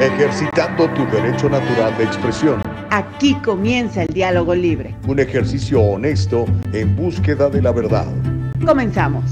ejercitando tu derecho natural de expresión. Aquí comienza el diálogo libre. Un ejercicio honesto en búsqueda de la verdad. Comenzamos.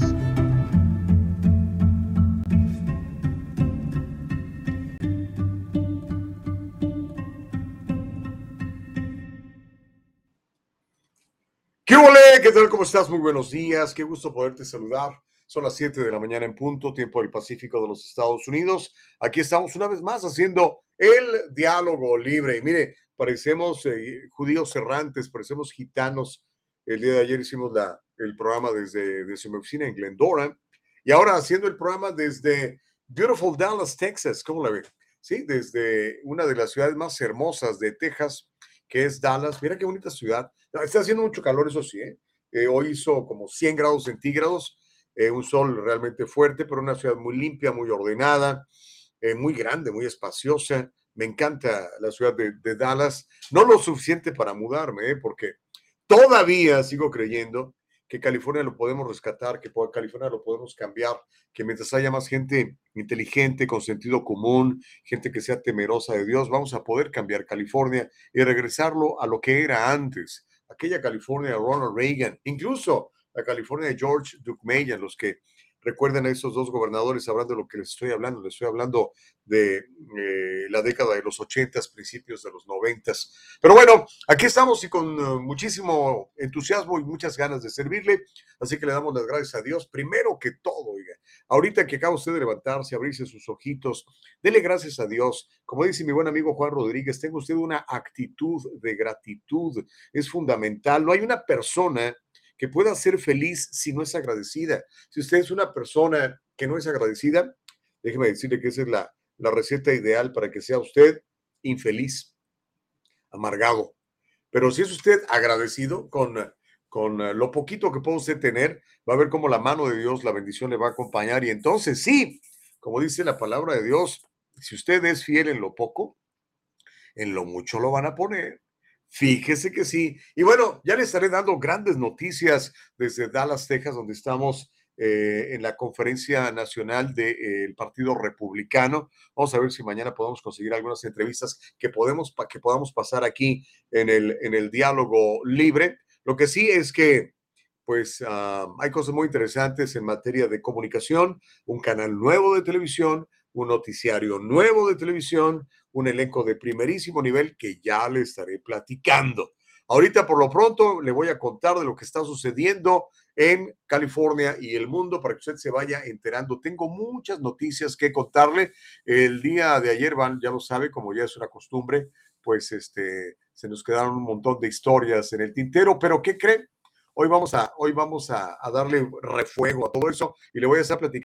¿Qué? ¿Qué tal? ¿Cómo estás? Muy buenos días. Qué gusto poderte saludar. Son las 7 de la mañana en punto, tiempo del Pacífico de los Estados Unidos. Aquí estamos una vez más haciendo el diálogo libre. Y mire, parecemos eh, judíos errantes, parecemos gitanos. El día de ayer hicimos la, el programa desde, desde mi oficina en Glendora y ahora haciendo el programa desde Beautiful Dallas, Texas. ¿Cómo la ve? Sí, desde una de las ciudades más hermosas de Texas, que es Dallas. Mira qué bonita ciudad. Está haciendo mucho calor, eso sí. ¿eh? Eh, hoy hizo como 100 grados centígrados eh, un sol realmente fuerte, pero una ciudad muy limpia, muy ordenada, eh, muy grande, muy espaciosa. Me encanta la ciudad de, Dallas, no lo suficiente para mudarme, ¿eh? porque todavía sigo creyendo que California lo podemos rescatar, que California lo podemos cambiar, que mientras haya más gente inteligente, con sentido común, gente que sea temerosa de Dios, vamos a poder cambiar California y regresarlo a lo que era antes, aquella California de Ronald Reagan, incluso la California de George Mayer, los que recuerden a esos dos gobernadores hablando de lo que les estoy hablando, les estoy hablando de eh, la década de los ochentas, principios de los noventas. Pero bueno, aquí estamos y con eh, muchísimo entusiasmo y muchas ganas de servirle, así que le damos las gracias a Dios, primero que todo, oiga, ahorita que acaba usted de levantarse, abrirse sus ojitos, dele gracias a Dios. Como dice mi buen amigo Juan Rodríguez, tenga usted una actitud de gratitud, es fundamental. No hay una persona que pueda ser feliz si no es agradecida. Si usted es una persona que no es agradecida, déjeme decirle que esa es la, la receta ideal para que sea usted infeliz, amargado. Pero si es usted agradecido con, con lo poquito que puede usted tener, va a ver cómo la mano de Dios, la bendición le va a acompañar. Y entonces sí, como dice la palabra de Dios, si usted es fiel en lo poco, en lo mucho lo van a poner. Fíjese que sí. Y bueno, ya le estaré dando grandes noticias desde Dallas, Texas, donde estamos eh, en la conferencia nacional del Partido Republicano. Vamos a ver si mañana podemos conseguir algunas entrevistas que, podemos, que podamos pasar aquí en el, en el diálogo libre. Lo que sí es que pues ah, hay cosas muy interesantes en materia de comunicación, un canal nuevo de televisión, un noticiario nuevo de televisión, un elenco de primerísimo nivel que ya le estaré platicando. Ahorita por lo pronto le voy a contar de lo que está sucediendo en California y el mundo para que usted se vaya enterando. Tengo muchas noticias que contarle. El día de ayer, Van, ya lo sabe, como ya es una costumbre, pues este, se nos quedaron un montón de historias en el tintero, pero ¿qué cree? Hoy vamos a, hoy vamos a, a darle refuego a todo eso y le voy a estar platicando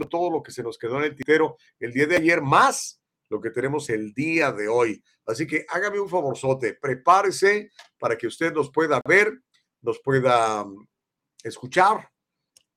todo lo que se nos quedó en el tintero el día de ayer, más lo que tenemos el día de hoy. Así que hágame un favorzote, prepárese para que usted nos pueda ver, nos pueda mm, escuchar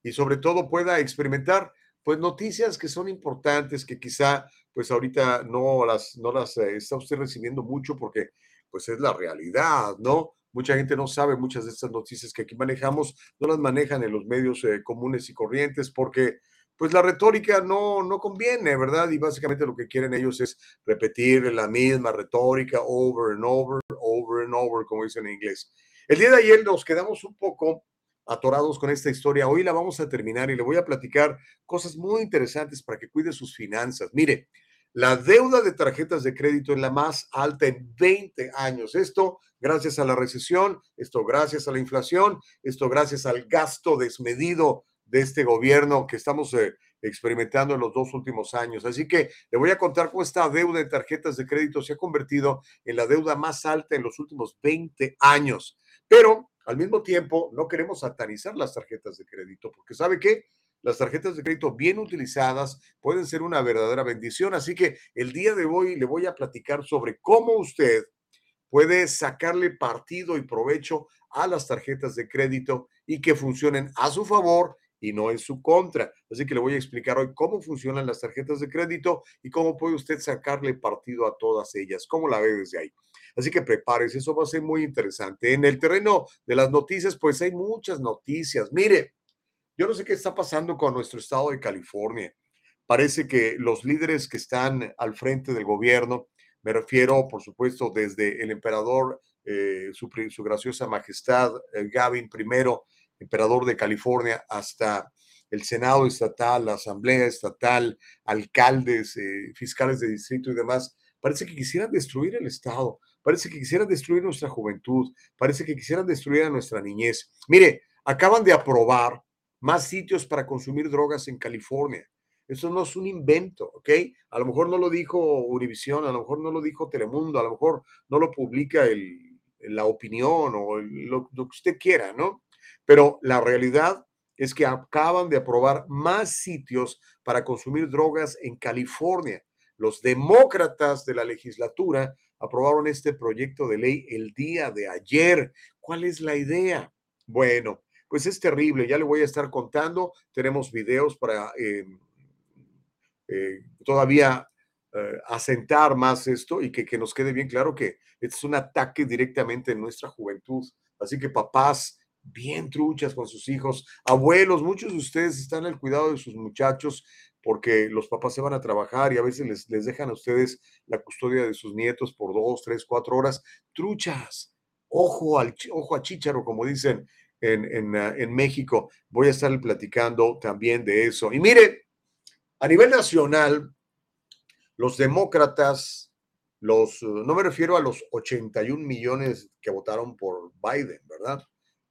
y sobre todo pueda experimentar pues noticias que son importantes que quizá pues ahorita no las no las eh, está usted recibiendo mucho porque pues es la realidad, ¿no? Mucha gente no sabe muchas de estas noticias que aquí manejamos, no las manejan en los medios eh, comunes y corrientes porque pues la retórica no, no conviene, ¿verdad? Y básicamente lo que quieren ellos es repetir la misma retórica over and over, over and over, como dicen en inglés. El día de ayer nos quedamos un poco atorados con esta historia. Hoy la vamos a terminar y le voy a platicar cosas muy interesantes para que cuide sus finanzas. Mire, la deuda de tarjetas de crédito es la más alta en 20 años. Esto gracias a la recesión, esto gracias a la inflación, esto gracias al gasto desmedido de este gobierno que estamos eh, experimentando en los dos últimos años. Así que le voy a contar cómo esta deuda de tarjetas de crédito se ha convertido en la deuda más alta en los últimos 20 años. Pero al mismo tiempo no queremos satanizar las tarjetas de crédito, porque ¿sabe qué? Las tarjetas de crédito bien utilizadas pueden ser una verdadera bendición. Así que el día de hoy le voy a platicar sobre cómo usted puede sacarle partido y provecho a las tarjetas de crédito y que funcionen a su favor y no en su contra. Así que le voy a explicar hoy cómo funcionan las tarjetas de crédito y cómo puede usted sacarle partido a todas ellas, cómo la ve desde ahí. Así que prepárese, eso va a ser muy interesante. En el terreno de las noticias, pues hay muchas noticias. Mire, yo no sé qué está pasando con nuestro estado de California, parece que los líderes que están al frente del gobierno, me refiero, por supuesto, desde el emperador, eh, su, graciosa majestad eh, Gavin I, emperador de California, hasta el Senado estatal, la Asamblea estatal, alcaldes, eh, fiscales de distrito y demás, parece que quisieran destruir el Estado, parece que quisieran destruir nuestra juventud, parece que quisieran destruir a nuestra niñez. Mire, acaban de aprobar más sitios para consumir drogas en California. Eso no es un invento, ¿ok? A lo mejor no lo dijo Univisión, a lo mejor no lo dijo Telemundo, a lo mejor no lo publica la opinión o lo, lo que usted quiera, ¿no? Pero la realidad es que acaban de aprobar más sitios para consumir drogas en California. Los demócratas de la legislatura aprobaron este proyecto de ley el día de ayer. ¿Cuál es la idea? Bueno, pues es terrible, ya le voy a estar contando. Tenemos videos para em, eh, todavía eh, asentar más esto y que, que nos quede bien claro que este es un ataque directamente en nuestra juventud. Así que papás, bien truchas con sus hijos, abuelos, muchos de ustedes están al cuidado de sus muchachos porque los papás se van a trabajar y a veces les, dejan a ustedes la custodia de sus nietos por dos, tres, cuatro horas. Truchas, ojo, al, ojo a chícharo, como dicen en, en, ah, en México. Voy a estar platicando también de eso. Y mire, a nivel nacional, los demócratas, los, no me refiero a los 81 millones que votaron por Biden, ¿verdad?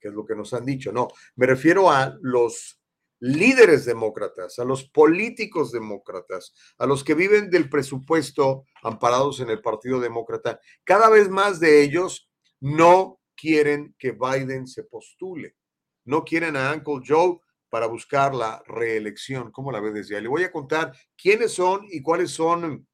Que es lo que nos han dicho, no, me refiero a los líderes demócratas, a los políticos demócratas, a los que viven del presupuesto amparados en el Partido Demócrata. Cada vez más de ellos no quieren que Biden se postule, no quieren a Uncle Joe para buscar la reelección. ¿Cómo la ves desde ahí? Le voy a contar quiénes son y cuáles son,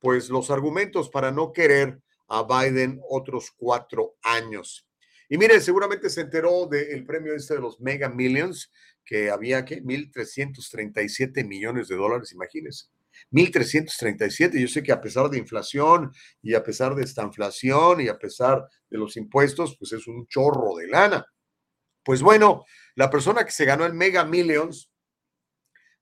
pues, los argumentos para no querer a Biden otros cuatro años. Y mire, seguramente se enteró del premio este de los Mega Millions, que había, ¿qué? 1.337 millones de dólares, imagínense. 1.337. Yo sé que a pesar de inflación y a pesar de esta inflación y a pesar de los impuestos, pues es un chorro de lana. Pues bueno, la persona que se ganó el Mega Millions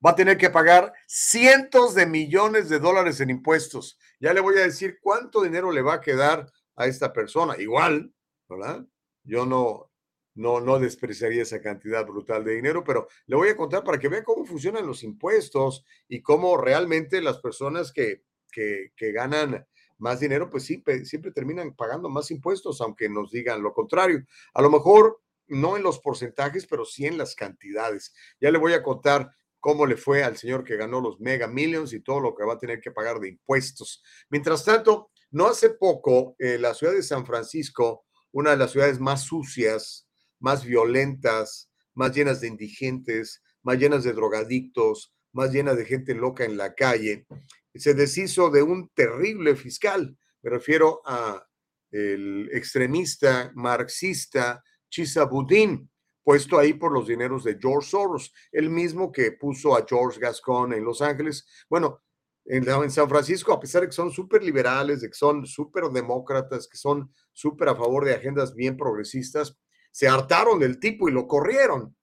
va a tener que pagar cientos de millones de dólares en impuestos. Ya le voy a decir cuánto dinero le va a quedar a esta persona. Igual, ¿verdad? Yo no, no, no despreciaría esa cantidad brutal de dinero, pero le voy a contar para que vea cómo funcionan los impuestos y cómo realmente las personas que, que, que ganan más dinero, pues sí, siempre terminan pagando más impuestos, aunque nos digan lo contrario. A lo mejor no en los porcentajes, pero sí en las cantidades. Ya le voy a contar cómo le fue al señor que ganó los Mega Millions y todo lo que va a tener que pagar de impuestos. Mientras tanto, no hace poco, eh, la ciudad de San Francisco, una de las ciudades más sucias, más violentas, más llenas de indigentes, más llenas de drogadictos, más llenas de gente loca en la calle, se deshizo de un terrible fiscal. Me refiero a el extremista marxista Chisabudín, puesto ahí por los dineros de George Soros, el mismo que puso a George Gascon en Los Ángeles. Bueno, en, San Francisco, a pesar de que son súper liberales, de que son súper demócratas, que son súper a favor de agendas bien progresistas, se hartaron del tipo y lo corrieron.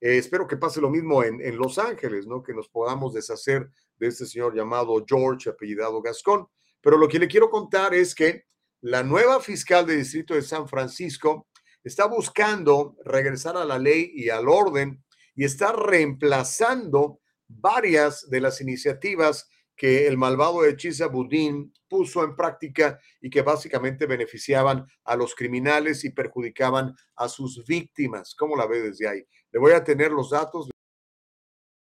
Eh, espero que pase lo mismo en, en, Los Ángeles, ¿no? Que nos podamos deshacer de este señor llamado George, apellidado Gascon. Pero lo que le quiero contar es que la nueva fiscal de distrito de San Francisco está buscando regresar a la ley y al orden y está reemplazando varias de las iniciativas que el malvado Hechiza Budín puso en práctica y que básicamente beneficiaban a los criminales y perjudicaban a sus víctimas. ¿Cómo la ve desde ahí? Le voy a tener los datos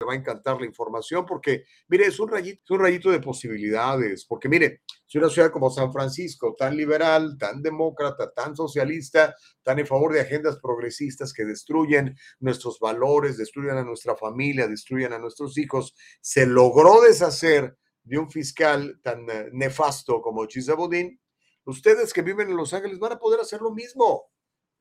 va a encantar la información porque, mire, es un rayito, un rayito de posibilidades, porque mire, si una ciudad como San Francisco, tan liberal, tan demócrata, tan socialista, tan en favor de agendas progresistas que destruyen nuestros valores, destruyen a nuestra familia, destruyen a nuestros hijos, se logró deshacer de un fiscal tan eh, nefasto como Chisabodín, ustedes que viven en Los Ángeles van a poder hacer lo mismo.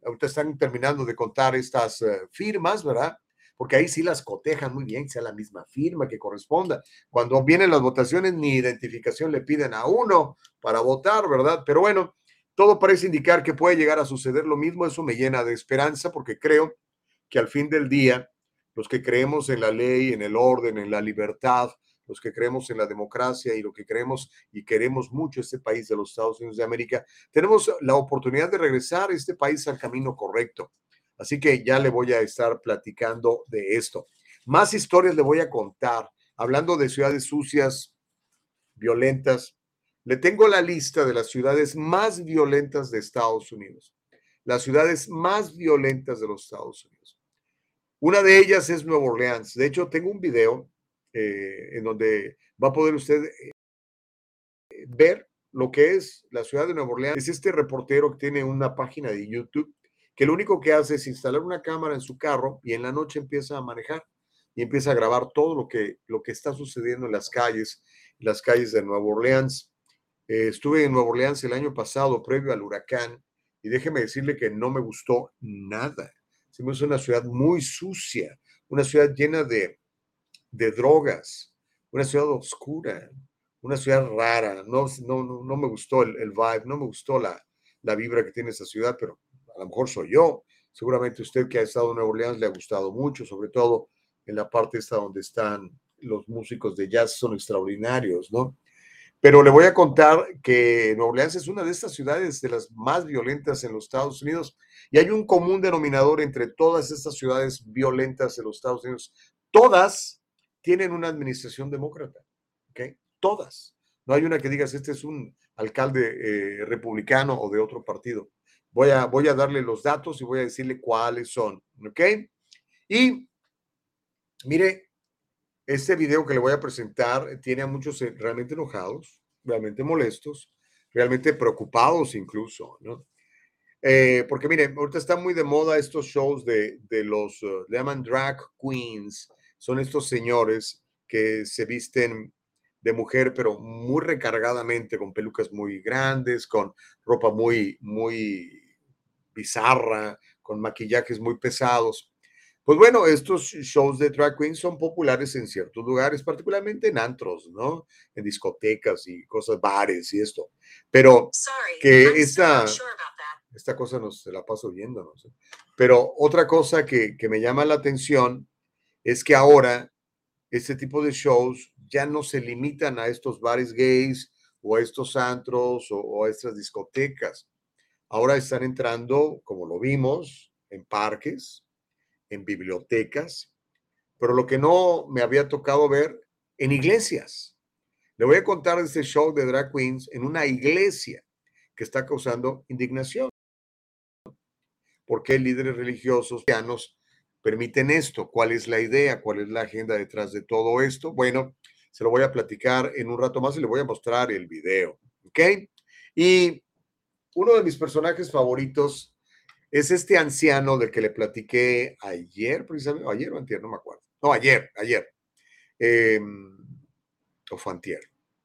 Ahorita están terminando de contar estas eh, firmas, ¿verdad? Porque ahí sí las cotejan muy bien, sea la misma firma que corresponda. Cuando vienen las votaciones, ni identificación le piden a uno para votar, ¿verdad? Pero bueno, todo parece indicar que puede llegar a suceder lo mismo. Eso me llena de esperanza porque creo que al fin del día, los que creemos en la ley, en el orden, en la libertad, los que creemos en la democracia y lo que creemos y queremos mucho este país de los Estados Unidos de América, tenemos la oportunidad de regresar este país al camino correcto. Así que ya le voy a estar platicando de esto. Más historias le voy a contar, hablando de ciudades sucias, violentas. Le tengo la lista de las ciudades más violentas de Estados Unidos. Las ciudades más violentas de los Estados Unidos. Una de ellas es Nueva Orleans. De hecho, tengo un video eh, en donde va a poder usted eh, ver lo que es la ciudad de Nueva Orleans. Es este reportero que tiene una página de YouTube que lo único que hace es instalar una cámara en su carro y en la noche empieza a manejar y empieza a grabar todo lo que, lo que está sucediendo en las calles, las calles de Nueva Orleans. Eh, estuve en Nueva Orleans el año pasado, previo al huracán, y déjeme decirle que no me gustó nada. Se me hizo una ciudad muy sucia, una ciudad llena de, de drogas, una ciudad oscura, una ciudad rara. No, no, no me gustó el, el, vibe, no me gustó la, la vibra que tiene esa ciudad, pero a lo mejor soy yo. Seguramente usted que ha estado en Nueva Orleans le ha gustado mucho, sobre todo en la parte esta donde están los músicos de jazz, son extraordinarios, ¿no? Pero le voy a contar que Nueva Orleans es una de estas ciudades de las más violentas en los Estados Unidos y hay un común denominador entre todas estas ciudades violentas en los Estados Unidos. Todas tienen una administración demócrata, ¿ok? Todas. No hay una que digas, este es un alcalde eh, republicano o de otro partido. Voy a, voy a darle los datos y voy a decirle cuáles son, ¿ok? Y mire, este video que le voy a presentar tiene a muchos eh, realmente enojados, realmente molestos, realmente preocupados incluso, ¿no? Eh, porque mire, ahorita están muy de moda estos shows de, de los, uh, le llaman drag queens, son estos señores que se visten de mujer, pero muy recargadamente, con pelucas muy grandes, con ropa muy, muy bizarra, con maquillajes muy pesados. Pues bueno, estos shows de drag queens son populares en ciertos lugares, particularmente en antros, ¿no? En discotecas y cosas, bares y esto. Pero que esta, esta cosa nos se la paso viendo, no sé. Pero otra cosa que, que me llama la atención es que ahora este tipo de shows ya no se limitan a estos bares gays o a estos antros o, o a estas discotecas. Ahora están entrando, como lo vimos, en parques, en bibliotecas, pero lo que no me había tocado ver en iglesias. Le voy a contar este show de drag queens en una iglesia que está causando indignación. ¿Por qué líderes religiosos cristianos permiten esto? ¿Cuál es la idea? ¿Cuál es la agenda detrás de todo esto? Bueno, se lo voy a platicar en un rato más y le voy a mostrar el video. ¿Ok? Y uno de mis personajes favoritos es este anciano del que le platiqué ayer, precisamente, ayer o antier, no me acuerdo. No, ayer, ayer. Eh, o fue antier,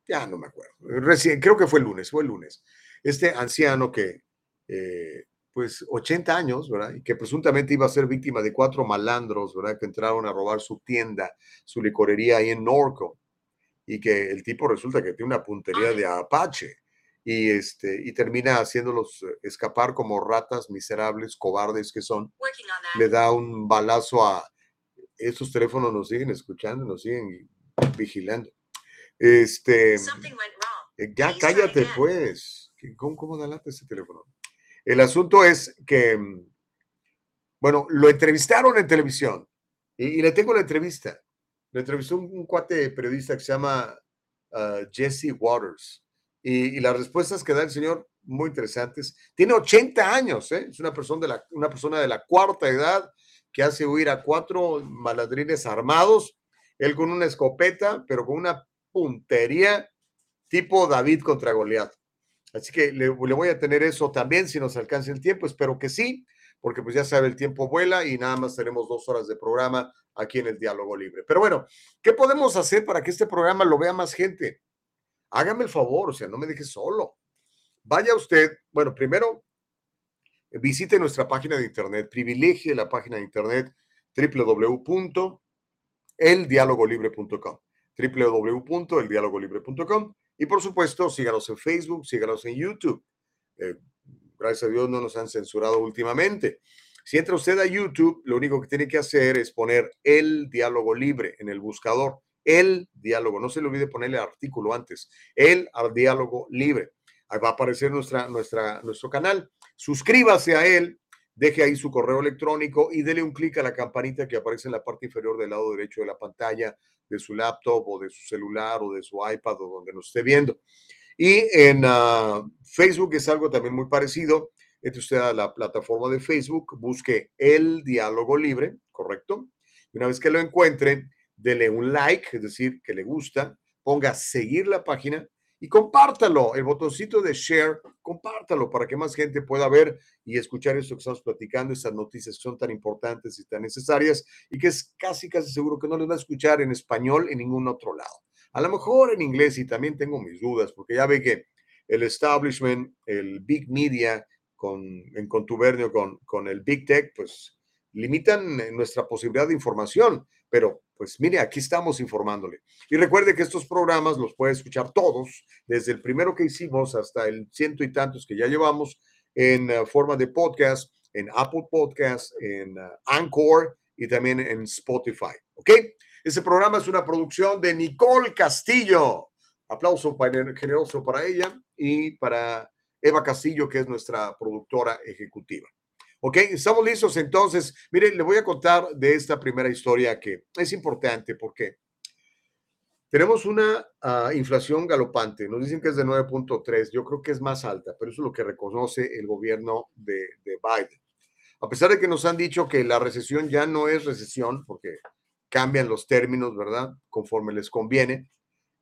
ya no me acuerdo. Recién, creo que fue el lunes, fue el lunes. Este anciano que, eh, pues, 80 años, ¿verdad? Y que presuntamente iba a ser víctima de cuatro malandros, ¿verdad? Que entraron a robar su tienda, su licorería ahí en Norco. Y que el tipo resulta que tiene una puntería de Apache y, este, y termina haciéndolos eh, escapar como ratas miserables, cobardes que son. Le da un balazo a... Estos teléfonos nos siguen escuchando, nos siguen vigilando. Este, eh, ya cállate pues. ¿Cómo, cómo da lata ese teléfono? El asunto es que, mm, bueno, lo entrevistaron en televisión y, le tengo la entrevista. Le entrevistó un, cuate periodista que se llama ah, Jesse Waters y, las respuestas que da el señor, muy interesantes. Tiene 80 años, ¿eh? es una persona, de la, una persona de la cuarta edad que hace huir a cuatro maladrines armados, él con una escopeta, pero con una puntería tipo David contra Goliat. Así que le, le, voy a tener eso también si nos alcanza el tiempo, espero que sí, porque pues ya sabe, el tiempo vuela y nada más tenemos dos horas de programa aquí en el Diálogo Libre. Pero bueno, ¿qué podemos hacer para que este programa lo vea más gente? Hágame el favor, o sea, no me deje solo. Vaya usted, bueno, primero visite nuestra página de internet, privilegie la página de internet www.eldialogolibre.com, www.eldialogolibre.com y por supuesto síganos en Facebook, síganos en YouTube. Eh, gracias a Dios no nos han censurado últimamente. Si entra usted a YouTube, lo único que tiene que hacer es poner el diálogo libre en el buscador el diálogo. No se le olvide ponerle artículo antes. El diálogo libre. Ahí va a aparecer nuestra, nuestra, nuestro canal. Suscríbase a él, deje ahí su correo electrónico y dele un clic a la campanita que aparece en la parte inferior del lado derecho de la pantalla de su laptop o de su celular o de su iPad o donde nos esté viendo. Y en ah, Facebook es algo también muy parecido. Entre usted a la plataforma de Facebook, busque el diálogo libre, ¿correcto? Y una vez que lo encuentre, dele un like, es decir, que le gusta, ponga seguir la página y compártalo. El botoncito de share, compártalo para que más gente pueda ver y escuchar esto que estamos platicando, estas noticias que son tan importantes y tan necesarias y que es casi, casi seguro que no les va a escuchar en español en ningún otro lado. A lo mejor en inglés y también tengo mis dudas porque ya ve que el establishment, el big media, con, en contubernio con, con el big tech, pues limitan nuestra posibilidad de información. Pero pues mire, aquí estamos informándole. Y recuerde que estos programas los puede escuchar todos, desde el primero que hicimos hasta el ciento y tantos que ya llevamos en eh, forma de podcast, en Apple Podcast, en uh, Anchor y también en Spotify. ¿Ok? Ese programa es una producción de Nicole Castillo. Aplauso generoso para ella y para Eva Castillo, que es nuestra productora ejecutiva. Ok, estamos listos entonces. Miren, le voy a contar de esta primera historia que es importante porque tenemos una ah, inflación galopante. Nos dicen que es de 9.3. Yo creo que es más alta, pero eso es lo que reconoce el gobierno de, Biden. A pesar de que nos han dicho que la recesión ya no es recesión, porque cambian los términos, ¿verdad? Conforme les conviene.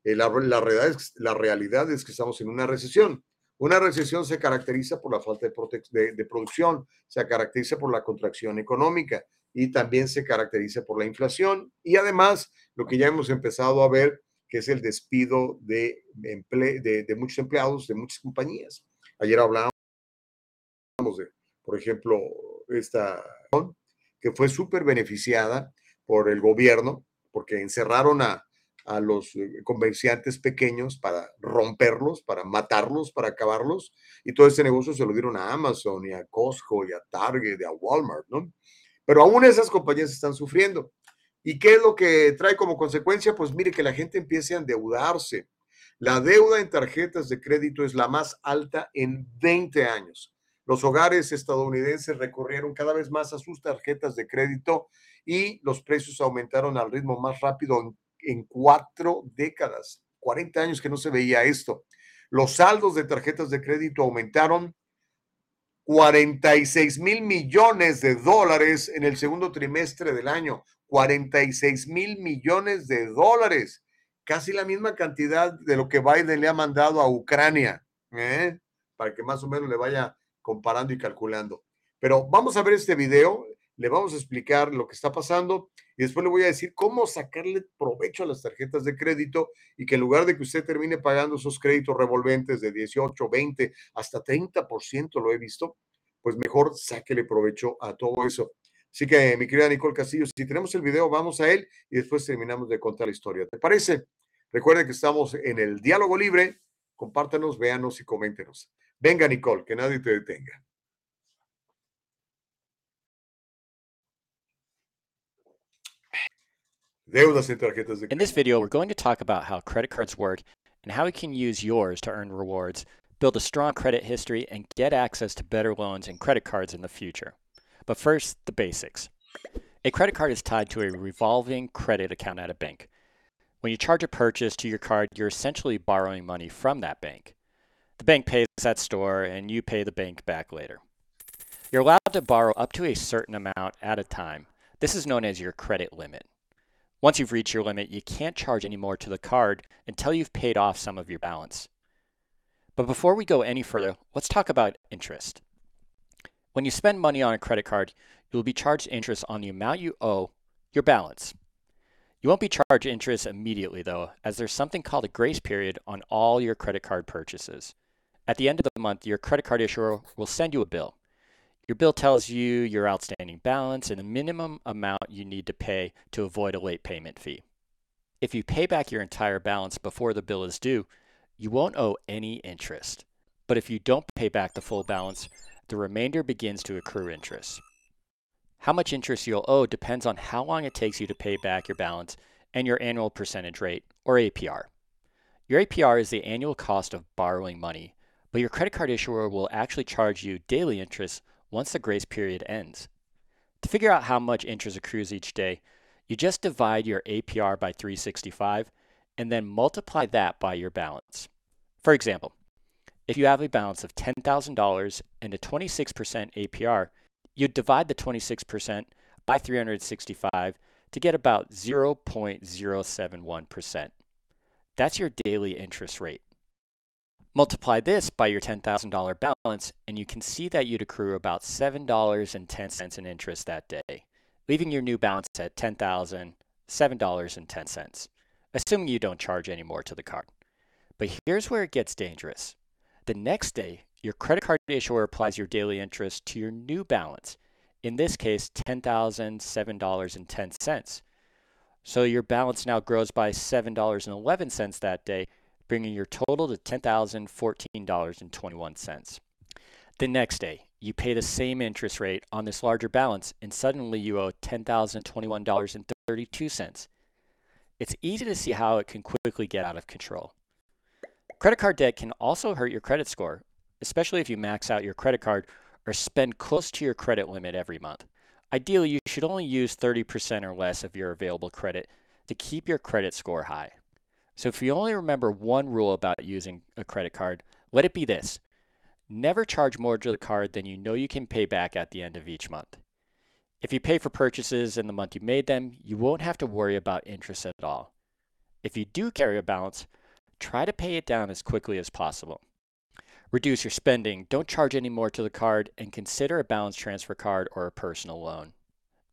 Eh, la, realidad es, la realidad es que estamos en una recesión. Una recesión se caracteriza por la falta de, producción, se caracteriza por la contracción económica y también se caracteriza por la inflación y además lo que ya hemos empezado a ver, que es el despido de, de, muchos empleados de muchas compañías. Ayer hablábamos de, por ejemplo, esta que fue súper beneficiada por el gobierno porque encerraron a a los eh, comerciantes pequeños para romperlos, para matarlos, para acabarlos. Y todo ese negocio se lo dieron a Amazon y a Costco y a Target y a Walmart, ¿no? Pero aún esas compañías están sufriendo. ¿Y qué es lo que trae como consecuencia? Pues mire que la gente empiece a endeudarse. La deuda en tarjetas de crédito es la más alta en 20 años. Los hogares estadounidenses recurrieron cada vez más a sus tarjetas de crédito y los precios aumentaron al ritmo más rápido en cuatro décadas, 40 años que no se veía esto. Los saldos de tarjetas de crédito aumentaron 46 mil millones de dólares en el segundo trimestre del año. 46 mil millones de dólares. Casi la misma cantidad de lo que Biden le ha mandado a Ucrania. ¿eh? Para que más o menos le vaya comparando y calculando. Pero vamos a ver este video le vamos a explicar lo que está pasando y después le voy a decir cómo sacarle provecho a las tarjetas de crédito y que en lugar de que usted termine pagando esos créditos revolventes de 18, 20, hasta 30%, lo he visto, pues mejor sáquele provecho a todo eso. Así que, mi querida Nicole Castillo, si tenemos el video, vamos a él y después terminamos de contar la historia. ¿Te parece? Recuerde que estamos en el diálogo libre. Compártanos, véanos y coméntenos. Venga, Nicole, que nadie te detenga. Tarjetas de In this video, we're going to talk about how credit cards work and how you can use yours to earn rewards, build a strong credit history, and get access to better loans and credit cards in the future. But first, the basics. A credit card is tied to a revolving credit account at a bank. When you charge a purchase to your card, you're essentially borrowing money from that bank. The bank pays that store and you pay the bank back later. You're allowed to borrow up to a certain amount at a time. This is known as your credit limit. Once you've reached your limit, you can't charge any more to the card until you've paid off some of your balance. But before we go any further, let's talk about interest. When you spend money on a credit card, you will be charged interest on the amount you owe, your balance. You won't be charged interest immediately though, as there's something called a grace period on all your credit card purchases. At the end of the month, your credit card issuer will send you a bill. Your bill tells you your outstanding balance and the minimum amount you need to pay to avoid a late payment fee. If you pay back your entire balance before the bill is due, you won't owe any interest. But if you don't pay back the full balance, the remainder begins to accrue interest. How much interest you'll owe depends on how long it takes you to pay back your balance and your annual percentage rate, or APR. Your APR is the annual cost of borrowing money, but your credit card issuer will actually charge you daily interest once the grace period ends. To figure out how much interest accrues each day, you just divide your APR by 365 and then multiply that by your balance. For example, if you have a balance of $10,000 and a 26% APR, you'd divide the 26% by 365 to get about 0.071%. That's your daily interest rate. Multiply this by your $10,000 balance, and you can see that you'd accrue about $7.10 in interest that day, leaving your new balance at $10,007.10, assuming you don't charge any more to the card. But here's where it gets dangerous. The next day, your credit card issuer applies your daily interest to your new balance, in this case, $10,007.10. So your balance now grows by $7.11 that day, bringing your total to $10,014.21. The next day, you pay the same interest rate on this larger balance, and suddenly you owe $10,021.32. It's easy to see how it can quickly get out of control. Credit card debt can also hurt your credit score, especially if you max out your credit card or spend close to your credit limit every month. Ideally, you should only use 30% or less of your available credit to keep your credit score high. So if you only remember one rule about using a credit card, let it be this. Never charge more to the card than you know you can pay back at the end of each month. If you pay for purchases in the month you made them, you won't have to worry about interest at all. If you do carry a balance, try to pay it down as quickly as possible. Reduce your spending, don't charge any more to the card, and consider a balance transfer card or a personal loan.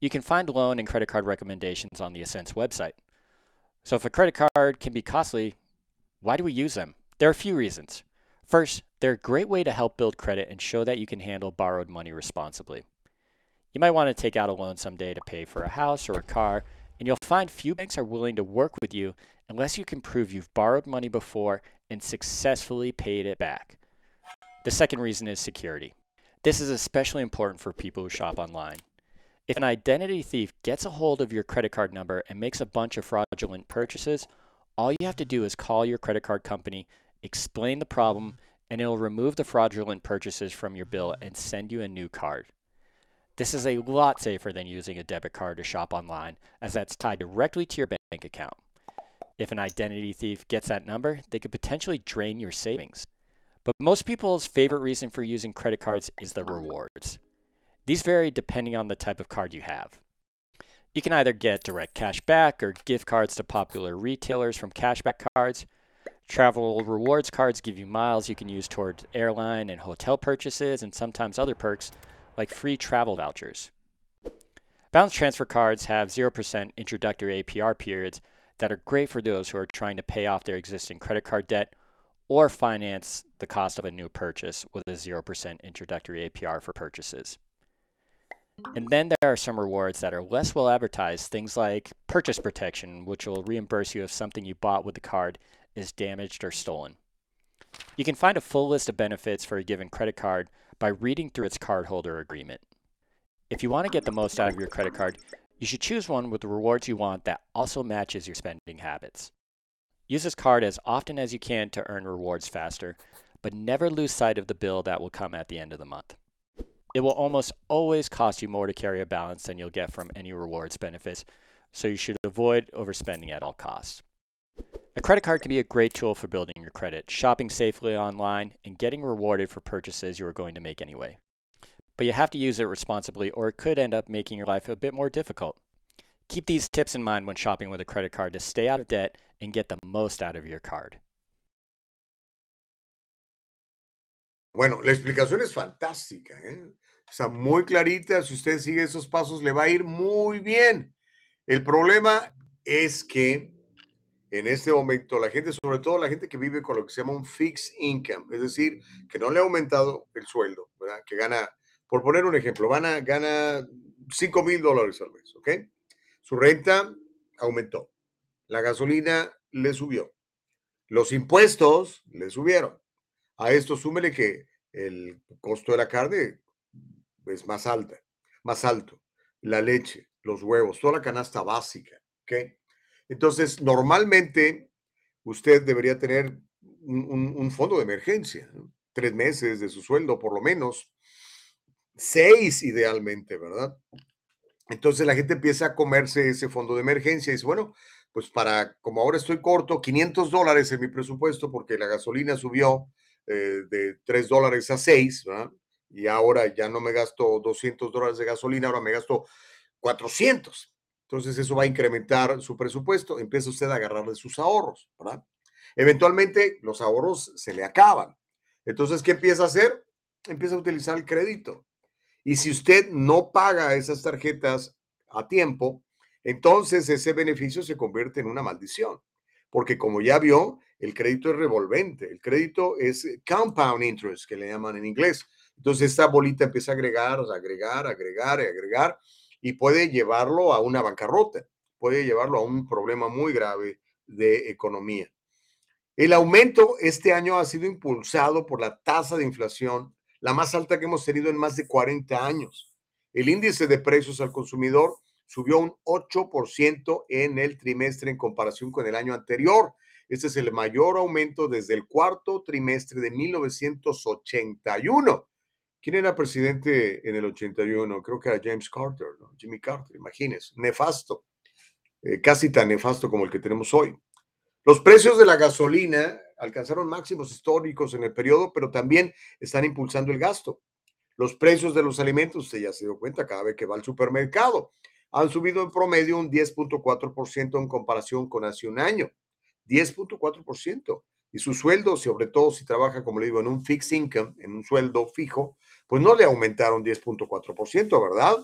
You can find loan and credit card recommendations on the Ascents website. So if a credit card can be costly, why do we use them? There are a few reasons. First, they're a great way to help build credit and show that you can handle borrowed money responsibly. You might want to take out a loan someday to pay for a house or a car, and you'll find few banks are willing to work with you unless you can prove you've borrowed money before and successfully paid it back. The second reason is security. This is especially important for people who shop online. If an identity thief gets a hold of your credit card number and makes a bunch of fraudulent purchases, all you have to do is call your credit card company, explain the problem, and it'll remove the fraudulent purchases from your bill and send you a new card. This is a lot safer than using a debit card to shop online, as that's tied directly to your bank account. If an identity thief gets that number, they could potentially drain your savings. But most people's favorite reason for using credit cards is the rewards. These vary depending on the type of card you have. You can either get direct cash back or gift cards to popular retailers from cashback cards. Travel rewards cards give you miles you can use toward airline and hotel purchases and sometimes other perks like free travel vouchers. Balance transfer cards have 0% introductory APR periods that are great for those who are trying to pay off their existing credit card debt or finance the cost of a new purchase with a 0% introductory APR for purchases. And then there are some rewards that are less well advertised, things like purchase protection, which will reimburse you if something you bought with the card is damaged or stolen. You can find a full list of benefits for a given credit card by reading through its cardholder agreement. If you want to get the most out of your credit card, you should choose one with the rewards you want that also matches your spending habits. Use this card as often as you can to earn rewards faster, but never lose sight of the bill that will come at the end of the month. It will almost always cost you more to carry a balance than you'll get from any rewards benefits, so you should avoid overspending at all costs. A credit card can be a great tool for building your credit, shopping safely online, and getting rewarded for purchases you are going to make anyway. But you have to use it responsibly, or it could end up making your life a bit more difficult. Keep these tips in mind when shopping with a credit card to stay out of debt and get the most out of your card. Bueno, la explicación es fantástica, ¿eh? Muy clarita. Si usted sigue esos pasos, le va a ir muy bien. El problema es que en este momento la gente, sobre todo la gente que vive con lo que se llama un fixed income, es decir, que no le ha aumentado el sueldo, ¿verdad? Que gana, por poner un ejemplo, gana, gana 5 mil dólares al mes, ¿ok? Su renta aumentó, la gasolina le subió, los impuestos le subieron. A esto súmele que el costo de la carne es más alta, más alto, la leche, los huevos, toda la canasta básica, ¿ok? Entonces, normalmente usted debería tener un, fondo de emergencia, tres meses de su sueldo por lo menos, seis idealmente, ¿verdad? Entonces la gente empieza a comerse ese fondo de emergencia y dice, bueno, pues para, como ahora estoy corto, 500 dólares en mi presupuesto porque la gasolina subió eh, de 3 dólares a 6, ¿verdad? Y ahora ya no me gasto 200 dólares de gasolina, ahora me gasto 400. Entonces eso va a incrementar su presupuesto, empieza usted a agarrarle sus ahorros. Eventualmente los ahorros se le acaban. Entonces, ¿qué empieza a hacer? Empieza a utilizar el crédito. Y si usted no paga esas tarjetas a tiempo, entonces ese beneficio se convierte en una maldición. Porque como ya vio, el crédito es revolvente. El crédito es compound interest, que le llaman en inglés. Entonces esta bolita empieza a agregar, agregar, agregar agregar y puede llevarlo a una bancarrota, puede llevarlo a un problema muy grave de economía. El aumento este año ha sido impulsado por la tasa de inflación, la más alta que hemos tenido en más de 40 años. El índice de precios al consumidor subió un 8% en el trimestre en comparación con el año anterior. Este es el mayor aumento desde el cuarto trimestre de 1981. ¿Quién era presidente en el 81? Creo que era James Carter, Jimmy Carter, imagínense, nefasto, eh, casi tan nefasto como el que tenemos hoy. Los precios de la gasolina alcanzaron máximos históricos en el periodo, pero también están impulsando el gasto. Los precios de los alimentos, usted ya se dio cuenta cada vez que va al supermercado, han subido en promedio un 10.4% en comparación con hace un año. 10.4%. Y su sueldo, sobre todo si trabaja, como le digo, en un fixed income, en un sueldo fijo, pues no le aumentaron 10.4%, ¿verdad?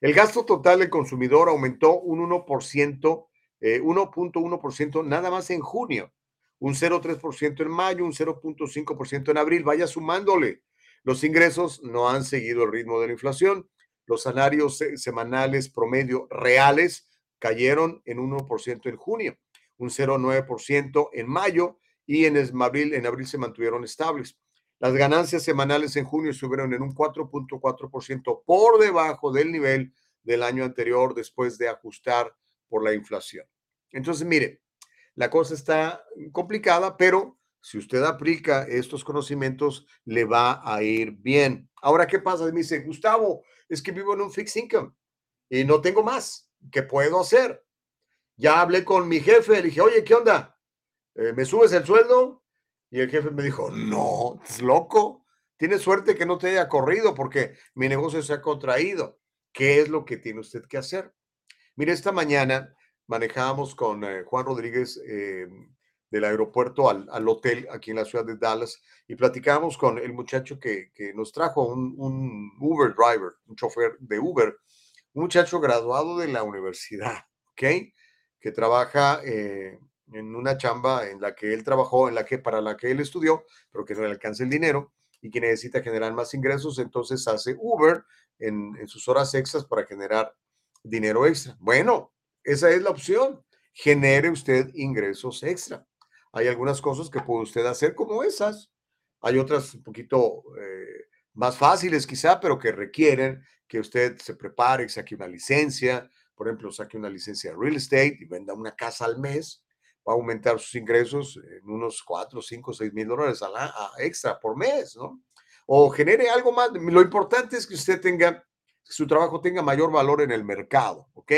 El gasto total del consumidor aumentó un 1%, 1.1% eh, nada más en junio, un 0.3% en mayo, un 0.5% en abril, vaya sumándole. Los ingresos no han seguido el ritmo de la inflación. Los salarios semanales promedio reales cayeron en 1% en junio, un 0.9% en mayo y en abril, en abril se mantuvieron estables. Las ganancias semanales en junio subieron en un 4.4% por debajo del nivel del año anterior después de ajustar por la inflación. Entonces, mire, la cosa está complicada, pero si usted aplica estos conocimientos, le va a ir bien. Ahora, ¿qué pasa? Me dice, Gustavo, es que vivo en un fixed income y no tengo más. ¿Qué puedo hacer? Ya hablé con mi jefe, le dije, oye, ¿qué onda? Eh, ¿Me subes el sueldo? Y el jefe me dijo, no, es loco. Tienes suerte que no te haya corrido porque mi negocio se ha contraído. ¿Qué es lo que tiene usted que hacer? Mire, esta mañana manejábamos con eh, Juan Rodríguez eh, del aeropuerto al, hotel aquí en la ciudad de Dallas y platicábamos con el muchacho que, nos trajo un, un, Uber driver, un chofer de Uber, un muchacho graduado de la universidad, ¿ok? Que trabaja eh, en una chamba en la que él trabajó, en la que para la que él estudió, pero que no le alcanza el dinero y que necesita generar más ingresos, entonces hace Uber en, sus horas extras para generar dinero extra. Bueno, esa es la opción. Genere usted ingresos extra. Hay algunas cosas que puede usted hacer como esas. Hay otras un poquito eh, más fáciles quizá, pero que requieren que usted se prepare, saque una licencia, por ejemplo, saque una licencia de real estate y venda una casa al mes va a aumentar sus ingresos en unos 4, 5, 6 mil dólares a la, extra por mes, ¿no? O genere algo más. Lo importante es que usted tenga, que su trabajo tenga mayor valor en el mercado, ¿ok?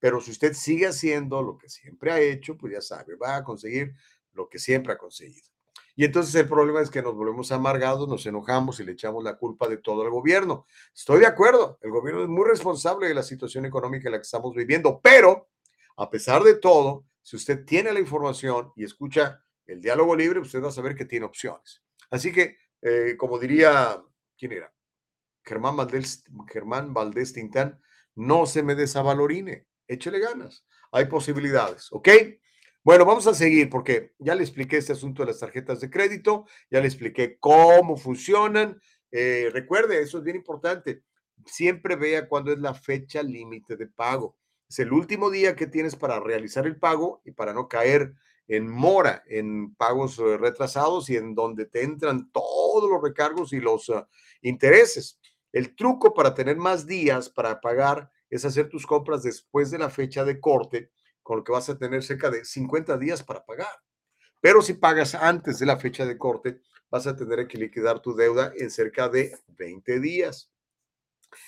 Pero si usted sigue haciendo lo que siempre ha hecho, pues ya sabe, va a conseguir lo que siempre ha conseguido. Y entonces el problema es que nos volvemos amargados, nos enojamos y le echamos la culpa de todo al gobierno. Estoy de acuerdo, el gobierno es muy responsable de la situación económica en la que estamos viviendo, pero a pesar de todo, si usted tiene la información y escucha el diálogo libre, usted va a saber que tiene opciones. Así que, eh, como diría, ¿quién era? Germán Valdés, Germán Valdés Tintán, no se me desavalorine, échele ganas. Hay posibilidades, ¿ok? Bueno, vamos a seguir porque ya le expliqué este asunto de las tarjetas de crédito, ya le expliqué cómo funcionan. Eh, recuerde, eso es bien importante. Siempre vea cuándo es la fecha límite de pago. Es el último día que tienes para realizar el pago y para no caer en mora, en pagos eh, retrasados y en donde te entran todos los recargos y los ah, intereses. El truco para tener más días para pagar es hacer tus compras después de la fecha de corte con lo que vas a tener cerca de 50 días para pagar. Pero si pagas antes de la fecha de corte, vas a tener que liquidar tu deuda en cerca de 20 días.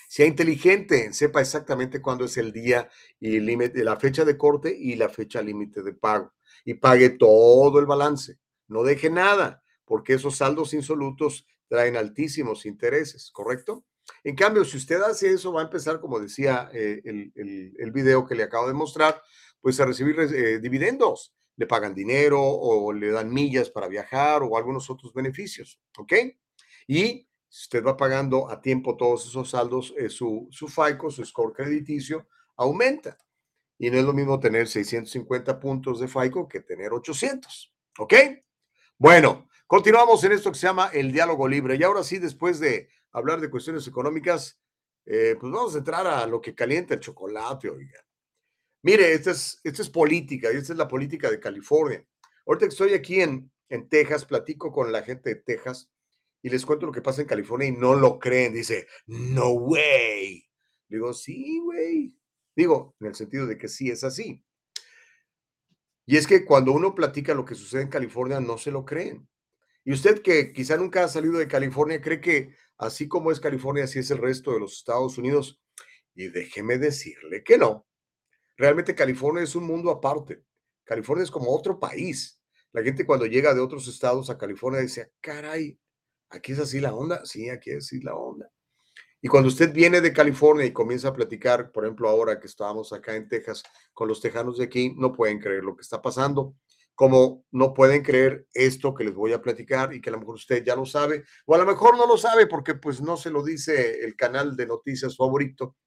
Sea inteligente, sepa exactamente cuándo es el día y límite, la fecha de corte y la fecha límite de pago. Y pague todo el balance. No deje nada, porque esos saldos insolutos traen altísimos intereses, ¿correcto? En cambio, si usted hace eso, va a empezar, como decía eh, el, video que le acabo de mostrar, pues a recibir eh, dividendos. Le pagan dinero o le dan millas para viajar o algunos otros beneficios, ¿ok? Y usted va pagando a tiempo todos esos saldos, eh, su, su FICO, su score crediticio, aumenta. Y no es lo mismo tener 650 puntos de FICO que tener 800, ¿ok? Bueno, continuamos en esto que se llama el diálogo libre. Y ahora sí, después de hablar de cuestiones económicas, eh, pues vamos a entrar a lo que calienta el chocolate, oiga. Mire, esta es, política y esta es la política de California. Ahorita que estoy aquí en, en Texas, platico con la gente de Texas y les cuento lo que pasa en California y no lo creen. Dice, no way. Digo, sí, güey. Digo, en el sentido de que sí es así. Y es que cuando uno platica lo que sucede en California, no se lo creen. Y usted que quizá nunca ha salido de California, cree que así como es California, así es el resto de los Estados Unidos. Y déjeme decirle que no. Realmente California es un mundo aparte. California es como otro país. La gente cuando llega de otros estados a California dice, caray, aquí es así la onda. Sí, aquí es así la onda. Y cuando usted viene de California y comienza a platicar, por ejemplo, ahora que estábamos acá en Texas con los tejanos de aquí, no pueden creer lo que está pasando como no pueden creer esto que les voy a platicar y que a lo mejor usted ya lo sabe, o a lo mejor no lo sabe porque pues no se lo dice el canal de noticias favorito,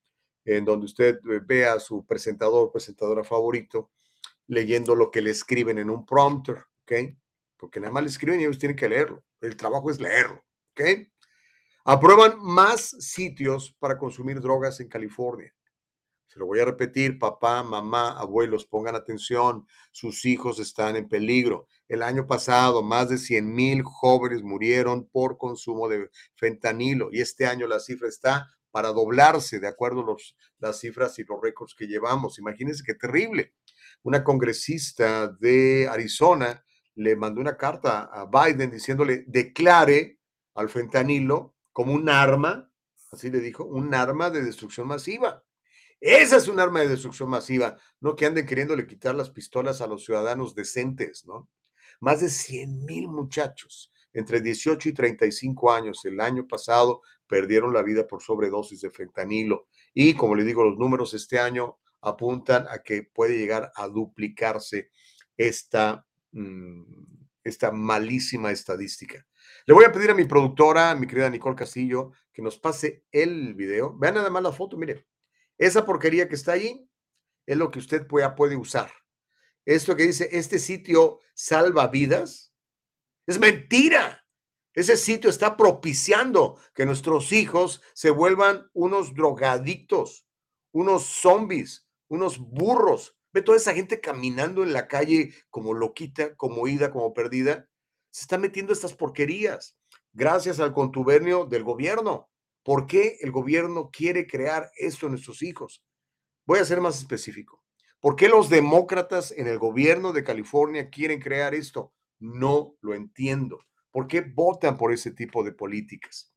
en donde usted eh, ve a su presentador, presentadora favorito, leyendo lo que le escriben en un prompter, ¿ok? Porque nada más le escriben y ellos tienen que leerlo. El trabajo es leerlo, ¿ok? Aprueban más sitios para consumir drogas en California. Se lo voy a repetir, papá, mamá, abuelos, pongan atención, sus hijos están en peligro. El año pasado, más de 100 mil jóvenes murieron por consumo de fentanilo y este año la cifra está para doblarse, de acuerdo a los, las cifras y los récords que llevamos. Imagínense qué terrible. Una congresista de Arizona le mandó una carta a Biden diciéndole, declare al fentanilo como un arma, así le dijo, un arma de destrucción masiva. Esa es un arma de destrucción masiva, no que anden queriéndole quitar las pistolas a los ciudadanos decentes, ¿no? Más de 100 mil muchachos entre 18 y 35 años el año pasado perdieron la vida por sobredosis de fentanilo. Y como le digo, los números este año apuntan a que puede llegar a duplicarse esta, mm, esta malísima estadística. Le voy a pedir a mi productora, mi querida Nicole Castillo, que nos pase el video. Vean nada más la foto, mire. Esa porquería que está ahí es lo que usted puede, puede usar. Esto que dice, este sitio salva vidas, es mentira. Ese sitio está propiciando que nuestros hijos se vuelvan unos drogadictos, unos zombies, unos burros. Ve toda esa gente caminando en la calle como loquita, como ida, como perdida. Se está metiendo estas porquerías gracias al contubernio del gobierno. ¿Por qué el gobierno quiere crear esto en nuestros hijos? Voy a ser más específico. ¿Por qué los demócratas en el gobierno de California quieren crear esto? No lo entiendo. ¿Por qué votan por ese tipo de políticas?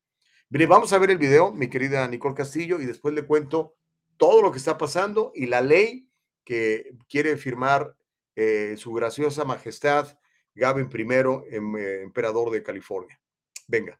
Mire, vamos a ver el video, mi querida Nicole Castillo, y después le cuento todo lo que está pasando y la ley que quiere firmar eh, su graciosa majestad Gavin I, em, eh, emperador de California. Venga.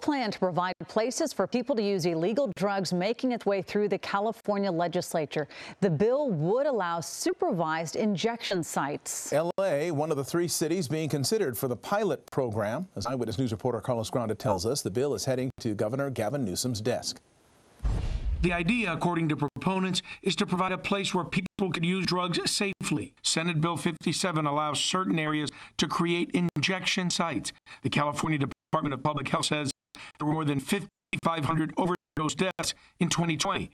Plan to provide places for people to use illegal drugs making its way through the California legislature. The bill would allow supervised injection sites. L.A., one of the three cities being considered for the pilot program. As Eyewitness News reporter Carlos Granda tells us, the bill is heading to Governor Gavin Newsom's desk. The idea, according to proponents, is to provide a place where people could use drugs safely. Senate Bill 57 allows certain areas to create injection sites. The California Department of Public Health says there were more than 5,500 overdose deaths in 2020.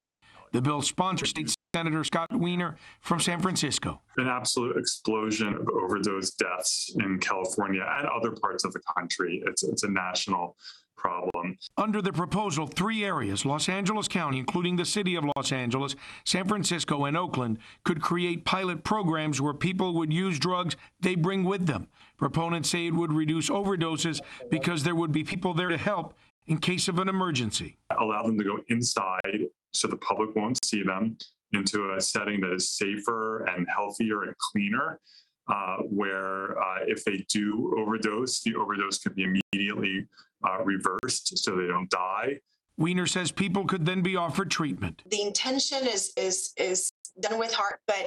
The bill sponsor State Senator Scott Wiener from San Francisco. An absolute explosion of overdose deaths in California and other parts of the country. It's, it's a national problem. Under the proposal, three areas, Los Angeles County, including the city of Los Angeles, San Francisco, and Oakland, could create pilot programs where people would use drugs they bring with them. Proponents say it would reduce overdoses because there would be people there to help in case of an emergency. Allow them to go inside so the public won't see them into a setting that is safer and healthier and cleaner. Uh, where uh, if they do overdose, the overdose can be immediately uh, reversed so they don't die. Weiner says people could then be offered treatment. The intention is is is done with heart, but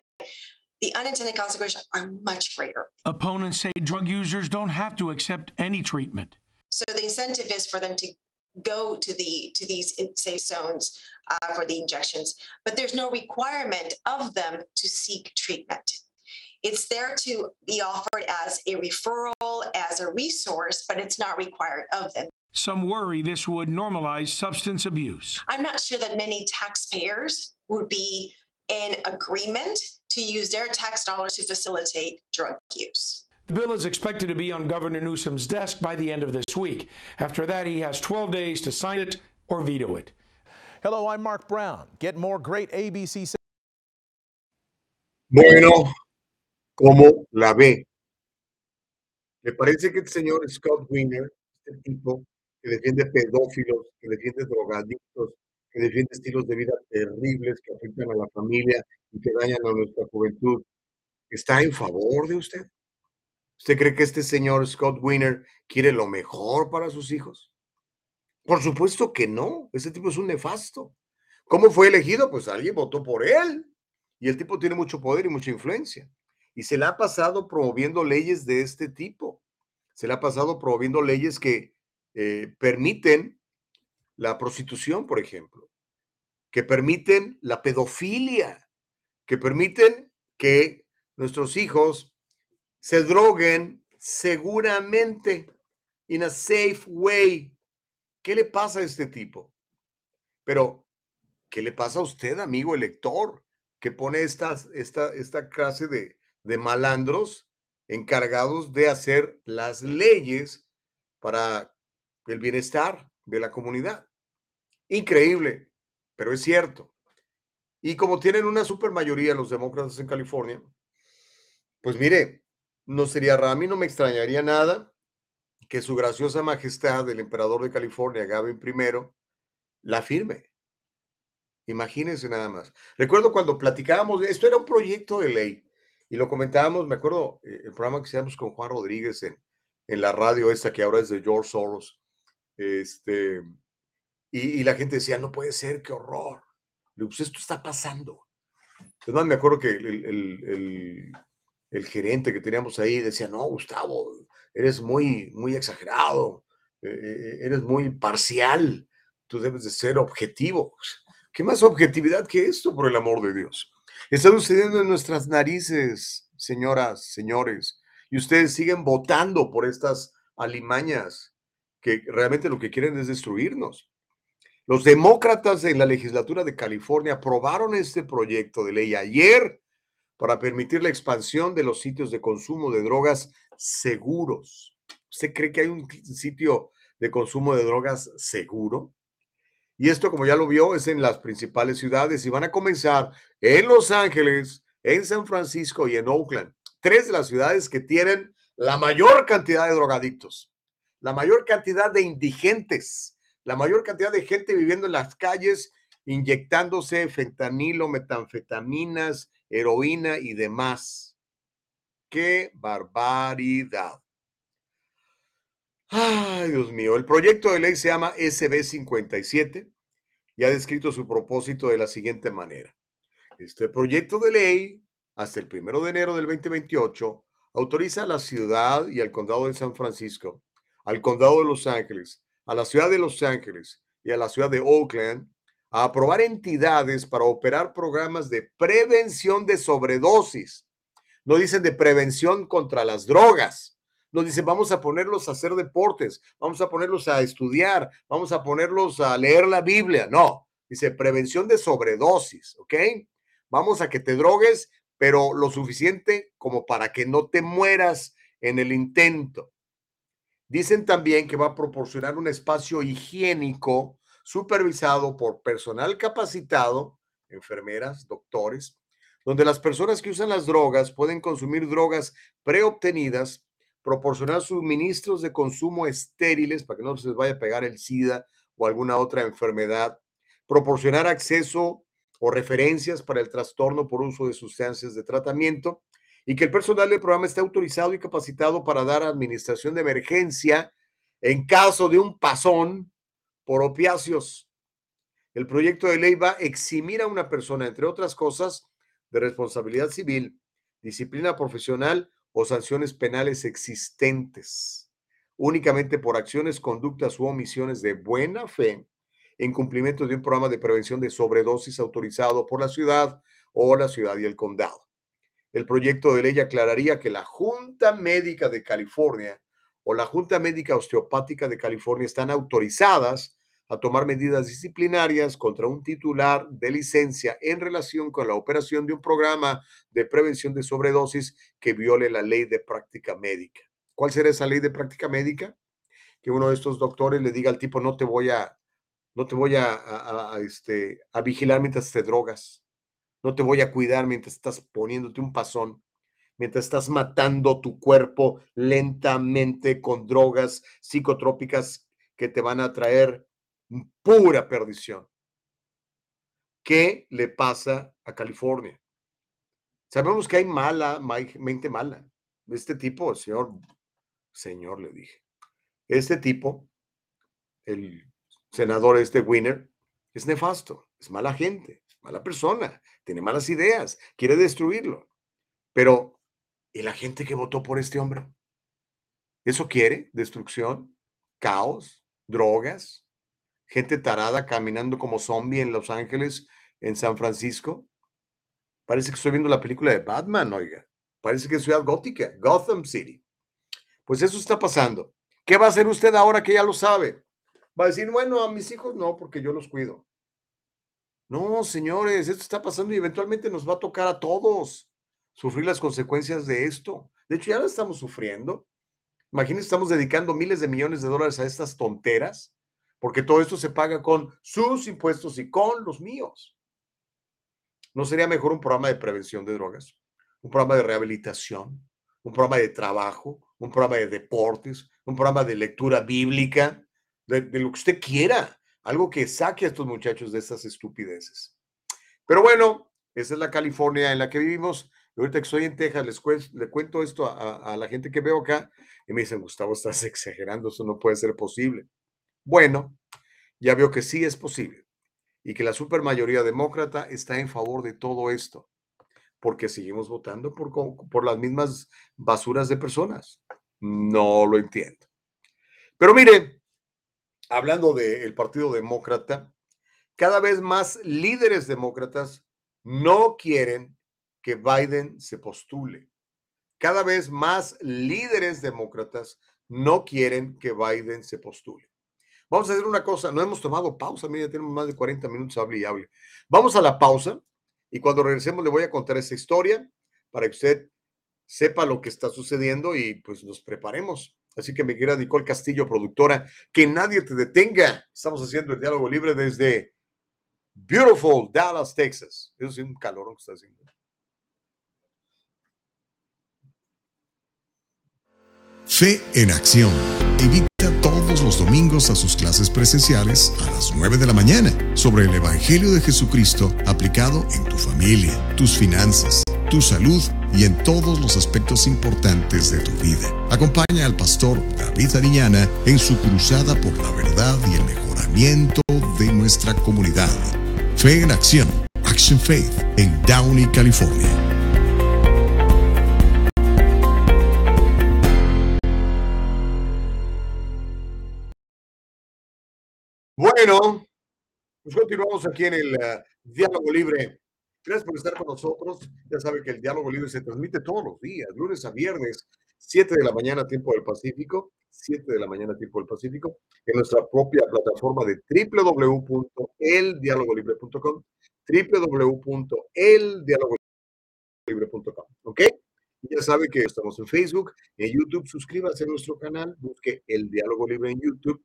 the unintended consequences are much greater. Opponents say drug users don't have to accept any treatment. So the incentive is for them to go to the to these safe zones uh, for the injections, but there's no requirement of them to seek treatment. It's there to be offered as a referral, as a resource, but it's not required of them. Some worry this would normalize substance abuse. I'm not sure that many taxpayers would be in agreement to use their tax dollars to facilitate drug use. The bill is expected to be on Governor Newsom's desk by the end of this week. After that, he has 12 days to sign it or veto it. Hello, I'm Mark Brown. Get more great ABC. Bueno, ¿cómo la ve? ¿Le parece que el señor Scott Wiener, este tipo que defiende pedófilos, que defiende drogadictos, que defiende estilos de vida terribles que afectan a la familia y que dañan a nuestra juventud, está en favor de usted? ¿Usted cree que este señor Scott Wiener quiere lo mejor para sus hijos? Por supuesto que no. Ese tipo es un nefasto. ¿Cómo fue elegido? Pues alguien votó por él. Y el tipo tiene mucho poder y mucha influencia. Y se le ha pasado promoviendo leyes de este tipo. Se le ha pasado promoviendo leyes que eh, permiten la prostitución, por ejemplo, que permiten la pedofilia, que permiten que nuestros hijos se droguen seguramente in a safe way. ¿Qué le pasa a este tipo? Pero, ¿qué le pasa a usted, amigo elector, que pone estas, esta, esta clase de, de malandros encargados de hacer las leyes para el bienestar de la comunidad? Increíble, pero es cierto. Y como tienen una super mayoría los demócratas en California, pues mire, no sería raro, a mí no me extrañaría nada que su graciosa majestad, el emperador de California, Gavin I, la firme. Imagínense nada más. Recuerdo cuando platicábamos, esto era un proyecto de ley y lo comentábamos, me acuerdo, eh, el programa que hicimos con Juan Rodríguez en, en la radio esta que ahora es de George Soros. Este, y, y la gente decía, no puede ser, qué horror. Le pues esto está pasando. Además, me acuerdo que el, el, gerente que teníamos ahí decía, no, Gustavo, eres muy, muy exagerado, eh, eres muy parcial, tú debes de ser objetivo. ¿Qué más objetividad que esto, por el amor de Dios? Está sucediendo en nuestras narices, señoras, señores, y ustedes siguen votando por estas alimañas que realmente lo que quieren es destruirnos. Los demócratas en la legislatura de California aprobaron este proyecto de ley ayer para permitir la expansión de los sitios de consumo de drogas seguros. ¿Usted cree que hay un sitio de consumo de drogas seguro? Y esto, como ya lo vio, es en las principales ciudades y van a comenzar en Los Ángeles, en San Francisco y en Oakland. Tres de las ciudades que tienen la mayor cantidad de drogadictos, la mayor cantidad de indigentes, la mayor cantidad de gente viviendo en las calles, inyectándose fentanilo, metanfetaminas, heroína y demás. ¡Qué barbaridad! Ay, Dios mío, el proyecto de ley se llama SB 57 y ha descrito su propósito de la siguiente manera. Este proyecto de ley, hasta el primero de enero del 2028, autoriza a la ciudad y al condado de San Francisco, al condado de Los Ángeles, a la ciudad de Los Ángeles y a la ciudad de Oakland a aprobar entidades para operar programas de prevención de sobredosis. No dicen de prevención contra las drogas. No dicen vamos a ponerlos a hacer deportes, vamos a ponerlos a estudiar, vamos a ponerlos a leer la Biblia. No, dice prevención de sobredosis, ¿ok? Vamos a que te drogues, pero lo suficiente como para que no te mueras en el intento. Dicen también que va a proporcionar un espacio higiénico supervisado por personal capacitado, enfermeras, doctores, donde las personas que usan las drogas pueden consumir drogas preobtenidas, proporcionar suministros de consumo estériles para que no se les vaya a pegar el SIDA o alguna otra enfermedad, proporcionar acceso o referencias para el trastorno por uso de sustancias de tratamiento y que el personal del programa esté autorizado y capacitado para dar administración de emergencia en caso de un pasón por opiáceos. El proyecto de ley va a eximir a una persona, entre otras cosas, de responsabilidad civil, disciplina profesional o sanciones penales existentes, únicamente por acciones, conductas u omisiones de buena fe en cumplimiento de un programa de prevención de sobredosis autorizado por la ciudad o la ciudad y el condado. El proyecto de ley aclararía que la Junta Médica de California o la Junta Médica Osteopática de California están autorizadas a tomar medidas disciplinarias contra un titular de licencia en relación con la operación de un programa de prevención de sobredosis que viole la ley de práctica médica. ¿Cuál será esa ley de práctica médica? Que uno de estos doctores le diga al tipo, no te voy a, no te voy a, este, a vigilar mientras te drogas no te voy a cuidar mientras estás poniéndote un pasón, mientras estás matando tu cuerpo lentamente con drogas psicotrópicas que te van a traer pura perdición. ¿Qué le pasa a California? Sabemos que hay mala, mente mala. Este tipo, señor, señor, le dije, este tipo, el senador este Winner, es nefasto, es mala gente, mala persona, tiene malas ideas, quiere destruirlo. Pero, ¿y la gente que votó por este hombre? ¿Eso quiere? ¿Destrucción? ¿Caos? ¿Drogas? ¿Gente tarada caminando como zombie en Los Ángeles, en San Francisco? Parece que estoy viendo la película de Batman, oiga. Parece que es ciudad gótica, Gotham City. Pues eso está pasando. ¿Qué va a hacer usted ahora que ya lo sabe? Va a decir, bueno, a mis hijos no, porque yo los cuido. No, señores, esto está pasando y eventualmente nos va a tocar a todos sufrir las consecuencias de esto. De hecho, ya lo estamos sufriendo. Imagínense, estamos dedicando miles de millones de dólares a estas tonteras, porque todo esto se paga con sus impuestos y con los míos. ¿No sería mejor un programa de prevención de drogas? Un programa de rehabilitación, un programa de trabajo, un programa de deportes, un programa de lectura bíblica, de, lo que usted quiera algo que saque a estos muchachos de estas estupideces. Pero bueno, esa es la California en la que vivimos. ahorita que estoy en Texas, les le cuento esto a, la gente que veo acá y me dicen, Gustavo, estás exagerando, eso no puede ser posible. Bueno, ya veo que sí es posible y que la supermayoría demócrata está en favor de todo esto, porque seguimos votando por, por las mismas basuras de personas. No lo entiendo. Pero mire, hablando del Partido Demócrata, cada vez más líderes demócratas no quieren que Biden se postule. Cada vez más líderes demócratas no quieren que Biden se postule. Vamos a hacer una cosa, no hemos tomado pausa, mira, tenemos más de 40 minutos, hable y hable. Vamos a la pausa y cuando regresemos le voy a contar esa historia para que usted sepa lo que está sucediendo y pues nos preparemos Así que mi querida Nicole Castillo, productora, que nadie te detenga. Estamos haciendo el diálogo libre desde Beautiful Dallas, Texas. Eso es un calor que está haciendo. Fe en acción. Invita todos los domingos a sus clases presenciales a las 9 de la mañana sobre el Evangelio de Jesucristo aplicado en tu familia, tus finanzas, tu salud y en todos los aspectos importantes de tu vida. Acompaña al pastor David Ariñana en su cruzada por la verdad y el mejoramiento de nuestra comunidad. Fe en acción, Action Faith, en Downey, California. Bueno, pues continuamos aquí en el uh, diálogo libre Gracias por estar con nosotros. Ya saben que el diálogo libre se transmite todos los días, lunes a viernes, 7 de la mañana, tiempo del Pacífico, 7 de la mañana, tiempo del Pacífico, en nuestra propia plataforma de www.eldialogolibre.com, www.eldialogolibre.com, ¿ok? Ya sabe que estamos en Facebook, en YouTube, suscríbase a nuestro canal, busque el diálogo libre en YouTube,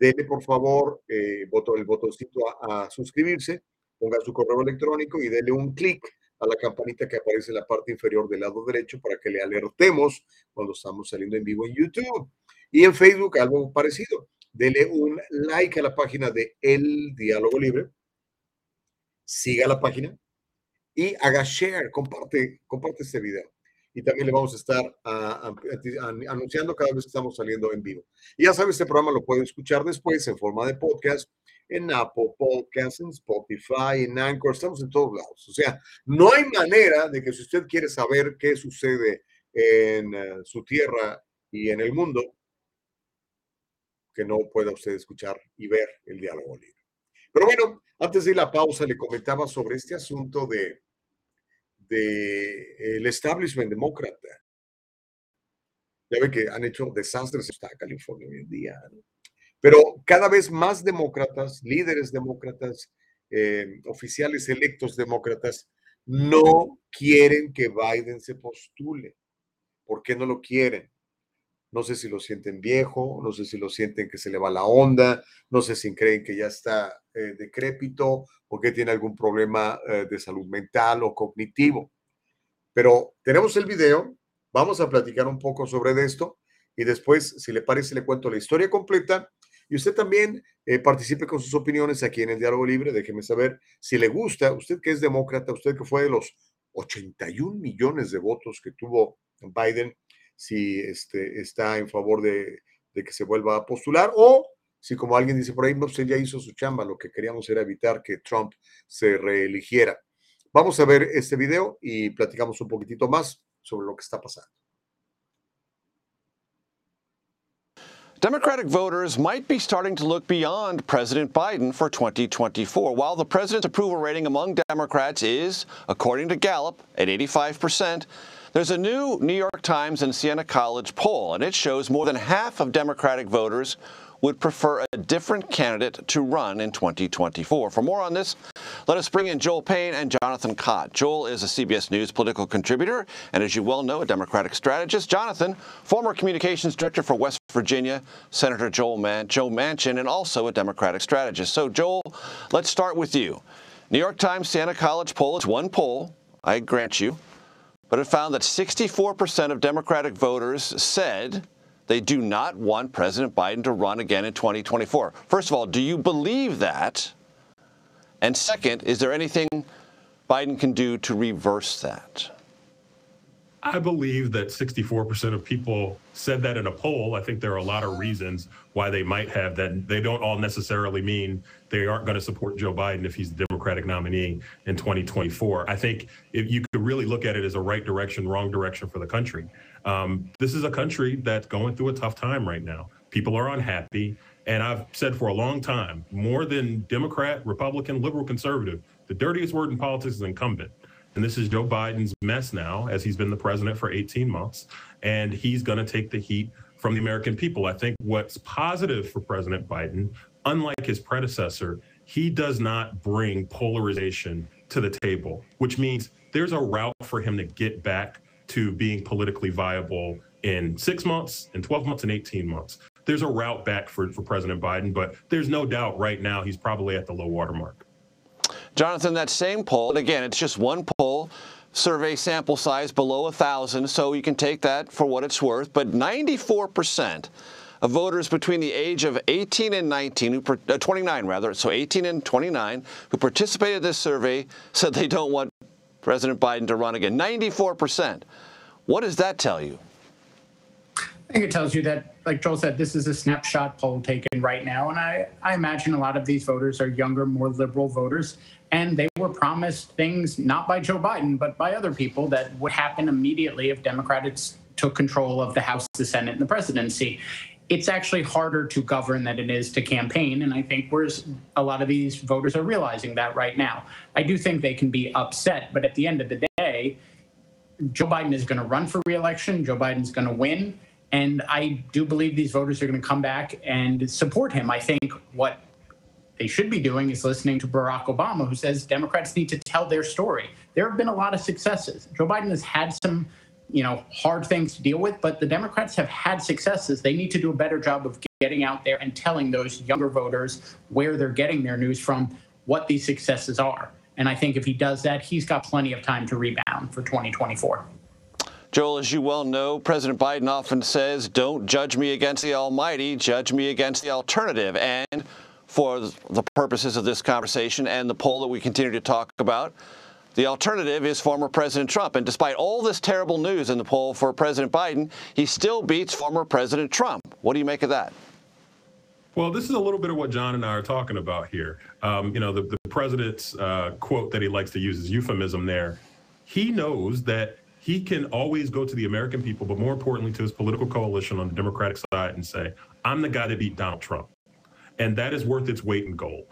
dele por favor eh, el botoncito a, suscribirse, ponga su correo electrónico y dele un clic a la campanita que aparece en la parte inferior del lado derecho para que le alertemos cuando estamos saliendo en vivo en YouTube. Y en Facebook algo parecido. Dele un like a la página de El Diálogo Libre. Siga la página y haga share, comparte, comparte este video. Y también le vamos a estar anunciando cada vez que estamos saliendo en vivo. Y ya sabes, este programa lo puede escuchar después en forma de podcast en Apple Podcasts, en Spotify, en Anchor, estamos en todos lados. O sea, no hay manera de que si usted quiere saber qué sucede en eh, su tierra y en el mundo, que no pueda usted escuchar y ver el diálogo libre. Pero bueno, antes de la pausa le comentaba sobre este asunto de, de el establishment demócrata. Ya ve que han hecho desastres en California hoy en día. Pero cada vez más demócratas, líderes demócratas, eh, oficiales electos demócratas, no quieren que Biden se postule. ¿Por qué no lo quieren? No sé si lo sienten viejo, no sé si lo sienten que se le va la onda, no sé si creen que ya está eh, decrépito o que tiene algún problema eh, de salud mental o cognitivo. Pero tenemos el video, vamos a platicar un poco sobre esto y después, si le parece, le cuento la historia completa y usted también eh, participe con sus opiniones aquí en el Diálogo Libre. Déjeme saber si le gusta, usted que es demócrata, usted que fue de los 81 millones de votos que tuvo Biden, si este, está en favor de, que se vuelva a postular o si como alguien dice por ahí, no, usted ya hizo su chamba, lo que queríamos era evitar que Trump se reeligiera. Vamos a ver este video y platicamos un poquitito más sobre lo que está pasando. Democratic voters might be starting to look beyond President Biden for 2024. While the president's approval rating among Democrats is, according to Gallup, at 85%, there's a new New York Times and Siena College poll, and it shows more than half of Democratic voters would prefer a different candidate to run in 2024. For more on this, let us bring in Joel Payne and Jonathan Cott. Joel is a CBS News political contributor and, as you well know, a Democratic strategist. Jonathan, former communications director for West Virginia, Senator Joel Man- Joe Manchin, and also a Democratic strategist. So, Joel, let's start with you. New York Times Santa College poll is one poll, I grant you, but it found that 64% of Democratic voters said they do not want President Biden to run again in 2024. First of all, do you believe that? And second, is there anything Biden can do to reverse that? I believe that 64% of people said that in a poll. I think there are a lot of reasons why they might have that. They don't all necessarily mean they aren't going to support Joe Biden if he's the Democratic nominee in 2024. I think if you could really look at it as a right direction, wrong direction for the country. Um, this is a country that's going through a tough time right now. People are unhappy. And I've said for a long time, more than Democrat, Republican, liberal, conservative, the dirtiest word in politics is incumbent. And this is Joe Biden's mess now, as he's been the president for 18 months. And he's going to take the heat from the American people. I think what's positive for President Biden, unlike his predecessor, he does not bring polarization to the table, which means there's a route for him to get back to being politically viable in six months, in 12 months, and 18 months. There's a route back for, for President Biden, but there's no doubt right now he's probably at the low water mark. Jonathan, that same poll, and again, it's just one poll, survey sample size below 1,000, so you can take that for what it's worth, but 94% of voters between the age of 18 and 19, who, uh, 29 rather, so 18 and 29, who participated in this survey said they don't want President Biden to run again. 94%. What does that tell you? I think it tells you that, like Joel said, this is a snapshot poll taken right now. And I, I imagine a lot of these voters are younger, more liberal voters. And they were promised things not by Joe Biden, but by other people that would happen immediately if Democrats took control of the House, the Senate, and the presidency it's actually harder to govern than it is to campaign. And I think we're, a lot of these voters are realizing that right now. I do think they can be upset, but at the end of the day, Joe Biden is going to run for reelection. Joe Biden's going to win. And I do believe these voters are going to come back and support him. I think what they should be doing is listening to Barack Obama, who says Democrats need to tell their story. There have been a lot of successes. Joe Biden has had some you know, hard things to deal with, but the Democrats have had successes. They need to do a better job of getting out there and telling those younger voters where they're getting their news from, what these successes are. And I think if he does that, he's got plenty of time to rebound for 2024. Joel, as you well know, President Biden often says, don't judge me against the Almighty, judge me against the alternative. And for the purposes of this conversation and the poll that we continue to talk about, the alternative is former President Trump. And despite all this terrible news in the poll for President Biden, he still beats former President Trump. What do you make of that? Well, this is a little bit of what John and I are talking about here. Um, you know, the, the president's uh, quote that he likes to use is euphemism there. He knows that he can always go to the American people, but more importantly to his political coalition on the Democratic side and say, I'm the guy that beat Donald Trump. And that is worth its weight in gold.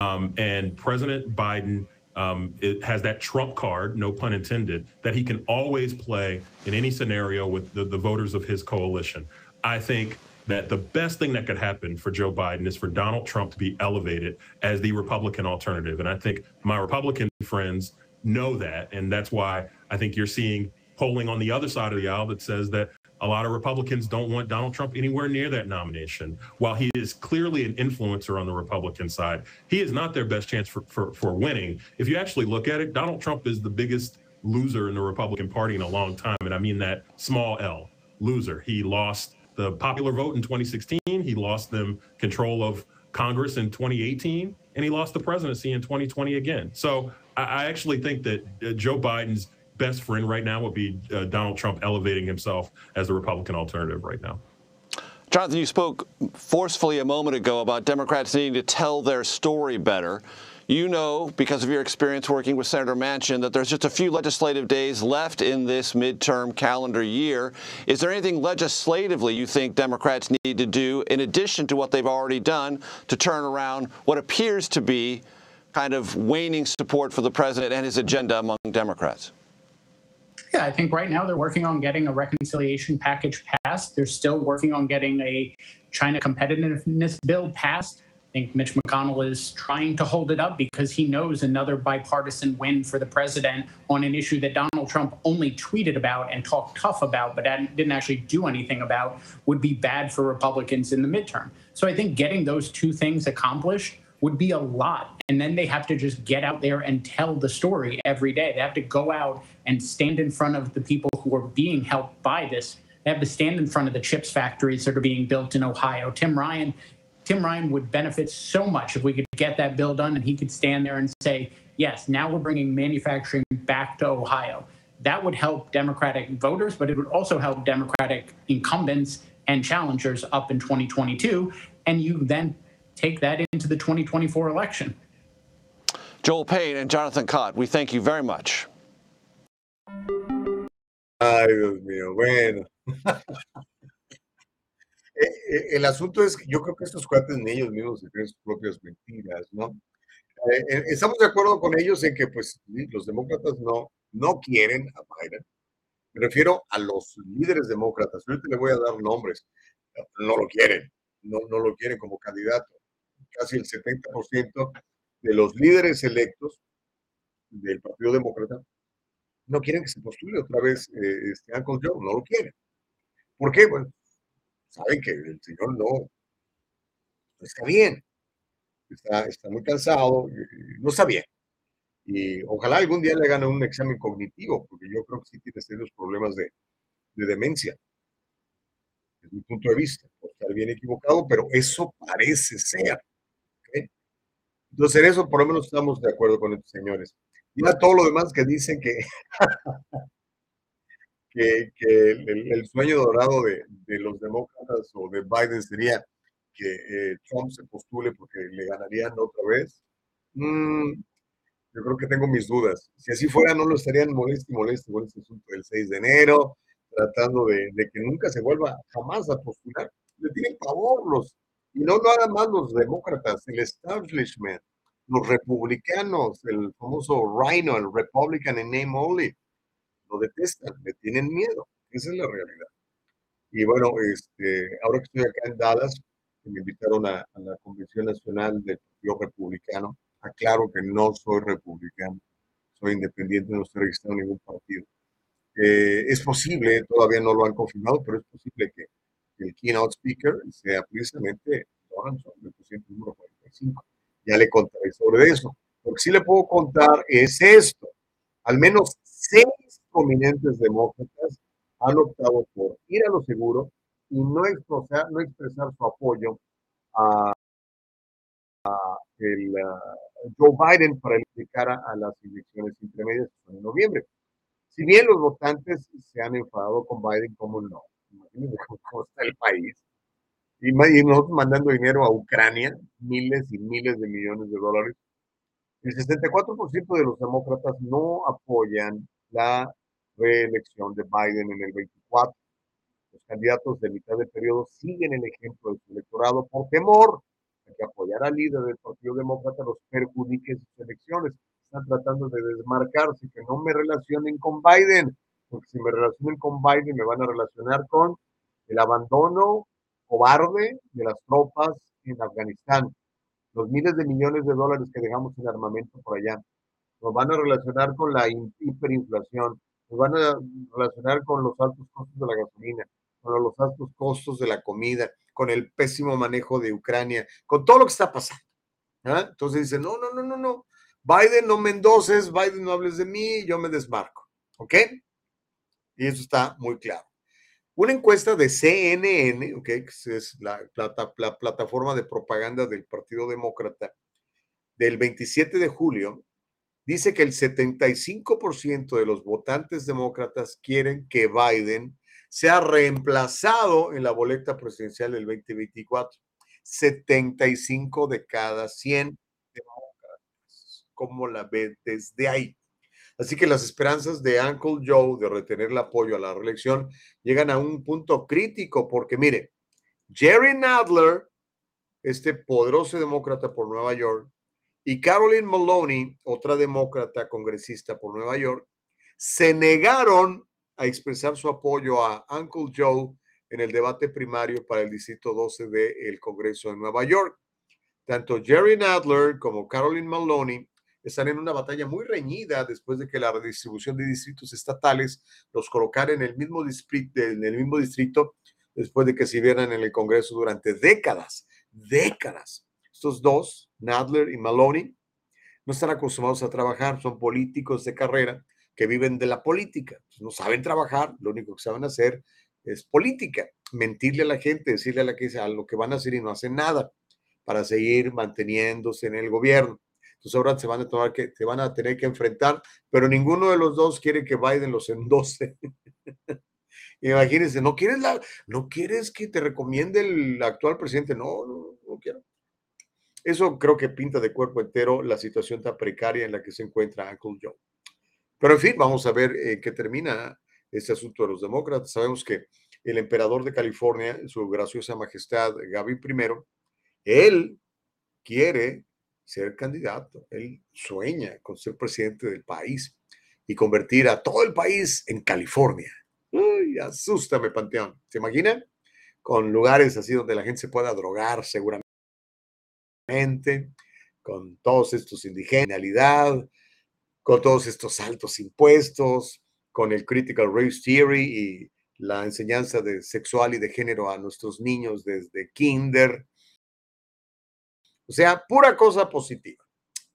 Um, and President Biden um, it has that trump card, no pun intended, that he can always play in any scenario with the, the voters of his coalition. I think that the best thing that could happen for Joe Biden is for Donald Trump to be elevated as the Republican alternative. And I think my Republican friends know that. And that's why I think you're seeing polling on the other side of the aisle that says that a lot of Republicans don't want Donald Trump anywhere near that nomination. While he is clearly an influencer on the Republican side, he is not their best chance for, for, for winning. If you actually look at it, Donald Trump is the biggest loser in the Republican Party in a long time. And I mean that small L, loser. He lost the popular vote in 2016, he lost them control of Congress in 2018, and he lost the presidency in 2020 again. So I, actually think that uh, Joe Biden's best friend right now would be uh, Donald Trump elevating himself as the Republican alternative right now. Jonathan, you spoke forcefully a moment ago about Democrats needing to tell their story better. You know, because of your experience working with Senator Manchin, that there's just a few legislative days left in this midterm calendar year. Is there anything legislatively you think Democrats need to do, in addition to what they've already done, to turn around what appears to be kind of waning support for the president and his agenda among Democrats? Yeah, I think right now they're working on getting a reconciliation package passed. They're still working on getting a China competitiveness bill passed. I think Mitch McConnell is trying to hold it up because he knows another bipartisan win for the president on an issue that Donald Trump only tweeted about and talked tough about, but didn't actually do anything about, would be bad for Republicans in the midterm. So I think getting those two things accomplished would be a lot. And then they have to just get out there and tell the story every day. They have to go out and stand in front of the people who are being helped by this. They have to stand in front of the chips factories that are being built in Ohio. Tim Ryan, Tim Ryan would benefit so much if we could get that bill done and he could stand there and say, yes, now we're bringing manufacturing back to Ohio. That would help Democratic voters, but it would also help Democratic incumbents and challengers up in 2022. And you then take that into the 2024 election. Joel Payne and Jonathan Cott, we thank you very much. Ay, Dios mío, bueno. Eh, eh, el asunto es que yo creo que estos cuates ni ellos mismos se creen sus propias mentiras, ¿no? Eh, estamos de acuerdo con ellos en que, pues, los demócratas no, no quieren a Biden. Me refiero a los líderes demócratas. Ahorita le voy a dar nombres. No lo quieren. No, no lo quieren como candidato casi el 70% de los líderes electos del Partido Demócrata no quieren que se postule otra vez eh, este Uncle Joe, no lo quieren. ¿Por qué? Bueno, saben que el señor no, está bien, está, está muy cansado, no está bien. Y ojalá algún día le hagan un examen cognitivo, porque yo creo que sí tiene serios problemas de, de demencia, desde mi punto de vista. Puedo estar bien equivocado, pero eso parece ser. Entonces, en eso por lo menos estamos de acuerdo con estos señores. Y a todo lo demás que dicen que, que, el, sueño dorado de, los demócratas o de Biden sería que eh, Trump se postule porque le ganarían otra vez. Mm, yo creo que tengo mis dudas. Si así fuera, no lo estarían molesto y molesto con este asunto del 6 de enero, tratando de, de, que nunca se vuelva jamás a postular. Le tienen pavor los, y no nada más los demócratas, el establishment, los republicanos, el famoso Rhino, el Republican in name only, lo detestan, le tienen miedo. Esa es la realidad. Y bueno, este, ahora que estoy acá en Dallas, me invitaron a, la Convención Nacional del Partido Republicano, aclaro que no soy republicano, soy independiente, no estoy registrado en ningún partido. Eh, es posible, todavía no lo han confirmado, pero es posible que el keynote speaker sea precisamente Donald Trump, el presidente número 45. Ya le contaré sobre eso. Lo que sí le puedo contar es esto. Al menos seis prominentes demócratas han optado por ir a lo seguro y no expresar, no expresar su apoyo a, el, Joe Biden para explicar a las elecciones intermedias en noviembre. Si bien los votantes se han enfadado con Biden, como no? Imagínense cómo está el país. Y, nosotros mandando dinero a Ucrania, miles y miles de millones de dólares. El 64% de los demócratas no apoyan la reelección de Biden en el 24. Los candidatos de mitad de periodo siguen el ejemplo de su electorado por temor a que apoyar al líder del Partido Demócrata los perjudique en sus elecciones. Están tratando de desmarcarse, que no me relacionen con Biden, porque si me relacionen con Biden me van a relacionar con el abandono cobarde de las tropas en Afganistán, los miles de millones de dólares que dejamos en armamento por allá. Nos van a relacionar con la hiperinflación, nos van a relacionar con los altos costos de la gasolina, con los altos costos de la comida, con el pésimo manejo de Ucrania, con todo lo que está pasando. ¿ah? Entonces dicen, no, no, no, no, no. Biden no me endoses, Biden no hables de mí, yo me desmarco. ¿Ok? Y eso está muy claro. Una encuesta de CNN, que es la, la, plataforma de propaganda del Partido Demócrata, del 27 de julio, dice que el 75% de los votantes demócratas quieren que Biden sea reemplazado en la boleta presidencial del 2024. 75 de cada 100 demócratas. ¿Cómo la ve desde ahí? Así que las esperanzas de Uncle Joe de retener el apoyo a la reelección llegan a un punto crítico porque, mire, Jerry Nadler, este poderoso demócrata por Nueva York, y Caroline Maloney, otra demócrata congresista por Nueva York, se negaron a expresar su apoyo a Uncle Joe en el debate primario para el Distrito 12 del Congreso de Nueva York. Tanto Jerry Nadler como Caroline Maloney están en una batalla muy reñida después de que la redistribución de distritos estatales los colocara en el mismo, distrito, en el mismo distrito después de que se vieran en el Congreso durante décadas, décadas. Estos dos, Nadler y Maloney, no están acostumbrados a trabajar, son políticos de carrera que viven de la política. No saben trabajar, lo único que saben hacer es política, mentirle a la gente, decirle a la que a lo que van a hacer y no hacen nada para seguir manteniéndose en el gobierno. Entonces ahora se van a tomar que, se van a tener que enfrentar, pero ninguno de los dos quiere que Biden los endose. Imagínense, ¿no quieres, la, ¿no quieres que te recomiende el actual presidente? No, no, no quiero. Eso creo que pinta de cuerpo entero la situación tan precaria en la que se encuentra Uncle Joe. Pero en fin, vamos a ver eh, qué termina este asunto de los demócratas. Sabemos que el emperador de California, su graciosa majestad Gaby I, él quiere ser candidato. Él sueña con ser presidente del país y convertir a todo el país en California. Uy, asústame, Panteón. ¿Se imagina? Con lugares así donde la gente se pueda drogar seguramente, con todos estos indigenalidad, con todos estos altos impuestos, con el critical race theory y la enseñanza de sexual y de género a nuestros niños desde kinder o sea, pura cosa positiva.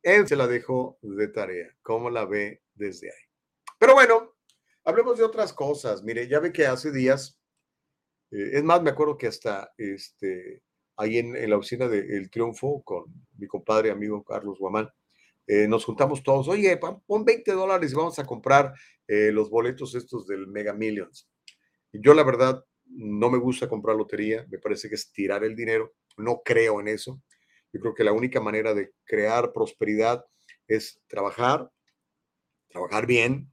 Él se la dejó de tarea. ¿Cómo la ve desde ahí? Pero bueno, hablemos de otras cosas. Mire, ya ve que hace días, eh, es más, me acuerdo que hasta este, ahí en, la oficina de El Triunfo con mi compadre amigo Carlos Guamán, eh, nos juntamos todos, oye, pon 20 dólares y vamos a comprar eh, los boletos estos del Mega Millions. Yo la verdad no me gusta comprar lotería, me parece que es tirar el dinero, no creo en eso. Yo creo que la única manera de crear prosperidad es trabajar, trabajar bien,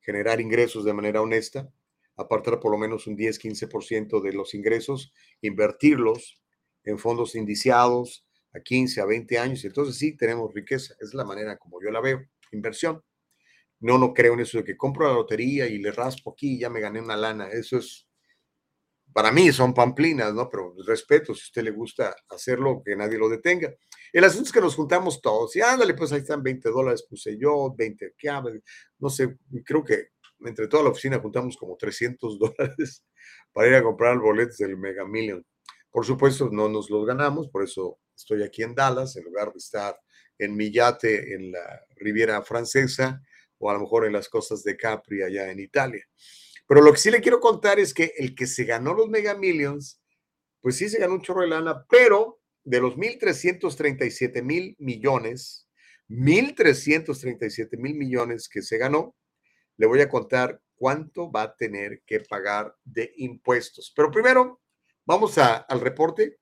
generar ingresos de manera honesta, apartar por lo menos un 10-15% de los ingresos, invertirlos en fondos indiciados a 15, a 20 años. Entonces sí, tenemos riqueza. Es la manera como yo la veo. Inversión. No, no creo en eso de que compro la lotería y le raspo aquí y ya me gané una lana. Eso es para mí son pamplinas, ¿no? Pero respeto, si usted le gusta hacerlo, que nadie lo detenga. El asunto es que nos juntamos todos y ándale, pues ahí están 20 dólares, puse yo, 20, ¿qué No sé, creo que entre toda la oficina juntamos como 300 dólares para ir a comprar boletos del Mega Million. Por supuesto, no nos los ganamos, por eso estoy aquí en Dallas, en lugar de estar en mi en la Riviera Francesa o a lo mejor en las costas de Capri allá en Italia. Pero lo que sí le quiero contar es que el que se ganó los Mega Millions, pues sí se ganó un chorro de lana, pero de los 1.337 mil millones, 1.337 mil millones que se ganó, le voy a contar cuánto va a tener que pagar de impuestos. Pero primero, vamos al reporte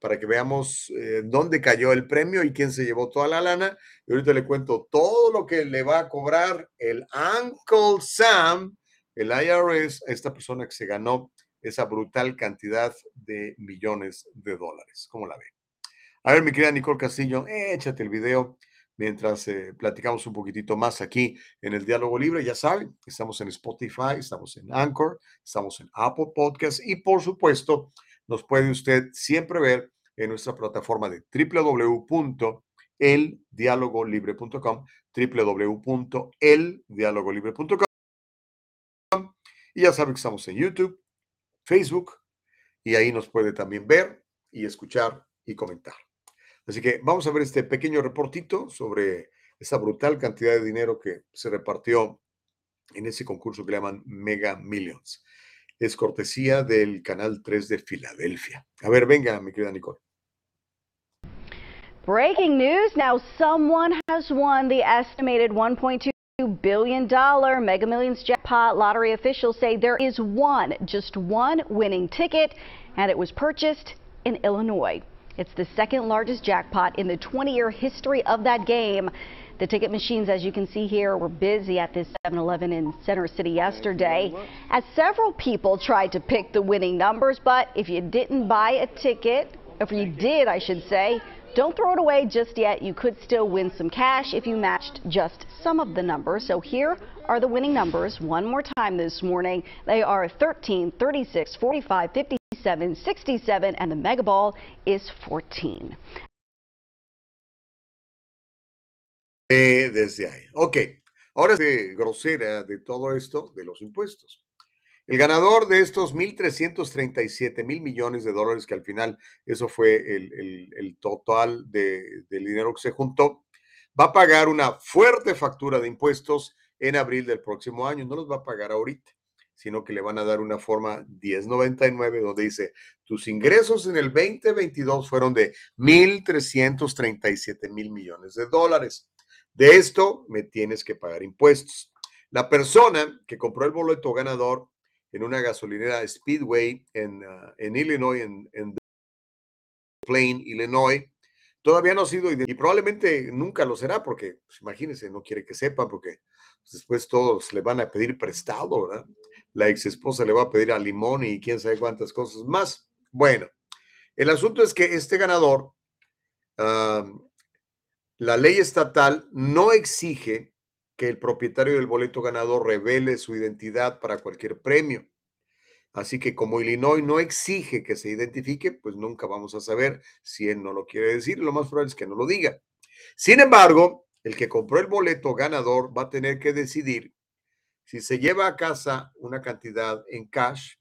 para que veamos eh, dónde cayó el premio y quién se llevó toda la lana. Y ahorita le cuento todo lo que le va a cobrar el Uncle Sam, el IRS, esta persona que se ganó esa brutal cantidad de millones de dólares. ¿Cómo la ve? A ver, mi querida Nicole Castillo, échate el video mientras eh, platicamos un poquitito más aquí en el Diálogo Libre. Ya saben, estamos en Spotify, estamos en Anchor, estamos en Apple Podcasts y por supuesto nos puede usted siempre ver en nuestra plataforma de www.eldialogolibre.com, www.eldialogolibre.com. Y ya saben que estamos en YouTube, Facebook, y ahí nos puede también ver y escuchar y comentar. Así que vamos a ver este pequeño reportito sobre esa brutal cantidad de dinero que se repartió en ese concurso que le llaman Mega Millions. Es cortesía del Canal 3 de Filadelfia. A ver, venga, mi querida Nicole. Breaking news, now someone has won the estimated 1.2 billion dollar Mega Millions jackpot. Lottery officials say there is one, just one winning ticket, and it was purchased in Illinois. It's the second largest jackpot in the 20-year history of that game. The ticket machines, as you can see here, were busy at this 7-Eleven in Center City yesterday as several people tried to pick the winning numbers. But if you didn't buy a ticket, if you did, I should say, don't throw it away just yet. You could still win some cash if you matched just some of the numbers. So here are the winning numbers one more time this morning. They are 13, 36, 45, 50. 67, and the mega ball is 14. Eh, desde ahí. Ok, ahora es grosera de todo esto de los impuestos. El ganador de estos 1.337 mil millones de dólares, que al final eso fue el, total de, del dinero que se juntó, va a pagar una fuerte factura de impuestos en abril del próximo año. No los va a pagar ahorita sino que le van a dar una forma 1099 donde dice, tus ingresos en el 2022 fueron de 1.337 mil millones de dólares. De esto me tienes que pagar impuestos. La persona que compró el boleto ganador en una gasolinera Speedway en, ah, en Illinois, en, en Plain, Illinois, todavía no ha sido y probablemente nunca lo será porque, pues, imagínense, no quiere que sepan porque después todos le van a pedir prestado, ¿verdad? la ex esposa le va a pedir a Limón y quién sabe cuántas cosas más. Bueno, el asunto es que este ganador, la ley estatal no exige que el propietario del boleto ganador revele su identidad para cualquier premio. Así que como Illinois no exige que se identifique, pues nunca vamos a saber si él no lo quiere decir. Lo más probable es que no lo diga. Sin embargo, el que compró el boleto ganador va a tener que decidir si se lleva a casa una cantidad en cash,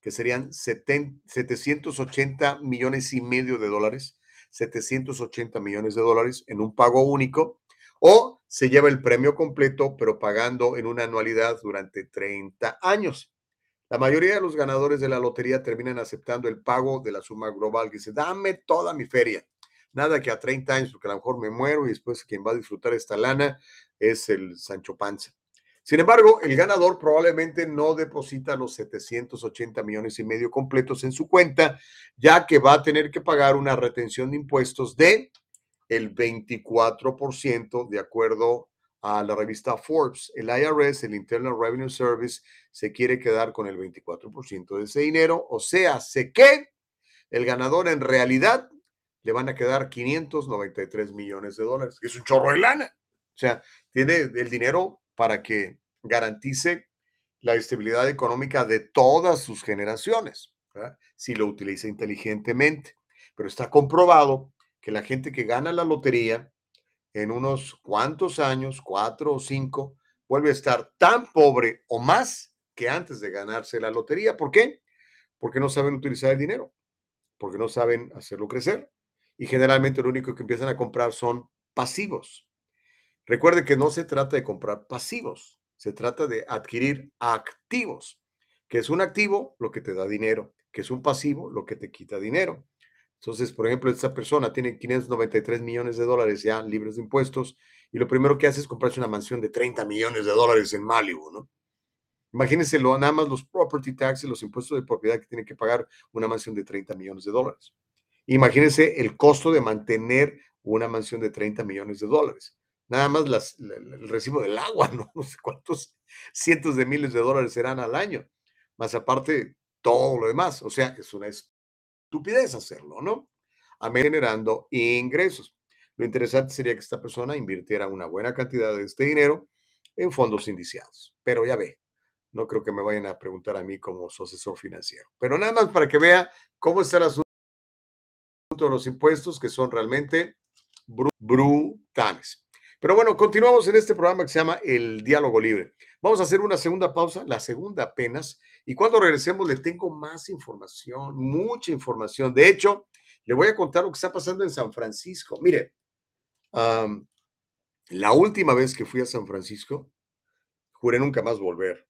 que serían 780 millones y medio de dólares, 780 millones de dólares en un pago único, o se lleva el premio completo, pero pagando en una anualidad durante 30 años. La mayoría de los ganadores de la lotería terminan aceptando el pago de la suma global, que dice, dame toda mi feria. Nada que a 30 años, porque a lo mejor me muero y después quien va a disfrutar esta lana es el Sancho Panza. Sin embargo, el ganador probablemente no deposita los 780 millones y medio completos en su cuenta, ya que va a tener que pagar una retención de impuestos de el 24% de acuerdo a la revista Forbes. El IRS, el Internal Revenue Service, se quiere quedar con el 24% de ese dinero, o sea, sé que el ganador en realidad le van a quedar 593 millones de dólares. Es un chorro de lana. O sea, tiene el dinero para que garantice la estabilidad económica de todas sus generaciones, si lo utiliza inteligentemente. Pero está comprobado que la gente que gana la lotería en unos cuantos años, cuatro o cinco, vuelve a estar tan pobre o más que antes de ganarse la lotería. ¿Por qué? Porque no saben utilizar el dinero, porque no saben hacerlo crecer. Y generalmente lo único que empiezan a comprar son pasivos. Recuerde que no se trata de comprar pasivos, se trata de adquirir activos, que es un activo lo que te da dinero, que es un pasivo lo que te quita dinero. Entonces, por ejemplo, esta persona tiene 593 millones de dólares ya libres de impuestos y lo primero que hace es comprarse una mansión de 30 millones de dólares en Malibu, ¿no? Imagínense lo, nada más los property taxes, los impuestos de propiedad que tiene que pagar una mansión de 30 millones de dólares. Imagínense el costo de mantener una mansión de 30 millones de dólares. Nada más las, el recibo del agua, ¿no? No sé cuántos cientos de miles de dólares serán al año. Más aparte, todo lo demás. O sea, es una estupidez hacerlo, ¿no? A generando ingresos. Lo interesante sería que esta persona invirtiera una buena cantidad de este dinero en fondos indiciados. Pero ya ve, no creo que me vayan a preguntar a mí como su asesor financiero. Pero nada más para que vea cómo está el asunto de los impuestos, que son realmente brutales. Pero bueno, continuamos en este programa que se llama El Diálogo Libre. Vamos a hacer una segunda pausa, la segunda apenas, y cuando regresemos le tengo más información, mucha información. De hecho, le voy a contar lo que está pasando en San Francisco. Mire, la última vez que fui a San Francisco, juré nunca más volver.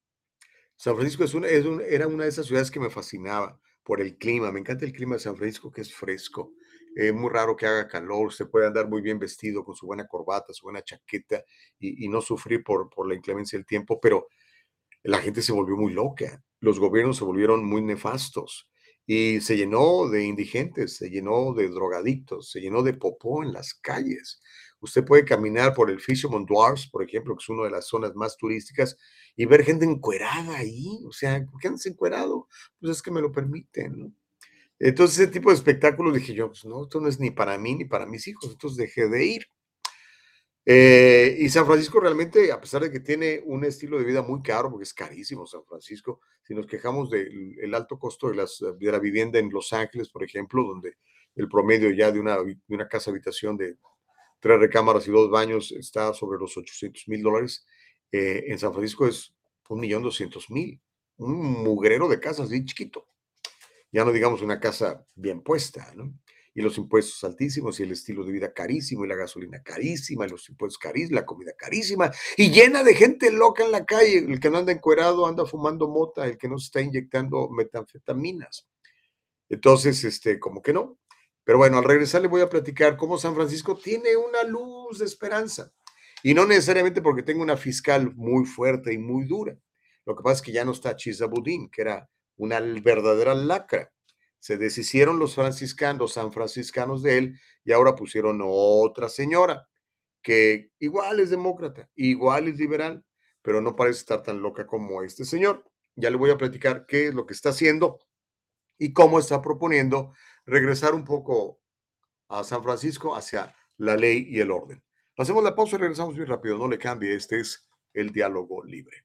San Francisco es una, era una de esas ciudades que me fascinaba por el clima. Me encanta el clima de San Francisco, que es fresco. Es muy raro que haga calor, se puede andar muy bien vestido con su buena corbata, su buena chaqueta y, no sufrir por, por la inclemencia del tiempo, pero la gente se volvió muy loca, los gobiernos se volvieron muy nefastos y se llenó de indigentes, se llenó de drogadictos, se llenó de popó en las calles. Usted puede caminar por el Fisherman Dwarfs, por ejemplo, que es una de las zonas más turísticas, y ver gente encuerada ahí. O sea, ¿por qué andas encuerado? Pues es que me lo permiten, ¿no? Entonces, ese tipo de espectáculos dije yo, pues no, esto no es ni para mí ni para mis hijos, entonces dejé de ir. Eh, y San Francisco realmente, a pesar de que tiene un estilo de vida muy caro, porque es carísimo San Francisco, si nos quejamos del alto costo de, las, de la vivienda en Los Ángeles, por ejemplo, donde el promedio ya de una, de una casa habitación de tres recámaras y dos baños está sobre los 800 mil dólares, eh, en San Francisco es un millón doscientos mil, un mugrero de casas bien chiquito ya no digamos una casa bien puesta, ¿no? Y los impuestos altísimos y el estilo de vida carísimo y la gasolina carísima y los impuestos carísimos, la comida carísima y llena de gente loca en la calle. El que no anda encuerado anda fumando mota, el que no se está inyectando metanfetaminas. Entonces, este, como que no. Pero bueno, al regresar le voy a platicar cómo San Francisco tiene una luz de esperanza. Y no necesariamente porque tenga una fiscal muy fuerte y muy dura. Lo que pasa es que ya no está Chizabudín, que era una verdadera lacra. Se deshicieron los franciscanos, los san franciscanos de él, y ahora pusieron otra señora, que igual es demócrata, igual es liberal, pero no parece estar tan loca como este señor. Ya le voy a platicar qué es lo que está haciendo y cómo está proponiendo regresar un poco a San Francisco hacia la ley y el orden. Hacemos la pausa y regresamos muy rápido. No le cambie, este es el diálogo libre.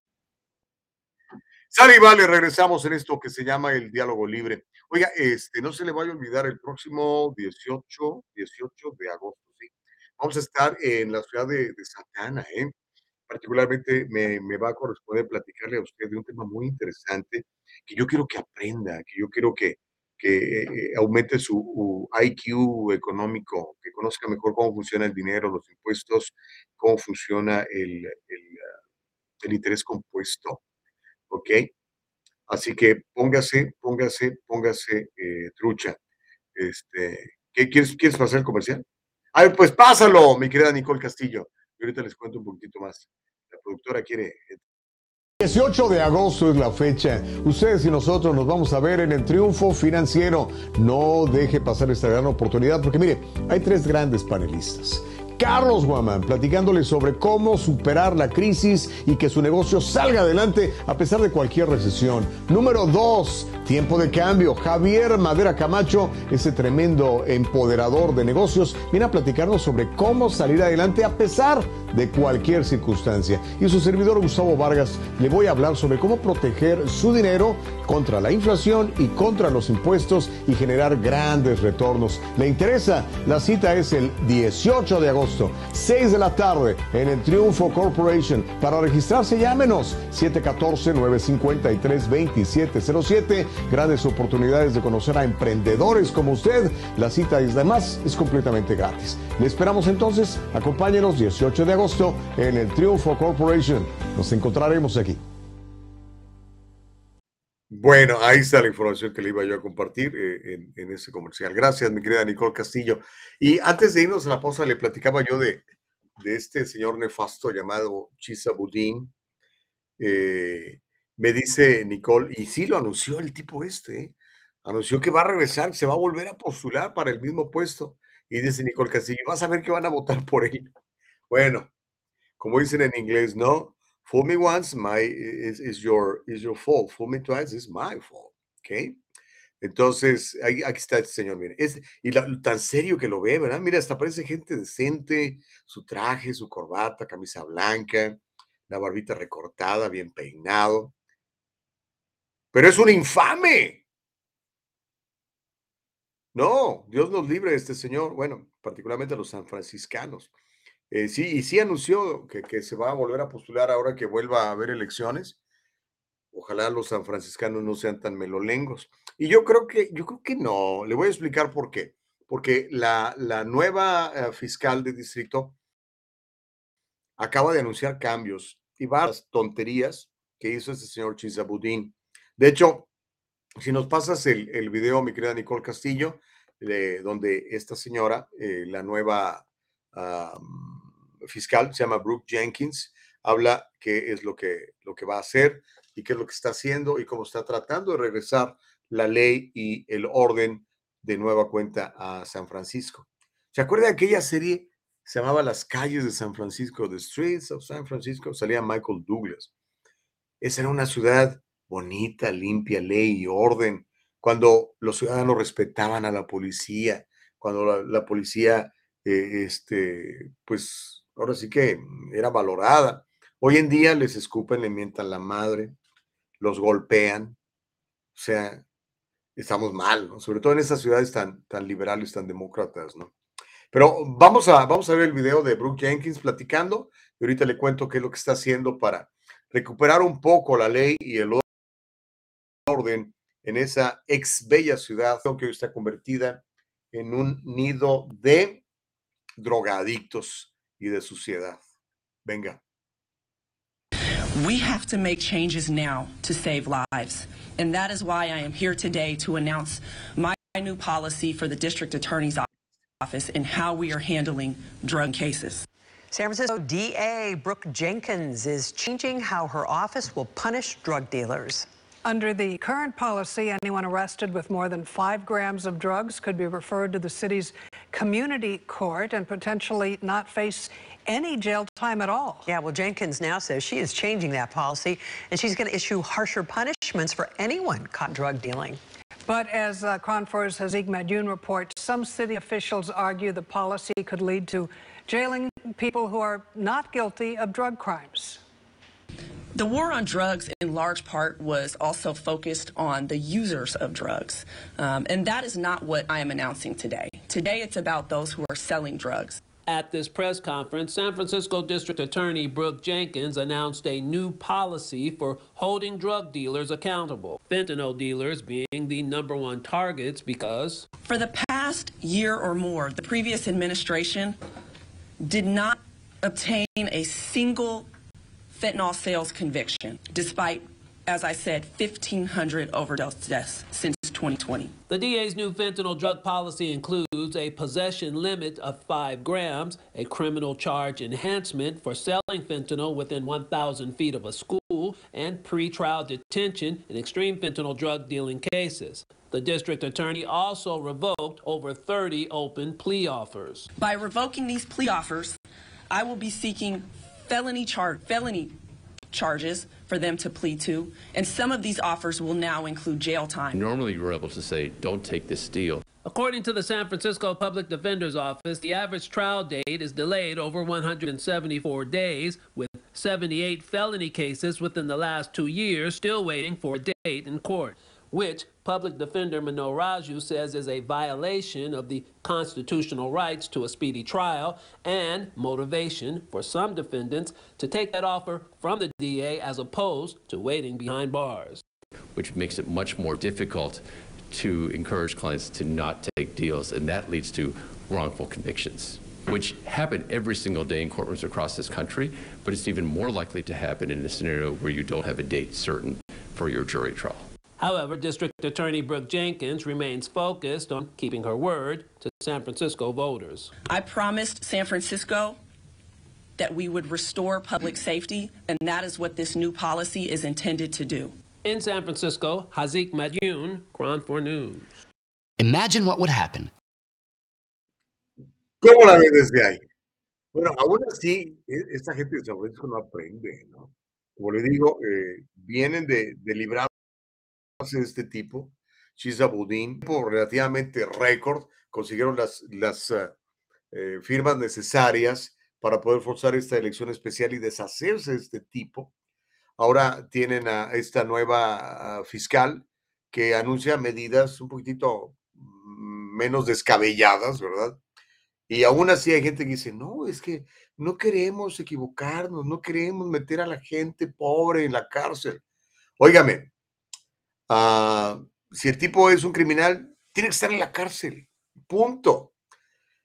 Sale y vale, regresamos en esto que se llama el diálogo libre. Oiga, este, no se le vaya a olvidar el próximo 18, 18 de agosto. Vamos a estar en la ciudad de, Santa Ana, ¿eh? Particularmente me, me, va a corresponder platicarle a usted de un tema muy interesante que yo quiero que aprenda, que yo quiero que, que eh, aumente su IQ económico, que conozca mejor cómo funciona el dinero, los impuestos, cómo funciona el, el interés compuesto ¿ok? Así que póngase, póngase, póngase eh, trucha. Este, ¿qué, quieres, ¿Quieres pasar el comercial? Ay, pues pásalo, mi querida Nicole Castillo. Y ahorita les cuento un poquito más. La productora quiere 18 de agosto es la fecha. Ustedes y nosotros nos vamos a ver en el triunfo financiero. No deje pasar esta gran oportunidad porque mire, hay tres grandes panelistas Carlos Guamán, platicándole sobre cómo superar la crisis y que su negocio salga adelante a pesar de cualquier recesión. Número dos, tiempo de cambio. Javier Madera Camacho, ese tremendo empoderador de negocios, viene a platicarnos sobre cómo salir adelante a pesar de cualquier circunstancia. Y su servidor Gustavo Vargas le voy a hablar sobre cómo proteger su dinero contra la inflación y contra los impuestos y generar grandes retornos. ¿Le interesa? La cita es el 18 de agosto, 6 de la tarde, en el Triunfo Corporation. Para registrarse, llámenos 714-953-2707. Grandes oportunidades de conocer a emprendedores como usted. La cita es además es completamente gratis. Le esperamos entonces. Acompáñenos 18 de agosto en el Triunfo Corporation. Nos encontraremos aquí. Bueno, ahí está la información que le iba yo a compartir eh, en, ese comercial. Gracias, mi querida Nicole Castillo. Y antes de irnos a la pausa, le platicaba yo de, de este señor nefasto llamado Chisa Budín. Eh, me dice Nicole, y sí lo anunció el tipo este, ¿eh? anunció que va a regresar, se va a volver a postular para el mismo puesto. Y dice Nicole Castillo, vas a ver que van a votar por él. Bueno, como dicen en inglés, ¿no? Fool me once, my is, is, your is your fault. Fool me twice is my fault. ¿Ok? Entonces, aquí está este señor, mire. Es, y tan serio que lo ve, ¿verdad? Mira, hasta parece gente decente, su traje, su corbata, camisa blanca, la barbita recortada, bien peinado. Pero es un infame. No, Dios nos libre de este señor. Bueno, particularmente a los sanfranciscanos. Eh, sí, y sí anunció que, que, se va a volver a postular ahora que vuelva a haber elecciones. Ojalá los sanfranciscanos no sean tan melolengos. Y yo creo que, yo creo que no. Le voy a explicar por qué. Porque la, la nueva uh, fiscal de distrito acaba de anunciar cambios y varias tonterías que hizo este señor Chisabudín. De hecho, si nos pasas el, el video, mi querida Nicole Castillo, de, donde esta señora, eh, la nueva fiscal, se llama Brooke Jenkins, habla qué es lo que, lo que va a hacer y qué es lo que está haciendo y cómo está tratando de regresar la ley y el orden de nueva cuenta a San Francisco. ¿Se acuerda de aquella serie? Se llamaba Las calles de San Francisco, The Streets of San Francisco, salía Michael Douglas. Esa era una ciudad bonita, limpia, ley y orden, cuando los ciudadanos respetaban a la policía, cuando la, policía, eh, este, pues ahora sí que era valorada. Hoy en día les escupen, le mientan la madre, los golpean, o sea, estamos mal, ¿no? Sobre todo en esas ciudades tan, tan liberales, tan demócratas, ¿no? Pero vamos a, vamos a ver el video de Brooke Jenkins platicando y ahorita le cuento qué es lo que está haciendo para recuperar un poco la ley y el orden en esa ex bella ciudad que hoy está convertida en un nido de drogadictos y de suciedad. Venga. We have to make changes now to save lives. And that is why I am here today to announce my new policy for the district attorney's office and how we are handling drug cases. San Francisco DA Brooke Jenkins is changing how her office will punish drug dealers. Under the current policy, anyone arrested with more than five grams of drugs could be referred to the city's community court and potentially not face any jail time at all. Yeah, well, Jenkins now says she is changing that policy and she's going to issue harsher punishments for anyone caught drug dealing. But as uh, KRON4's Hazik Madyoun reports, some city officials argue the policy could lead to jailing people who are not guilty of drug crimes. The war on drugs, in large part, was also focused on the users of drugs. Um, and that is not what I am announcing today. Today, it's about those who are selling drugs. At this press conference, San Francisco District Attorney Brooke Jenkins announced a new policy for holding drug dealers accountable. Fentanyl dealers being the number one targets because. For the past year or more, the previous administration did not obtain a single fentanyl sales conviction, despite, as I said, 1,500 overdose deaths since 2020. The DA's new fentanyl drug policy includes a possession limit of 5 grams, a criminal charge enhancement for selling fentanyl within 1,000 feet of a school, and pretrial detention in extreme fentanyl drug dealing cases. The district attorney also revoked over 30 open plea offers. By revoking these plea offers, I will be seeking felony char- felony charges for them to plead to, and some of these offers will now include jail time. Normally, you're able to say, don't take this deal. According to the San Francisco Public Defender's Office, the average trial date is delayed over 174 days, with 78 felony cases within the last two years still waiting for a date in court, which Public Defender Mano Raju says is a violation of the constitutional rights to a speedy trial and motivation for some defendants to take that offer from the DA as opposed to waiting behind bars. Which makes it much more difficult to encourage clients to not take deals, and that leads to wrongful convictions, which happen every single day in courtrooms across this country, but it's even more likely to happen in a scenario where you don't have a date certain for your jury trial. However, District Attorney Brooke Jenkins remains focused on keeping her word to San Francisco voters. I promised San Francisco that we would restore public safety, and that is what this new policy is intended to do. In San Francisco, Hazik Madyun, Cron 4 News. Imagine what would happen. ¿Cómo la ves desde ahí? Bueno, aún así, esta gente de San Francisco no aprende, ¿no? Como le digo, eh, vienen de, de librarse de este tipo, Budín, por relativamente récord, consiguieron las, las ah, eh, firmas necesarias para poder forzar esta elección especial y deshacerse de este tipo. Ahora tienen a esta nueva ah, fiscal que anuncia medidas un poquitito mm, menos descabelladas, ¿verdad? Y aún así hay gente que dice, no, es que no queremos equivocarnos, no queremos meter a la gente pobre en la cárcel. Óigame, ah, si el tipo es un criminal, tiene que estar en la cárcel. Punto.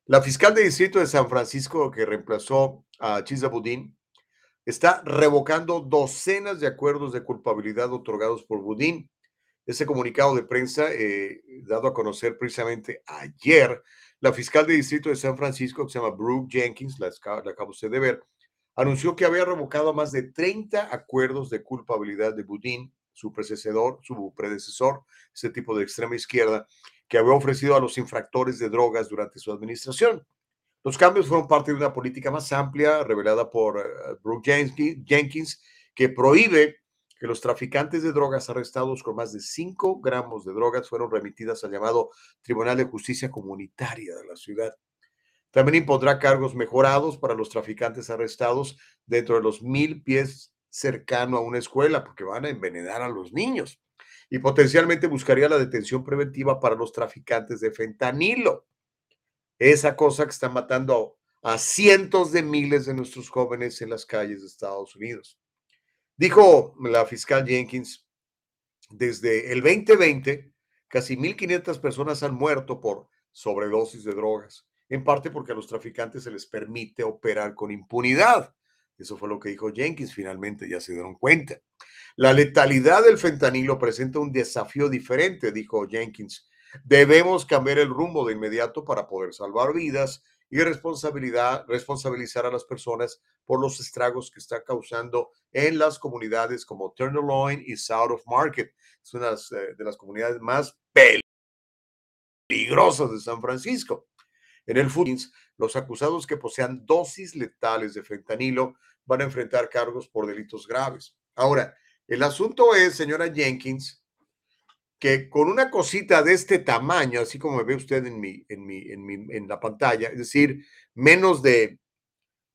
La fiscal de distrito de San Francisco que reemplazó a Chisa Budín está revocando docenas de acuerdos de culpabilidad otorgados por Budín. Ese comunicado de prensa, eh, dado a conocer precisamente ayer, la fiscal de distrito de San Francisco, que se llama Brooke Jenkins, la, la acaba usted de ver, anunció que había revocado más de 30 acuerdos de culpabilidad de Budín, su predecesor, su ese tipo de extrema izquierda, que había ofrecido a los infractores de drogas durante su administración. Los cambios fueron parte de una política más amplia revelada por eh, Brooke Jenki- Jenkins, que prohíbe que los traficantes de drogas arrestados con más de 5 gramos de drogas fueron remitidas al llamado Tribunal de Justicia Comunitaria de la ciudad. También impondrá cargos mejorados para los traficantes arrestados dentro de los mil pies cercano a una escuela, porque van a envenenar a los niños. Y potencialmente buscaría la detención preventiva para los traficantes de fentanilo. Esa cosa que está matando a cientos de miles de nuestros jóvenes en las calles de Estados Unidos. Dijo la fiscal Jenkins, desde el 2020, casi 1.500 personas han muerto por sobredosis de drogas, en parte porque a los traficantes se les permite operar con impunidad. Eso fue lo que dijo Jenkins, finalmente ya se dieron cuenta. La letalidad del fentanilo presenta un desafío diferente, dijo Jenkins. Debemos cambiar el rumbo de inmediato para poder salvar vidas y responsabilidad, responsabilizar a las personas por los estragos que está causando en las comunidades como Tenderloin y South of Market. Es una de las, eh, comunidades más peligrosas de San Francisco. En el Footings, los acusados que posean dosis letales de fentanilo van a enfrentar cargos por delitos graves. Ahora, el asunto es, señora Jenkins, que con una cosita de este tamaño, así como me ve usted en mi, en mi, en mi, en la pantalla, es decir, menos de,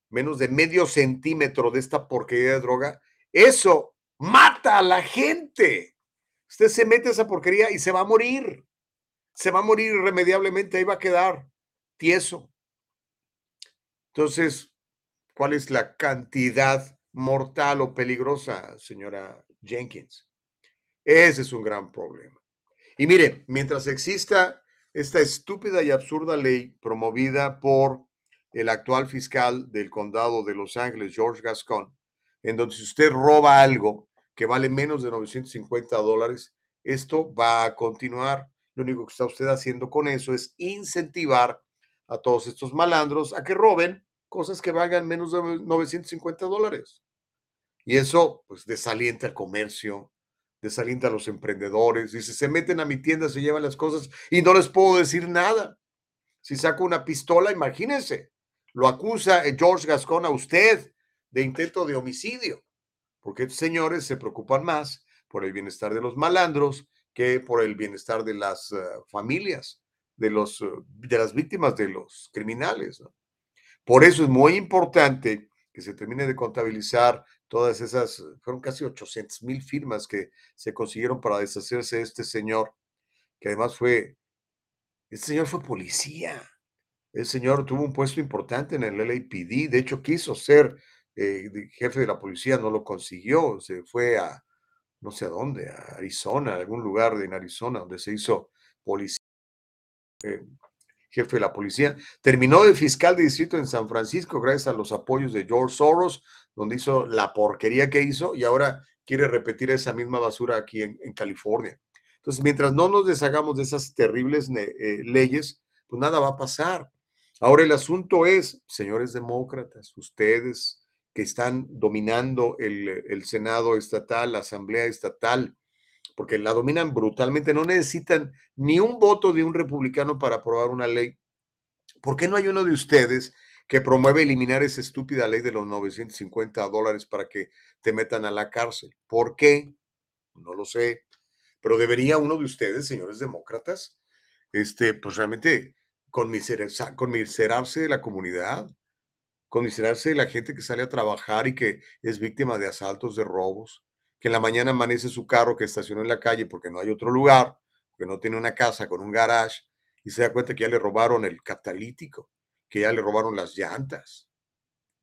menos de medio centímetro de esta porquería de droga, eso mata a la gente. Usted se mete a esa porquería y se va a morir. Se va a morir irremediablemente, ahí va a quedar tieso. Entonces, ¿cuál es la cantidad mortal o peligrosa, señora Jenkins? Ese es un gran problema. Y mire, mientras exista esta estúpida y absurda ley promovida por el actual fiscal del condado de Los Ángeles, George Gascon, en donde si usted roba algo que vale menos de 950 dólares, esto va a continuar. Lo único que está usted haciendo con eso es incentivar a todos estos malandros a que roben cosas que valgan menos de 950 dólares. Y eso, pues, desalienta el comercio, desalienta a los emprendedores. Dice, se meten a mi tienda, se llevan las cosas y no les puedo decir nada. Si saco una pistola, imagínense, lo acusa George Gascon a usted de intento de homicidio, porque señores se preocupan más por el bienestar de los malandros que por el bienestar de las eh, familias, de, los, eh, de las víctimas de los criminales. Por eso es muy importante que se termine de contabilizar todas esas, fueron casi 800 mil firmas que se consiguieron para deshacerse de este señor, que además fue, este señor fue policía, el señor tuvo un puesto importante en el LAPD, de hecho quiso ser eh, jefe de la policía, no lo consiguió, se fue a, no sé a dónde, a Arizona, a algún lugar en Arizona, donde se hizo policía, eh, jefe de la policía. Terminó de fiscal de distrito en San Francisco gracias a los apoyos de George Soros, donde hizo la porquería que hizo y ahora quiere repetir esa misma basura aquí en, California. Entonces, mientras no nos deshagamos de esas terribles eh, leyes, pues nada va a pasar. Ahora el asunto es, señores demócratas, ustedes que están dominando el, Senado estatal, la Asamblea estatal, porque la dominan brutalmente, no necesitan ni un voto de un republicano para aprobar una ley. ¿Por qué no hay uno de ustedes que promueve eliminar esa estúpida ley de los 950 dólares para que te metan a la cárcel? ¿Por qué? No lo sé. Pero debería uno de ustedes, señores demócratas, este, pues realmente conmiserarse de la comunidad, considerarse de la gente que sale a trabajar y que es víctima de asaltos, de robos, que en la mañana amanece su carro que estacionó en la calle porque no hay otro lugar, que no tiene una casa con un garage y se da cuenta que ya le robaron el catalítico, que ya le robaron las llantas.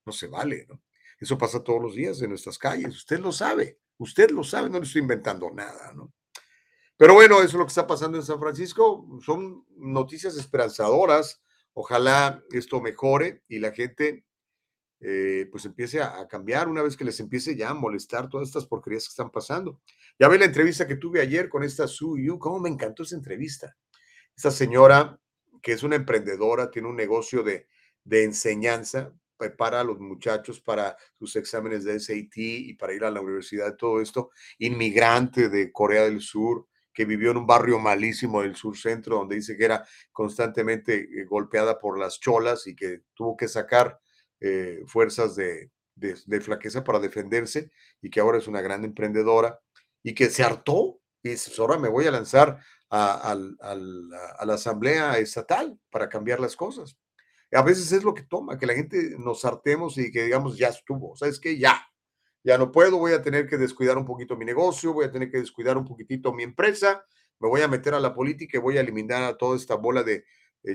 No se vale, ¿no? Eso pasa todos los días en nuestras calles. Usted lo sabe, usted lo sabe, no le estoy inventando nada, ¿no? Pero bueno, eso es lo que está pasando en San Francisco. Son noticias esperanzadoras. Ojalá esto mejore y la gente eh, pues empiece a, cambiar una vez que les empiece ya a molestar todas estas porquerías que están pasando. Ya ve la entrevista que tuve ayer con esta Su Yu, cómo me encantó esa entrevista. Esta señora que es una emprendedora, tiene un negocio de, de enseñanza, prepara a los muchachos para sus exámenes de SAT y para ir a la universidad, todo esto, inmigrante de Corea del Sur, que vivió en un barrio malísimo del sur centro, donde dice que era constantemente eh, golpeada por las cholas y que tuvo que sacar eh, fuerzas de, flaqueza para defenderse y que ahora es una gran emprendedora y que se hartó y dice, pues ahora me voy a lanzar a, la asamblea estatal para cambiar las cosas. A veces es lo que toma, que la gente nos hartemos y que digamos, ya estuvo, ¿sabes qué? Ya, ya no puedo, voy a tener que descuidar un poquito mi negocio, voy a tener que descuidar un poquitito mi empresa, me voy a meter a la política y voy a eliminar a toda esta bola de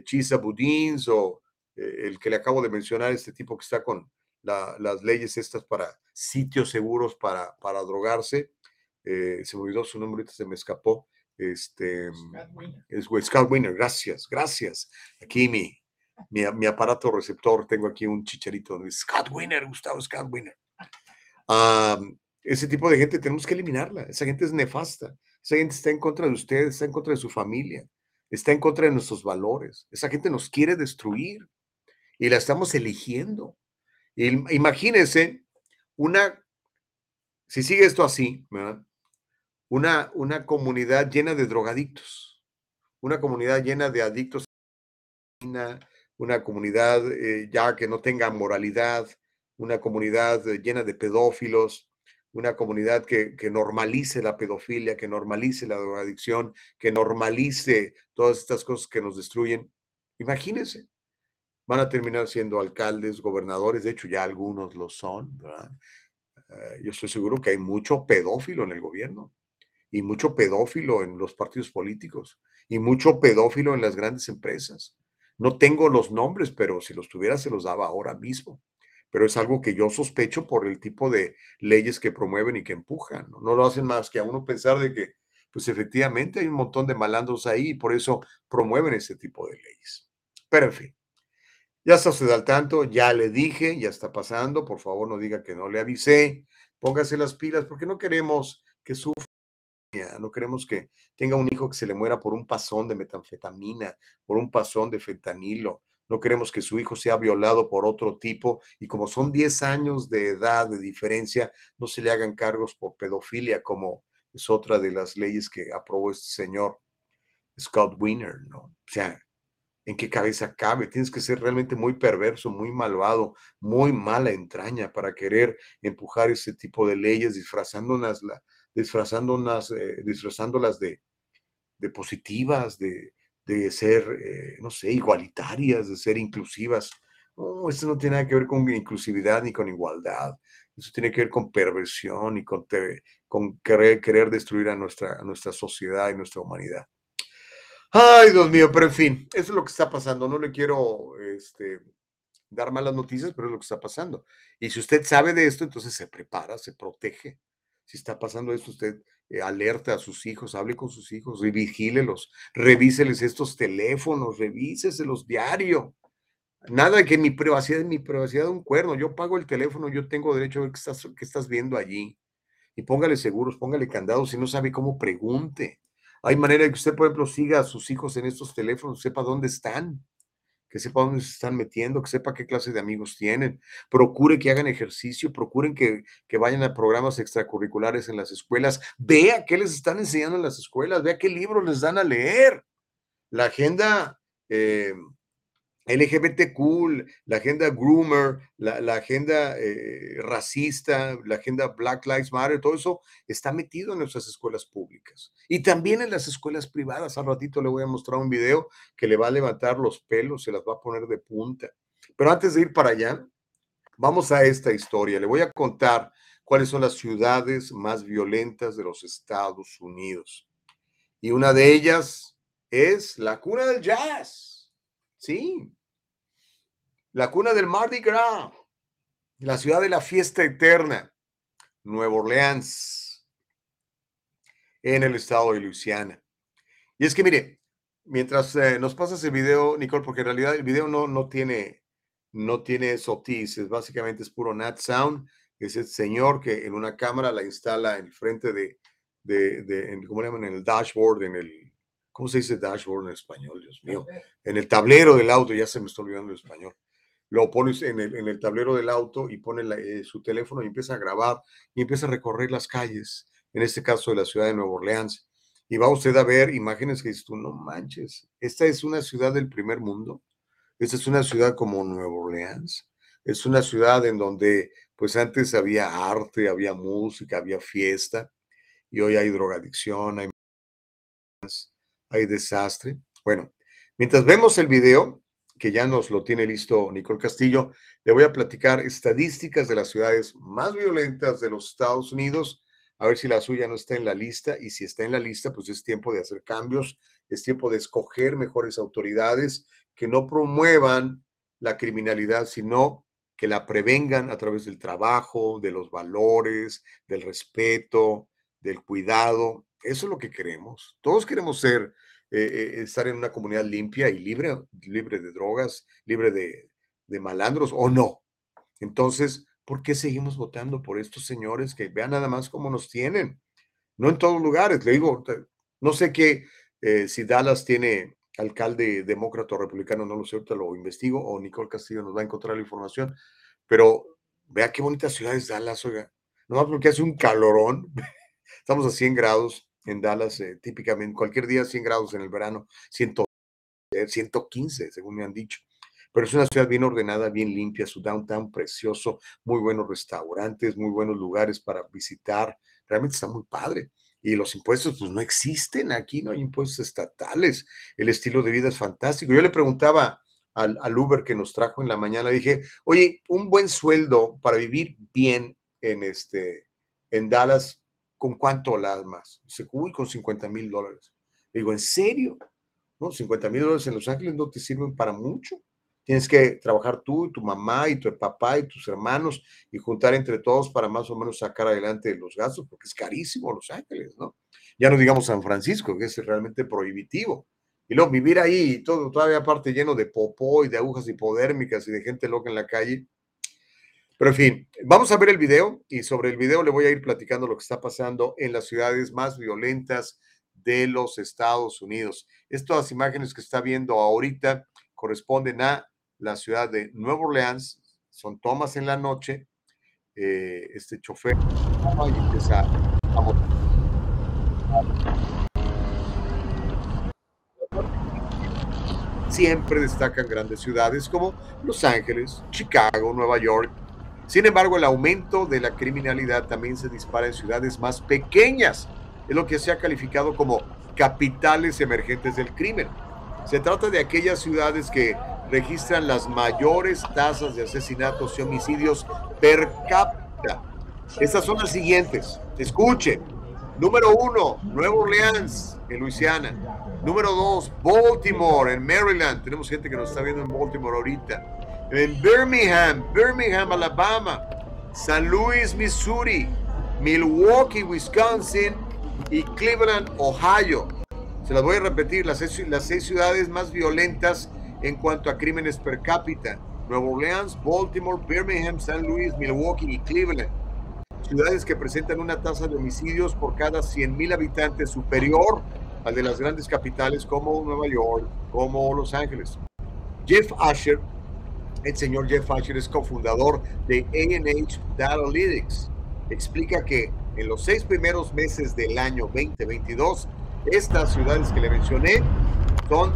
chisa budins o el que le acabo de mencionar, este tipo que está con las leyes estas para sitios seguros para, para drogarse. Eh, se me olvidó su nombre, ahorita se me escapó. Este, es Scott Winner, gracias, gracias. Aquí mi, mi, aparato receptor, tengo aquí un chicharito de Scott Winner, Gustavo Scott Winner. ese tipo de gente tenemos que eliminarla. Esa gente es nefasta. Esa gente está en contra de ustedes, está en contra de su familia, está en contra de nuestros valores. Esa gente nos quiere destruir y la estamos eligiendo. Imagínense una, si sigue esto así, Una, una comunidad llena de drogadictos, una comunidad llena de adictos, una comunidad eh, ya que no tenga moralidad, una comunidad llena de pedófilos, una comunidad que, que, normalice la pedofilia, que normalice la drogadicción, que normalice todas estas cosas que nos destruyen. Imagínense, van a terminar siendo alcaldes, gobernadores, de hecho ya algunos lo son, eh, yo estoy seguro que hay mucho pedófilo en el gobierno y mucho pedófilo en los partidos políticos y mucho pedófilo en las grandes empresas. No tengo los nombres, pero si los tuviera se los daba ahora mismo. Pero es algo que yo sospecho por el tipo de leyes que promueven y que empujan. No, no lo hacen más que a uno pensar de que, pues efectivamente hay un montón de malandros ahí y por eso promueven ese tipo de leyes. Pero en fin, ya está usted al tanto, ya le dije, ya está pasando, por favor no diga que no le avisé, póngase las pilas porque no queremos que sufra, no queremos que tenga un hijo que se le muera por un pasón de metanfetamina, por un pasón de fentanilo, no queremos que su hijo sea violado por otro tipo y como son 10 años de edad de diferencia, no se le hagan cargos por pedofilia como es otra de las leyes que aprobó este señor Scott Wiener, ¿no? O sea, ¿en qué cabeza cabe? Tienes que ser realmente muy perverso, muy malvado, muy mala entraña para querer empujar ese tipo de leyes disfrazándolas, disfrazándolas, eh, disfrazándolas de, positivas, de, ser, eh, no sé, igualitarias, de ser inclusivas. No, esto no tiene nada que ver con inclusividad ni con igualdad. Eso tiene que ver con perversión y con, querer, destruir a nuestra sociedad y nuestra humanidad. Ay, Dios mío, pero en fin, eso es lo que está pasando. No le quiero este, dar malas noticias, pero es lo que está pasando. Y si usted sabe de esto, entonces se prepara, se protege. Si está pasando esto, usted eh, alerta a sus hijos, hable con sus hijos, vigílelos, revíseles estos teléfonos, revíseselos diario. Nada de que mi privacidad es mi privacidad de un cuerno. Yo pago el teléfono, yo tengo derecho a ver qué estás, qué estás viendo allí. Y póngale seguros, póngale candados. Si no sabe cómo, pregunte. Hay manera de que usted, por ejemplo, siga a sus hijos en estos teléfonos, sepa dónde están que sepa dónde se están metiendo, que sepa qué clase de amigos tienen, procure que hagan ejercicio, procuren que, que, vayan a programas extracurriculares en las escuelas, vea qué les están enseñando en las escuelas, vea qué libros les dan a leer. La agenda eh, LGBT la agenda groomer, la, agenda eh, racista, la agenda Black Lives Matter, todo eso está metido en nuestras escuelas públicas y también en las escuelas privadas. Al ratito le voy a mostrar un video que le va a levantar los pelos, se las va a poner de punta. Pero antes de ir para allá, vamos a esta historia. Le voy a contar cuáles son las ciudades más violentas de los Estados Unidos. Y una de ellas es la cuna del jazz. Sí. La cuna del Mardi Gras, la ciudad de la fiesta eterna, Nueva Orleans, en el estado de Luisiana. Y es que mire, mientras eh, nos pasas el video, Nicole, porque en realidad el video no, no tiene, no tiene sotis, básicamente es puro nat sound. Es el señor que en una cámara la instala en frente de, de, de ¿cómo le llaman? En el dashboard, en el, ¿cómo se dice dashboard en español? Dios mío. En el tablero del auto, ya se me está olvidando el español. Lo pones en el, en el tablero del auto y pone eh, su teléfono y empieza a grabar y empieza a recorrer las calles, en este caso de la ciudad de Nueva Orleans. Y va usted a ver imágenes que dices tú, no manches, esta es una ciudad del primer mundo. Esta es una ciudad como Nueva Orleans. Es una ciudad en donde pues antes había arte, había música, había fiesta y hoy hay drogadicción, hay hay desastre. Bueno, mientras vemos el video, que ya nos lo tiene listo Nicole Castillo, le voy a platicar estadísticas de las ciudades más violentas de los Estados Unidos, a ver si la suya no está en la lista y si está en la lista, pues es tiempo de hacer cambios, es tiempo de escoger mejores autoridades que no promuevan la criminalidad, sino que la prevengan a través del trabajo, de los valores, del respeto, del cuidado. Eso es lo que queremos. Todos queremos ser eh, eh, estar en una comunidad limpia y libre, libre de drogas, libre de, malandros o no. Entonces, ¿por qué seguimos votando por estos señores que vean nada más cómo nos tienen? No en todos lugares, le digo, no sé qué, eh, si Dallas tiene alcalde demócrata o republicano, no lo sé, ahorita lo investigo, o Nicole Castillo nos va a encontrar la información, pero vea qué bonita ciudad es Dallas, oiga, nomás porque hace un calorón, estamos a 100 grados, en Dallas, eh, típicamente, cualquier día 100 grados en el verano, 115, según me han dicho. Pero es una ciudad bien ordenada, bien limpia, su downtown precioso, muy buenos restaurantes, muy buenos lugares para visitar. Realmente está muy padre. Y los impuestos, pues no existen aquí, no hay impuestos estatales. El estilo de vida es fantástico. Yo le preguntaba al, al Uber que nos trajo en la mañana, dije, oye, un buen sueldo para vivir bien en, este, en Dallas, ¿con cuánto las más? Dice, uy, con 50 mil dólares. Digo, ¿en serio? No, 50 mil dólares en Los Ángeles no te sirven para mucho. Tienes que trabajar tú y tu mamá y tu papá y tus hermanos y juntar entre todos para más o menos sacar adelante los gastos, porque es carísimo Los Ángeles, ¿no? Ya no digamos San Francisco, que es realmente prohibitivo. Y luego vivir ahí y todo, todavía aparte lleno de popó y de agujas hipodérmicas y de gente loca en la calle, pero en fin, vamos a ver el video y sobre el video le voy a ir platicando lo que está pasando en las ciudades más violentas de los Estados Unidos. Estas imágenes que está viendo ahorita corresponden a la ciudad de Nueva Orleans, son tomas en la noche, eh, este chofer empieza a Siempre destacan grandes ciudades como Los Ángeles, Chicago, Nueva York. Sin embargo, el aumento de la criminalidad también se dispara en ciudades más pequeñas. Es lo que se ha calificado como capitales emergentes del crimen. Se trata de aquellas ciudades que registran las mayores tasas de asesinatos y homicidios per cápita. Estas son las siguientes. Escuchen. Número uno, Nueva Orleans, en Luisiana. Número dos, Baltimore, en Maryland. Tenemos gente que nos está viendo en Baltimore ahorita. En Birmingham, Birmingham, Alabama. San Luis, Missouri. Milwaukee, Wisconsin. Y Cleveland, Ohio. Se las voy a repetir, las seis, ciudades más violentas en cuanto a crímenes per cápita. Nueva Orleans, Baltimore, Birmingham, San Luis, Milwaukee y Cleveland. Ciudades que presentan una tasa de homicidios por cada 100.000 habitantes superior al de las grandes capitales como Nueva York, como Los Ángeles. Jeff Asher, el señor Jeff Asher es cofundador de ANH Datalytics. Explica que en los seis primeros meses del año 2022, estas ciudades que le mencioné son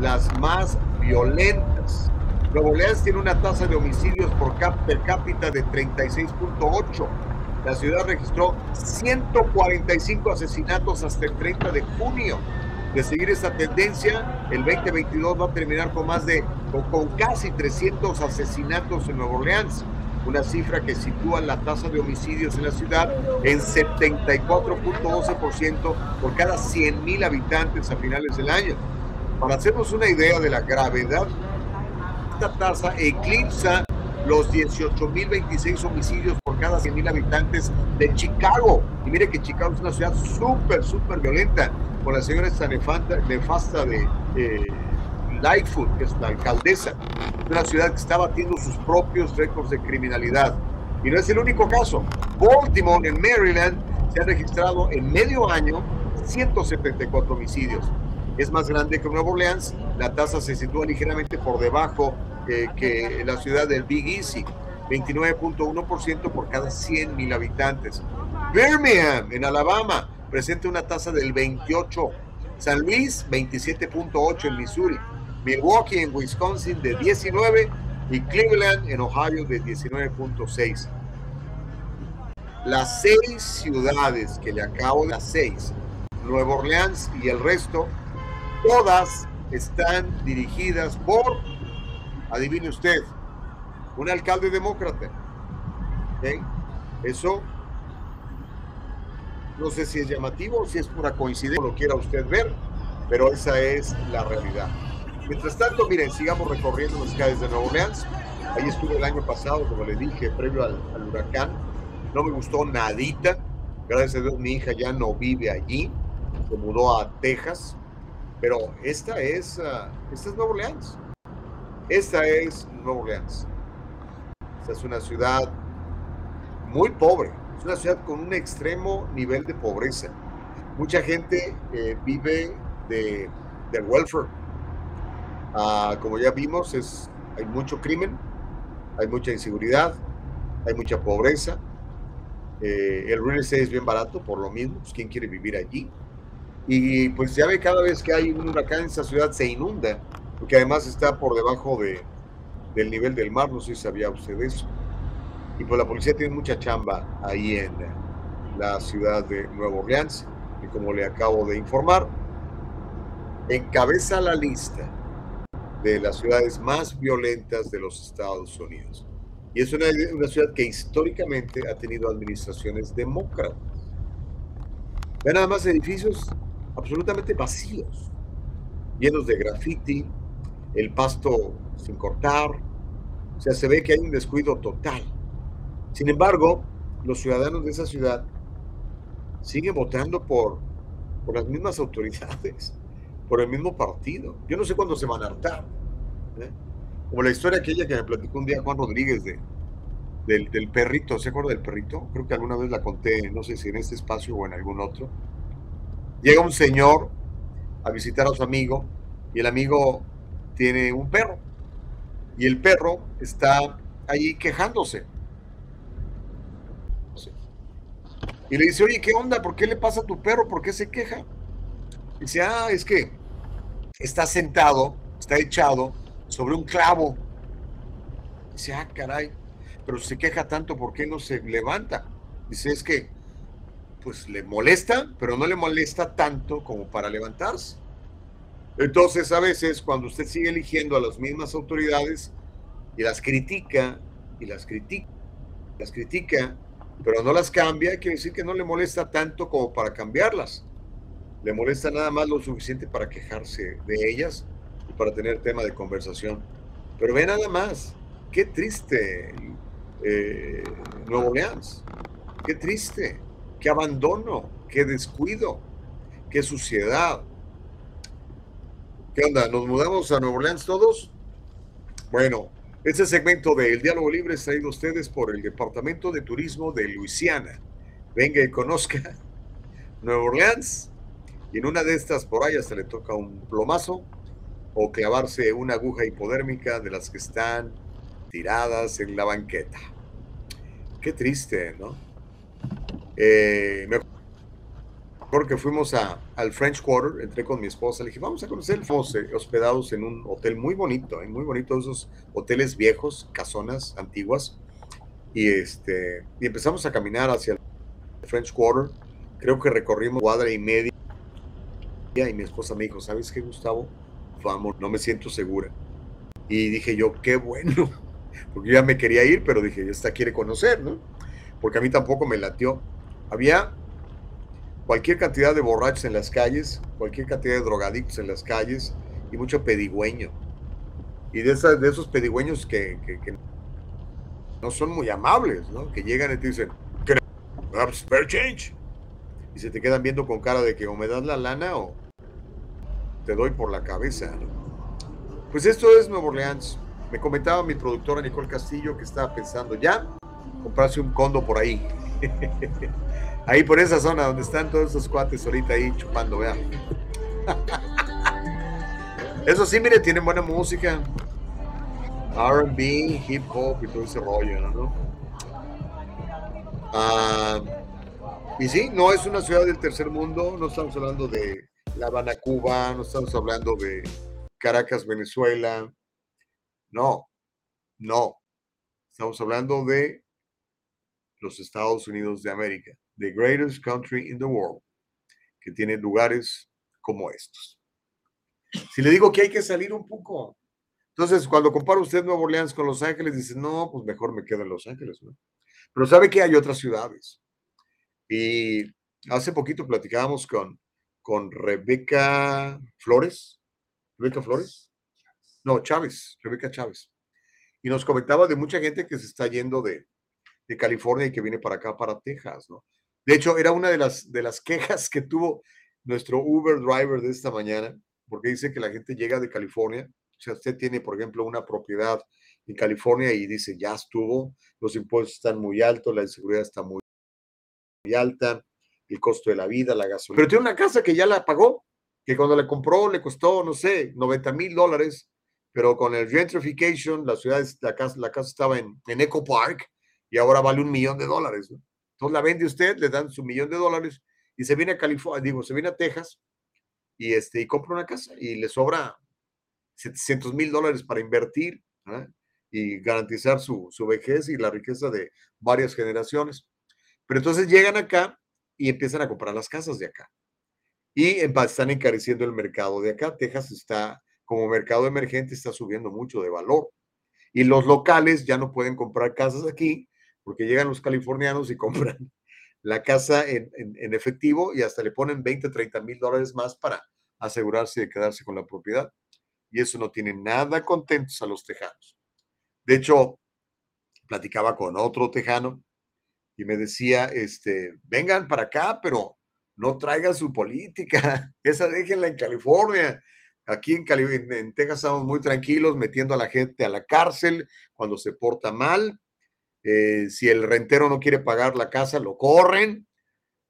las más violentas. Nuevo Orleans tiene una tasa de homicidios por per cápita de 36.8. La ciudad registró 145 asesinatos hasta el 30 de junio. De seguir esta tendencia, el 2022 va a terminar con más de, con, con casi 300 asesinatos en Nueva Orleans, una cifra que sitúa la tasa de homicidios en la ciudad en 74.12% por cada 100.000 habitantes a finales del año. Para hacernos una idea de la gravedad, esta tasa eclipsa los 18.026 homicidios por cada 100.000 habitantes de Chicago. Y mire que Chicago es una ciudad súper, súper violenta, con la señora esta nefasta de eh, Lightfoot, que es la alcaldesa. Una ciudad que está batiendo sus propios récords de criminalidad. Y no es el único caso. Baltimore, en Maryland, se han registrado en medio año 174 homicidios es más grande que Nueva Orleans, la tasa se sitúa ligeramente por debajo eh, que la ciudad del Big Easy, 29.1% por cada 100 mil habitantes. Birmingham, en Alabama, presenta una tasa del 28. San Luis, 27.8 en Missouri. Milwaukee, en Wisconsin, de 19. Y Cleveland, en Ohio, de 19.6. Las seis ciudades que le acabo las seis, Nueva Orleans y el resto, Todas están dirigidas por, adivine usted, un alcalde demócrata. Eso no sé si es llamativo, si es pura coincidencia, lo quiera usted ver, pero esa es la realidad. Mientras tanto, miren, sigamos recorriendo las calles de Nueva Orleans. Ahí estuve el año pasado, como le dije, previo al, al huracán. No me gustó nadita. Gracias a Dios, mi hija ya no vive allí. Se mudó a Texas. Pero esta es, uh, esta es Nueva Orleans. Esta es Nueva Orleans. Esta es una ciudad muy pobre. Es una ciudad con un extremo nivel de pobreza. Mucha gente eh, vive de, del welfare. Uh, como ya vimos, es, hay mucho crimen, hay mucha inseguridad, hay mucha pobreza. Eh, el real estate es bien barato, por lo mismo. Pues, ¿Quién quiere vivir allí? Y pues ya ve cada vez que hay un huracán esa ciudad se inunda, porque además está por debajo de, del nivel del mar, no sé si sabía usted eso. Y pues la policía tiene mucha chamba ahí en la ciudad de Nueva Orleans, y como le acabo de informar, encabeza la lista de las ciudades más violentas de los Estados Unidos. Y es una, ciudad que históricamente ha tenido administraciones demócratas. Ve nada más edificios absolutamente vacíos, llenos de graffiti, el pasto sin cortar, o sea, se ve que hay un descuido total. Sin embargo, los ciudadanos de esa ciudad siguen votando por, por las mismas autoridades, por el mismo partido. Yo no sé cuándo se van a hartar. ¿eh? Como la historia aquella que me platicó un día Juan Rodríguez de, del, del perrito, ¿se acuerda del perrito? Creo que alguna vez la conté, no sé si en este espacio o en algún otro Llega un señor a visitar a su amigo y el amigo tiene un perro. y el perro está ahí quejándose. Y le dice, oye, ¿qué onda? ¿Por qué le pasa a tu perro? ¿Por qué se queja? Dice, ah, es que está sentado, está echado sobre un clavo. Dice, ah, caray, pero se queja tanto, ¿por qué no se levanta? Dice, es que, pues le molesta, pero no le molesta tanto como para levantarse. Entonces, a veces, cuando usted sigue eligiendo a las mismas autoridades y las critica, y las critica, las critica, pero no las cambia, quiere decir que no le molesta tanto como para cambiarlas. Le molesta nada más lo suficiente para quejarse de ellas y para tener tema de conversación. Pero ve nada más, qué triste eh, Nuevo Orleans, qué triste, qué abandono, qué descuido, qué suciedad. ¿Qué onda? ¿Nos mudamos a Nuevo Orleans todos? Bueno, este segmento de El Diálogo Libre es traído a ustedes por el Departamento de Turismo de Luisiana. Venga y conozca Nueva Orleans y en una de estas por ahí hasta le toca un plomazo o clavarse una aguja hipodérmica de las que están tiradas en la banqueta. Qué triste, ¿no? Eh, porque fuimos a, al French Quarter, entré con mi esposa, le dije, vamos a conocer, fuimos eh, hospedados en un hotel muy bonito, eh, muy bonito, esos hoteles viejos, casonas antiguas, y, este, y empezamos a caminar hacia el French Quarter, creo que recorrimos cuadra y media, y mi esposa me dijo, ¿sabes qué, Gustavo? Vamos, no me siento segura. Y dije yo, qué bueno, porque ya me quería ir, pero dije, esta quiere conocer, ¿no? Porque a mí tampoco me latió. Había cualquier cantidad de borrachos en las calles, cualquier cantidad de drogadictos en las calles y mucho pedigüeño. Y de, esas, de esos pedigüeños que, no son muy amables, ¿no? Que llegan y te dicen, spare change? Y se te quedan viendo con cara de que o me das la lana o te doy por la cabeza. Pues esto es Nuevo Orleans. Me comentaba mi productora Nicole Castillo que estaba pensando ya comprarse un condo por ahí. Ahí por esa zona donde están todos esos cuates ahorita ahí chupando, vean. Eso sí, mire, tienen buena música. RB, hip hop y todo ese rollo, ¿no? Ah, y sí, no es una ciudad del tercer mundo, no estamos hablando de La Habana, Cuba, no estamos hablando de Caracas, Venezuela. No, no. Estamos hablando de los Estados Unidos de América the greatest country in the world, que tiene lugares como estos. Si le digo que hay que salir un poco, entonces cuando compara usted Nueva Orleans con Los Ángeles, dice, no, pues mejor me quedo en Los Ángeles, ¿no? Pero sabe que hay otras ciudades. Y hace poquito platicábamos con, con Rebeca Flores. ¿Rebeca Flores? No, Chávez, Rebeca Chávez. Y nos comentaba de mucha gente que se está yendo de, de California y que viene para acá, para Texas, ¿no? De hecho, era una de las, de las quejas que tuvo nuestro Uber driver de esta mañana, porque dice que la gente llega de California. Sea, usted tiene, por ejemplo, una propiedad en California y dice, ya estuvo, los impuestos están muy altos, la inseguridad está muy, muy alta, el costo de la vida, la gasolina. Pero tiene una casa que ya la pagó, que cuando la compró le costó, no sé, 90 mil dólares, pero con el gentrification, la ciudad, la casa, la casa estaba en, en Eco Park y ahora vale un millón de dólares. Entonces la vende usted, le dan su millón de dólares y se viene a California, digo, se viene a Texas y, este, y compra una casa y le sobra 700 mil dólares para invertir y garantizar su, su vejez y la riqueza de varias generaciones. Pero entonces llegan acá y empiezan a comprar las casas de acá. Y están encareciendo el mercado de acá. Texas está, como mercado emergente, está subiendo mucho de valor. Y los locales ya no pueden comprar casas aquí porque llegan los californianos y compran la casa en, efectivo y hasta le ponen 20, 30 mil dólares más para asegurarse de quedarse con la propiedad. Y eso no tiene nada contentos a los tejanos. De hecho, platicaba con otro tejano y me decía, este, vengan para acá, pero no traigan su política, esa déjenla en California. Aquí en, en Texas estamos muy tranquilos metiendo a la gente a la cárcel cuando se porta mal eh, si el rentero no quiere pagar la casa, lo corren.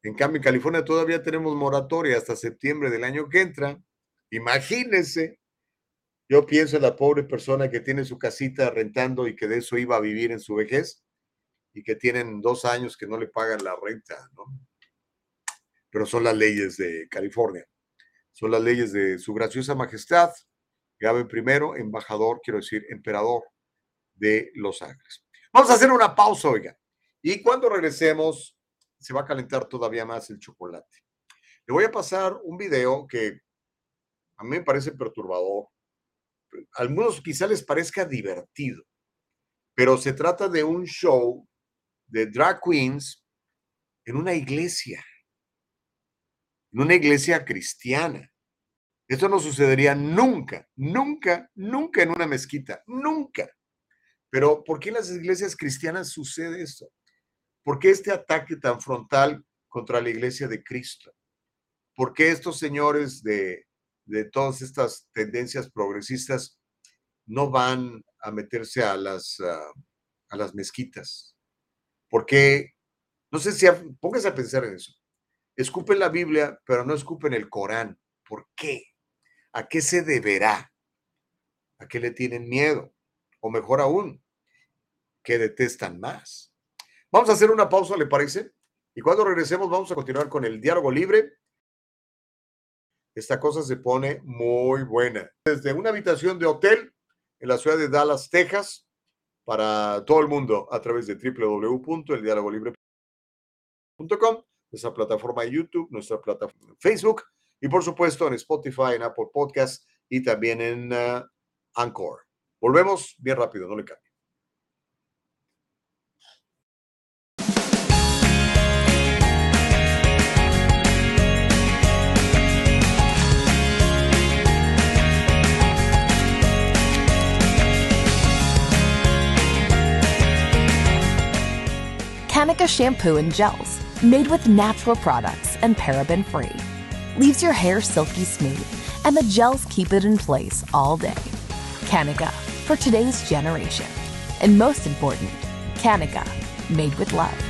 En cambio, en California todavía tenemos moratoria hasta septiembre del año que entra. Imagínense. Yo pienso en la pobre persona que tiene su casita rentando y que de eso iba a vivir en su vejez y que tienen dos años que no le pagan la renta, ¿no? Pero son las leyes de California, son las leyes de su graciosa majestad, Gaben primero, embajador, quiero decir, emperador de Los Ángeles. Vamos a hacer una pausa, oiga, y cuando regresemos se va a calentar todavía más el chocolate. Le voy a pasar un video que a mí me parece perturbador, a algunos quizá les parezca divertido, pero se trata de un show de drag queens en una iglesia, en una iglesia cristiana. Esto no sucedería nunca, nunca, nunca en una mezquita, nunca. Pero ¿por qué en las iglesias cristianas sucede esto? ¿Por qué este ataque tan frontal contra la iglesia de Cristo? ¿Por qué estos señores de, de todas estas tendencias progresistas no van a meterse a las, ah, a las mezquitas. Porque, no sé si, póngase a pensar en eso. Escupen la Biblia, pero no escupen el Corán. ¿Por qué? ¿A qué se deberá? ¿A qué le tienen miedo? O mejor aún, ¿qué detestan más? Vamos a hacer una pausa, ¿le parece? Y cuando regresemos vamos a continuar con el diálogo libre. Esta cosa se pone muy buena. Desde una habitación de hotel en la ciudad de Dallas, Texas, para todo el mundo a través de www.eldialogolibre.com, nuestra plataforma de YouTube, nuestra plataforma de Facebook y por supuesto en Spotify, en Apple Podcast y también en uh, Anchor. Volvemos bien rápido, no le cambie. Kanika shampoo and gels, made with natural products and paraben free. Leaves your hair silky smooth, and the gels keep it in place all day. Kanika, for today's generation. And most important, Kanika, made with love.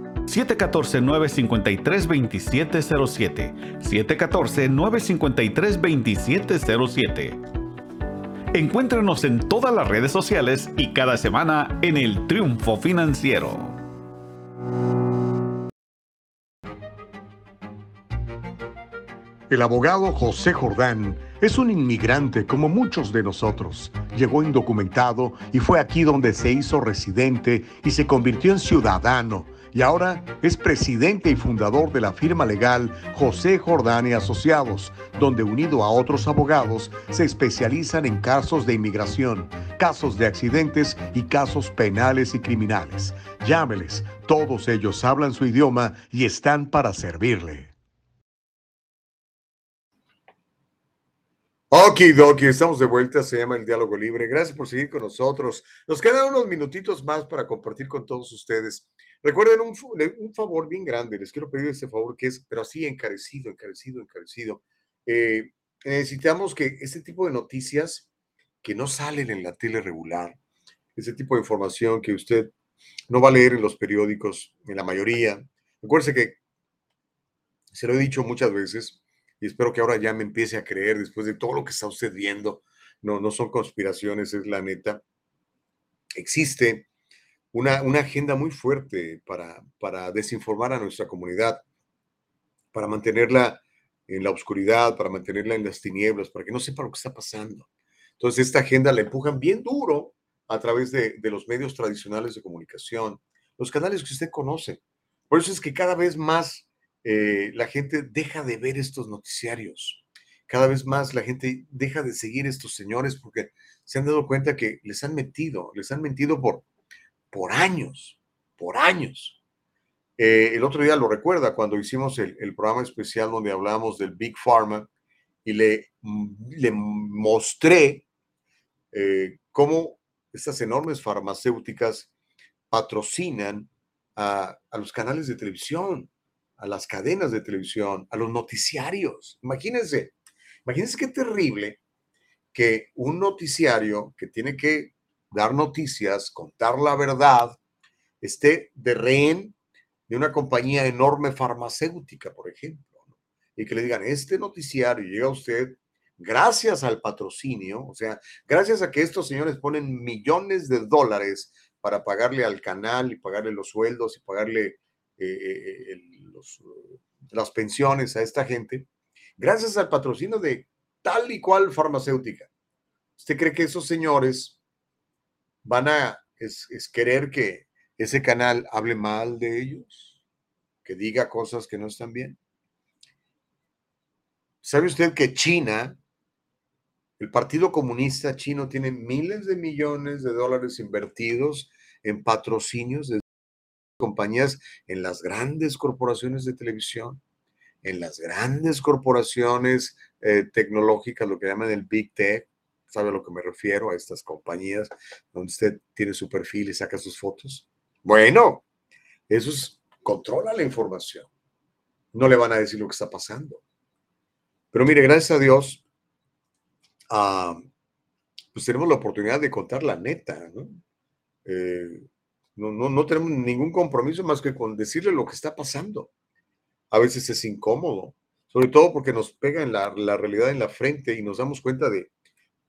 714-953-2707. 714-953-2707. Encuéntrenos en todas las redes sociales y cada semana en el Triunfo Financiero. El abogado José Jordán es un inmigrante como muchos de nosotros. Llegó indocumentado y fue aquí donde se hizo residente y se convirtió en ciudadano. Y ahora es presidente y fundador de la firma legal José Jordán y Asociados, donde unido a otros abogados se especializan en casos de inmigración, casos de accidentes y casos penales y criminales. Llámeles, todos ellos hablan su idioma y están para servirle. Okidoki, estamos de vuelta, se llama el Diálogo Libre. Gracias por seguir con nosotros. Nos quedan unos minutitos más para compartir con todos ustedes. Recuerden un, favor bien grande, les quiero pedir este favor que es, pero así encarecido, encarecido, encarecido. Eh, necesitamos que este tipo de noticias que no salen en la tele regular, ese tipo de información que usted no va a leer en los periódicos, en la mayoría. Recuerde que Se lo he dicho muchas veces y espero que ahora ya me empiece a creer después de todo lo que está usted viendo. No, no son conspiraciones, es la neta. Existe una, una agenda muy fuerte para, para desinformar a nuestra comunidad, para mantenerla en la oscuridad, para mantenerla en las tinieblas, para que no sepa lo que está pasando. Entonces, esta agenda la empujan bien duro a través de, de los medios tradicionales de comunicación, los canales que usted conoce. Por eso es que cada vez más eh, la gente deja de ver estos noticiarios. Cada vez más la gente deja de seguir estos señores porque se han dado cuenta que les han metido, les han mentido por, por años, por años. Eh, el otro día lo recuerda cuando hicimos el, programa especial donde hablábamos del Big Pharma y le, le mostré eh, cómo estas enormes farmacéuticas patrocinan a, a, los canales de televisión, a las cadenas de televisión, a los noticiarios. Imagínense, imagínense qué terrible que un noticiario que tiene que dar noticias, contar la verdad, esté de rehén de una compañía enorme farmacéutica, por ejemplo, y que le digan, este noticiario llega a usted gracias al patrocinio, o sea, gracias a que estos señores ponen millones de dólares para pagarle al canal y pagarle los sueldos y pagarle eh, eh, eh, las pensiones a esta gente, gracias al patrocinio de tal y cual farmacéutica. ¿Usted cree que esos señores van a es, querer que ese canal hable mal de ellos? Que diga cosas que no están bien. ¿Sabe usted que China, el Partido Comunista Chino, tiene miles de millones de dólares invertidos en patrocinios de compañías en las grandes corporaciones de televisión, en las grandes corporaciones eh, tecnológicas, lo que llaman el Big Tech, ¿sabe a lo que me refiero? A estas compañías donde usted tiene su perfil y saca sus fotos. Bueno, eso es, controla la información. No le van a decir lo que está pasando. Pero mire, gracias a Dios, ah, pues tenemos la oportunidad de contar la neta, ¿no? Eh, no, no, tenemos ningún compromiso más que con decirle lo que está pasando. A veces es incómodo, sobre todo porque nos pega en la, realidad en la frente y nos damos cuenta de,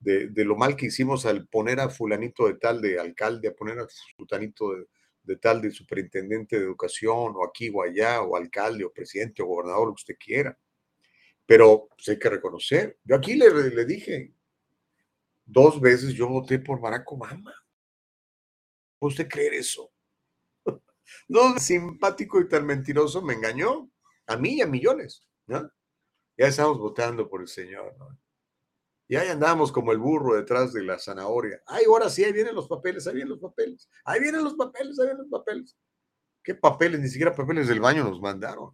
de, lo mal que hicimos al poner a fulanito de tal de alcalde, a poner a fulanito de, tal de superintendente de educación, o aquí o allá, o alcalde, o presidente, o gobernador, lo que usted quiera. Pero pues, hay que reconocer. Yo aquí le, le dije, dos veces yo voté por Barack Obama. ¿Puede usted creer eso? No, simpático y tan mentiroso me engañó a mí y a millones, ¿no? Ya estamos votando por el Señor, ¿no? Y ahí andamos como el burro detrás de la zanahoria. Ay, ahora sí, ahí vienen los papeles, ahí vienen los papeles, ahí vienen los papeles, ahí vienen los papeles. ¿Qué papeles? Ni siquiera papeles del baño nos mandaron.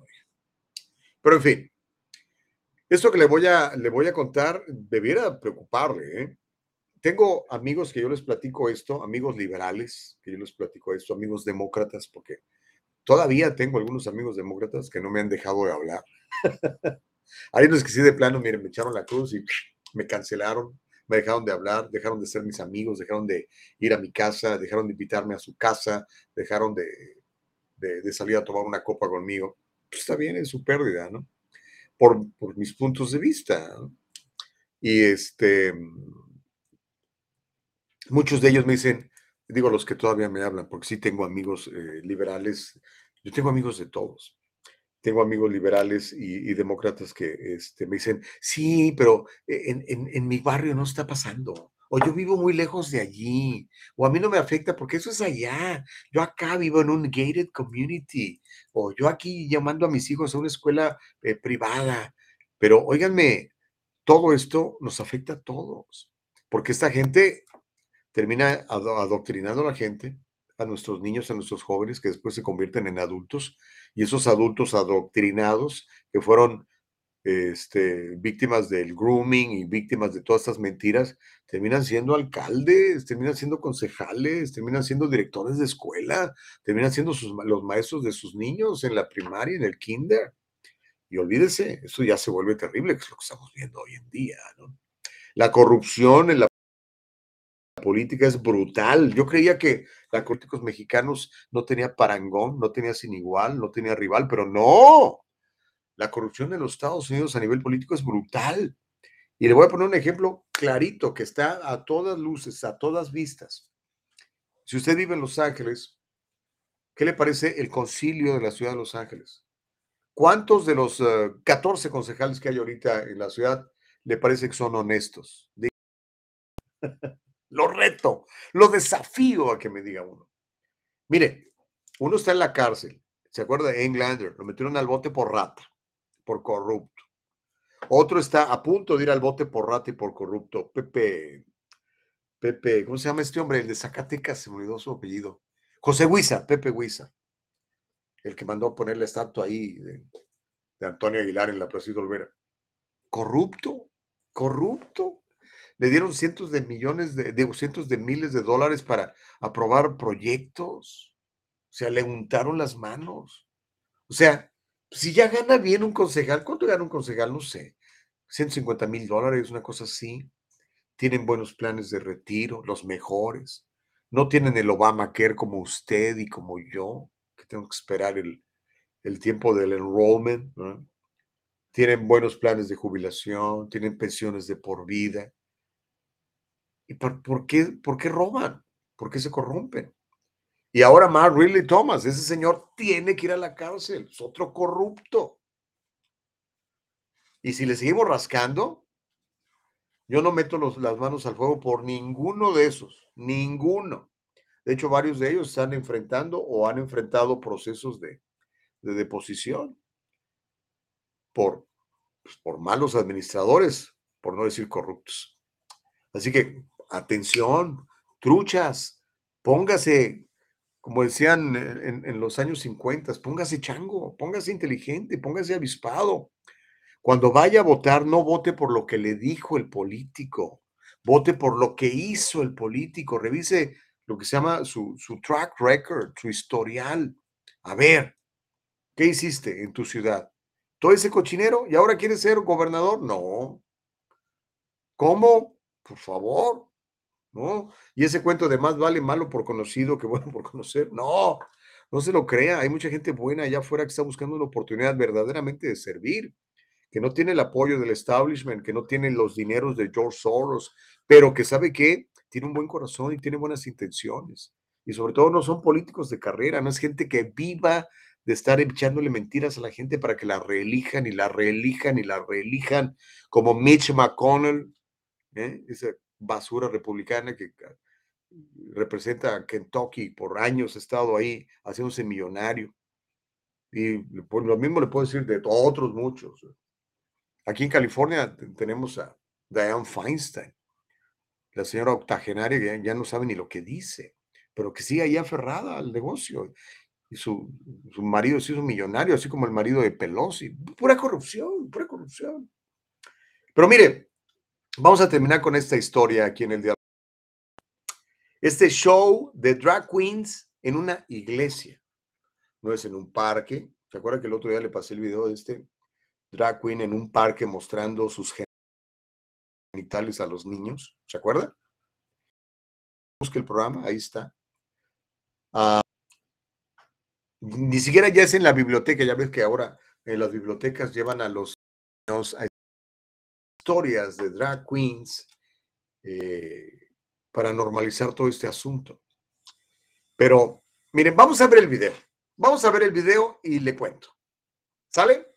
Pero en fin, esto que le voy a, le voy a contar debiera preocuparle, ¿eh? tengo amigos que yo les platico esto, amigos liberales, que yo les platico esto, amigos demócratas, porque todavía tengo algunos amigos demócratas que no me han dejado de hablar. Hay unos que sí de plano, miren, me echaron la cruz y me cancelaron, me dejaron de hablar, dejaron de ser mis amigos, dejaron de ir a mi casa, dejaron de invitarme a su casa, dejaron de, de, salir a tomar una copa conmigo. Pues está bien, es su pérdida, ¿no? Por, por mis puntos de vista. Y este, Muchos de ellos me dicen, digo los que todavía me hablan, porque sí tengo amigos eh, liberales, yo tengo amigos de todos. Tengo amigos liberales y, demócratas que este, me dicen, sí, pero en, en, mi barrio no está pasando o yo vivo muy lejos de allí, o a mí no me afecta porque eso es allá. Yo acá vivo en un gated community, o yo aquí llamando a mis hijos a una escuela eh, privada. Pero óiganme, todo esto nos afecta a todos, porque esta gente termina adoctrinando a la gente, a nuestros niños, a nuestros jóvenes, que después se convierten en adultos, y esos adultos adoctrinados que fueron este, víctimas del grooming y víctimas de todas estas mentiras, terminan siendo alcaldes, terminan siendo concejales, terminan siendo directores de escuela, terminan siendo los maestros de sus niños en la primaria, en el kinder. Y olvídese, eso ya se vuelve terrible, que es lo que estamos viendo hoy en día. La corrupción en la política es brutal. Yo creía que los políticos mexicanos no tenía parangón, no tenía sin igual, no tenía rival, pero no. La corrupción en los Estados Unidos a nivel político es brutal. Y le voy a poner un ejemplo clarito que está a todas luces, a todas vistas. Si usted vive en Los Ángeles, ¿qué le parece el concilio de la ciudad de Los Ángeles? ¿Cuántos de los 14 concejales que hay ahorita en la ciudad le parece que son honestos? Lo reto, lo desafío a que me diga uno. Mire, uno está en la cárcel, ¿se acuerda de Englander? Lo metieron al bote por rata, por corrupto. Otro está a punto de ir al bote por rata y por corrupto. Pepe, Pepe, ¿cómo se llama este hombre? El de Zacatecas, se me olvidó su apellido. José Huiza, Pepe Huiza. El que mandó poner la estatua ahí de, Antonio Aguilar en la Plaza Olvera. Corrupto, corrupto. Le dieron cientos de millones, de, de cientos de miles de dólares para aprobar proyectos. O sea, le untaron las manos. O sea, si ya gana bien un concejal, ¿cuánto gana un concejal? No sé, 150 mil dólares, una cosa así. Tienen buenos planes de retiro, los mejores. No tienen el Obamacare como usted y como yo, que tengo que esperar el, tiempo del enrollment. Tienen buenos planes de jubilación, tienen pensiones de por vida. ¿Y por, qué, por qué roban? ¿Por qué se corrompen? Y ahora más Ridley Thomas, ese señor tiene que ir a la cárcel, es otro corrupto. Y si le seguimos rascando, yo no meto las manos al fuego por ninguno de esos, ninguno. De hecho, varios de ellos están enfrentando o han enfrentado procesos de, deposición por, pues, por malos administradores, por no decir corruptos. Así que, atención, truchas, póngase como decían en, los años 50, póngase chango, póngase inteligente, póngase avispado. Cuando vaya a votar, no vote por lo que le dijo el político, vote por lo que hizo el político, revise lo que se llama su, su track record, su historial. A ver, ¿qué hiciste en tu ciudad? ¿Todo ese cochinero? ¿Y ahora quieres ser gobernador? No. ¿Cómo? Por favor, ¿no? Y ese cuento de más vale malo por conocido que bueno por conocer, no, no se lo crea. Hay mucha gente buena allá afuera que está buscando una oportunidad verdaderamente de servir, que no tiene el apoyo del establishment, que no tiene los dineros de George Soros, pero que sabe que tiene un buen corazón y tiene buenas intenciones. Y sobre todo no son políticos de carrera, no es gente que viva de estar echándole mentiras a la gente para que la reelijan y la reelijan y la reelijan, como Mitch McConnell, ¿eh? Basura republicana que representa a Kentucky, por años ha estado ahí haciéndose millonario. Y pues, lo mismo le puedo decir de otros muchos. Aquí en California tenemos a Diane Feinstein, la señora octogenaria que ya no sabe ni lo que dice, pero que sigue ahí aferrada al negocio. Y su, su marido se hizo millonario, así como el marido de Pelosi. Pura corrupción, pura corrupción. Pero mire, Vamos a terminar con esta historia aquí en el diálogo. Este show de drag queens en una iglesia. No es en un parque. ¿Se acuerda que el otro día le pasé el video de este drag queen en un parque mostrando sus genitales a los niños? ¿Se acuerda? Busque el programa, ahí está. Ah, ni siquiera ya es en la biblioteca, ya ves que ahora en las bibliotecas llevan a los niños a historias de drag queens eh, para normalizar todo este asunto. Pero miren, vamos a ver el video. Vamos a ver el video y le cuento. ¿Sale?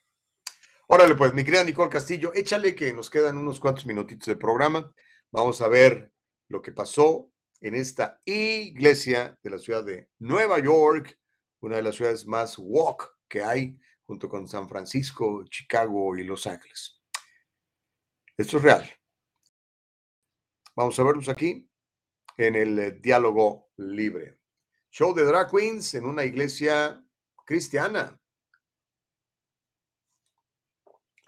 Órale, pues, mi querida Nicole Castillo, échale que nos quedan unos cuantos minutitos de programa. Vamos a ver lo que pasó en esta iglesia de la ciudad de Nueva York, una de las ciudades más walk que hay, junto con San Francisco, Chicago y Los Ángeles. Esto es real. Vamos a verlos aquí en el eh, diálogo libre. Show de drag queens en una iglesia cristiana.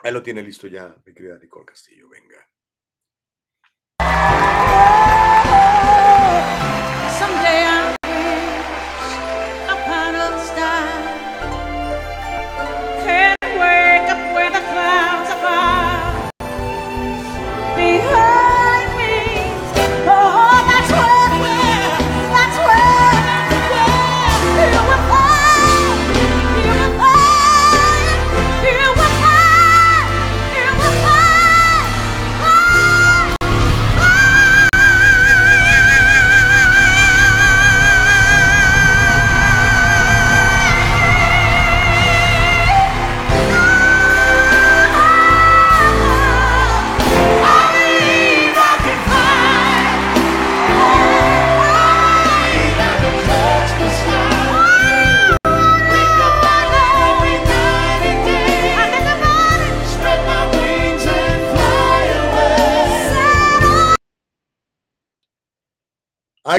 Ahí lo tiene listo ya, mi querida Nicole Castillo. Venga.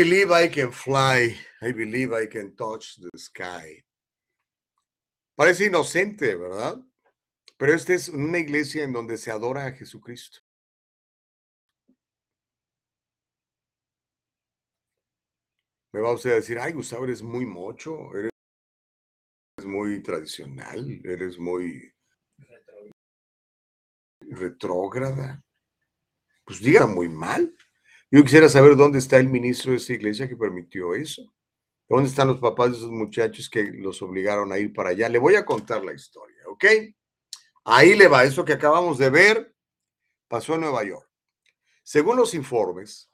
Believe I can fly. I believe I can touch the sky. Parece inocente, ¿verdad? Pero esta es una iglesia en donde se adora a Jesucristo. Me va usted a decir, ay, Gustavo, eres muy mocho, eres muy tradicional, eres muy retrógrada. Pues diga muy mal. Yo quisiera saber dónde está el ministro de esa iglesia que permitió eso. ¿Dónde están los papás de esos muchachos que los obligaron a ir para allá? Le voy a contar la historia, ¿ok? Ahí le va, eso que acabamos de ver pasó en Nueva York. Según los informes,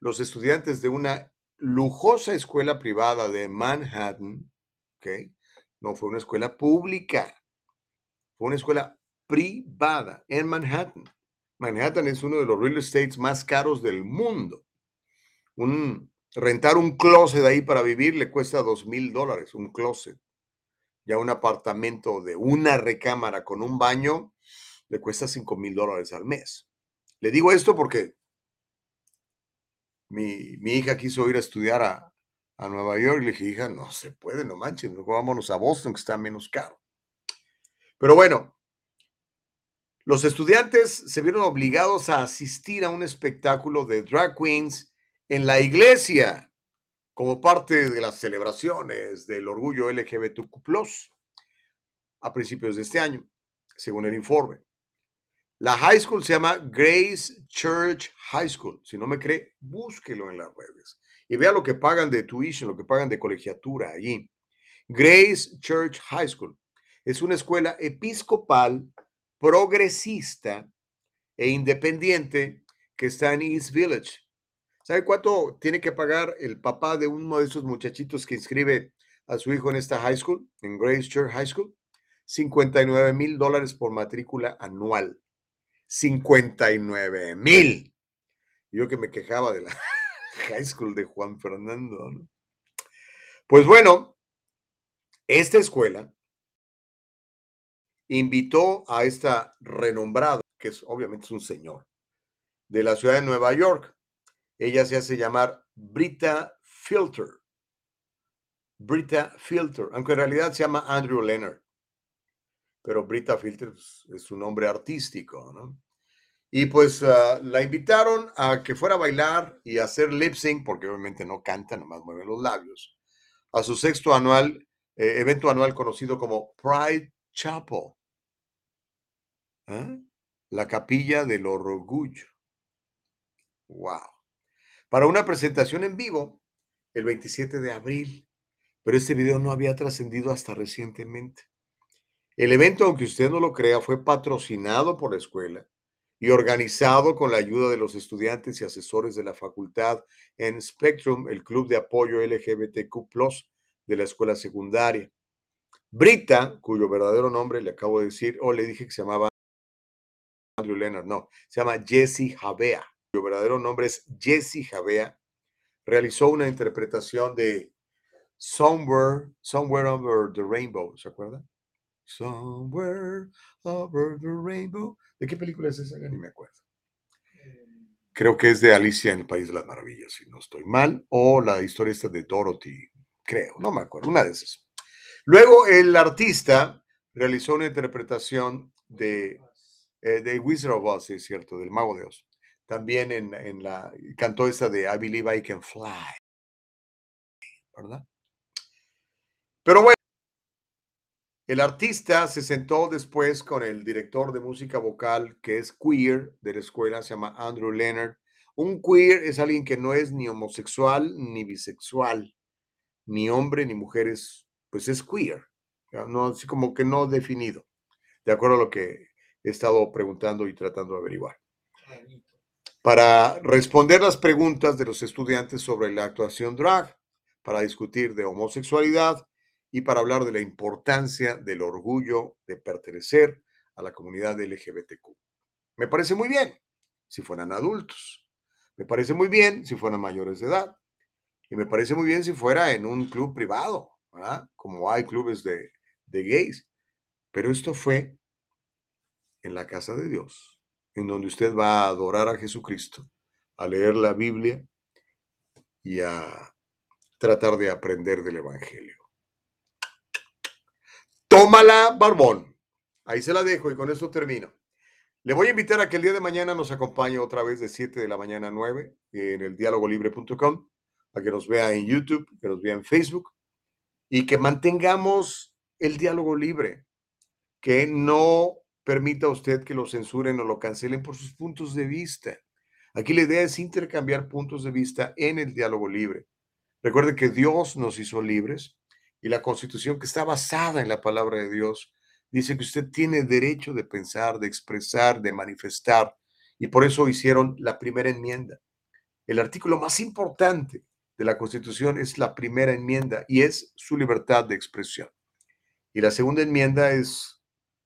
los estudiantes de una lujosa escuela privada de Manhattan, ¿ok? No fue una escuela pública, fue una escuela privada en Manhattan. Manhattan es uno de los real estates más caros del mundo. Un, rentar un closet ahí para vivir le cuesta dos mil dólares, un closet. Ya un apartamento de una recámara con un baño le cuesta cinco mil dólares al mes. Le digo esto porque mi, hija quiso ir a estudiar a, a, Nueva York y le dije, hija, no se puede, no manches, vámonos a Boston, que está menos caro. Pero bueno, los estudiantes se vieron obligados a asistir a un espectáculo de drag queens en la iglesia como parte de las celebraciones del orgullo LGBTQ a principios de este año, según el informe. La high school se llama Grace Church High School. Si no me cree, búsquelo en las redes y vea lo que pagan de tuition, lo que pagan de colegiatura allí. Grace Church High School es una escuela episcopal, progresista e independiente que está en East Village. ¿Sabe cuánto tiene que pagar el papá de uno de esos muchachitos que inscribe a su hijo en esta high school, en Grace Church High School? 59 mil dólares por matrícula anual. 59 mil. Yo que me quejaba de la high school de Juan Fernando. Pues bueno, esta escuela invitó a esta renombrada, que es obviamente es un señor, de la ciudad de Nueva York. Ella se hace llamar Brita Filter. Brita Filter, aunque en realidad se llama Andrew Leonard pero Brita Filter es su nombre artístico, ¿no? Y pues ah, la invitaron a que fuera a bailar y a hacer lip sync, porque obviamente no canta, nomás mueve los labios, a su sexto anual, eh, evento anual conocido como Pride Chapel, ¿eh? la capilla del orgullo. ¡Wow! Para una presentación en vivo el 27 de abril, pero este video no había trascendido hasta recientemente. El evento, aunque usted no lo crea, fue patrocinado por la escuela y organizado con la ayuda de los estudiantes y asesores de la facultad en Spectrum, el club de apoyo LGBTQ de la escuela secundaria. Brita, cuyo verdadero nombre le acabo de decir, o le dije que se llamaba Leonard, no, se llama Jessie Javea, cuyo verdadero nombre es Jessie Javea, realizó una interpretación de Somewhere, Somewhere Over the Rainbow, ¿se acuerdan? Somewhere over the rainbow. ¿De qué película es esa? ni me acuerdo. Creo que es de Alicia en el País de las Maravillas, si no estoy mal. O la historia esta de Dorothy, creo, no me acuerdo, una de esas. Luego el artista realizó una interpretación de, eh, Wizard of Oz, es cierto, del Mago de Oz. También en, en la, cantó esta de I Believe I Can Fly. ¿Verdad? Pero bueno. El artista se sentó después con el director de música vocal, que es queer de la escuela, se llama Andrew Leonard. Un queer es alguien que no es ni homosexual ni bisexual, ni hombre ni mujer, pues es queer, no, así como que no definido, de acuerdo a lo que he estado preguntando y tratando de averiguar. Para responder las preguntas de los estudiantes sobre la actuación drag, para discutir de homosexualidad, y para hablar de la importancia del orgullo de pertenecer a la comunidad LGBTQ. Me parece muy bien si fueran adultos. Me parece muy bien si fueran mayores de edad. Y me parece muy bien si fuera en un club privado, como hay clubes de, de gays. Pero esto fue en la casa de Dios, en donde usted va a adorar a Jesucristo, a leer la Biblia y a tratar de aprender del Evangelio. Tómala, Barbón. Ahí se la dejo y con esto termino. Le voy a invitar a que el día de mañana nos acompañe otra vez de 7 de la mañana a 9 en el dialogolibre.com, a que nos vea en YouTube, que nos vea en Facebook y que mantengamos el diálogo libre, que no permita usted que lo censuren o lo cancelen por sus puntos de vista. Aquí la idea es intercambiar puntos de vista en el diálogo libre. Recuerde que Dios nos hizo libres y la constitución que está basada en la palabra de Dios dice que usted tiene derecho de pensar, de expresar, de manifestar. Y por eso hicieron la primera enmienda. El artículo más importante de la constitución es la primera enmienda y es su libertad de expresión. Y la segunda enmienda es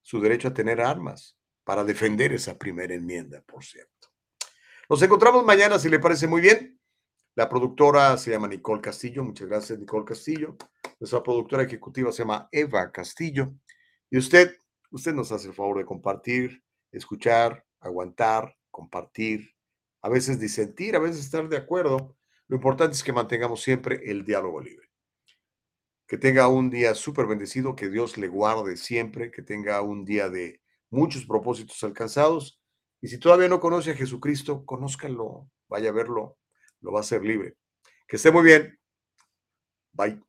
su derecho a tener armas para defender esa primera enmienda, por cierto. Nos encontramos mañana, si le parece muy bien. La productora se llama Nicole Castillo. Muchas gracias, Nicole Castillo. Nuestra productora ejecutiva se llama Eva Castillo. Y usted, usted nos hace el favor de compartir, escuchar, aguantar, compartir, a veces disentir, a veces estar de acuerdo. Lo importante es que mantengamos siempre el diálogo libre. Que tenga un día súper bendecido, que Dios le guarde siempre, que tenga un día de muchos propósitos alcanzados. Y si todavía no conoce a Jesucristo, conózcalo, vaya a verlo, lo va a hacer libre. Que esté muy bien. Bye.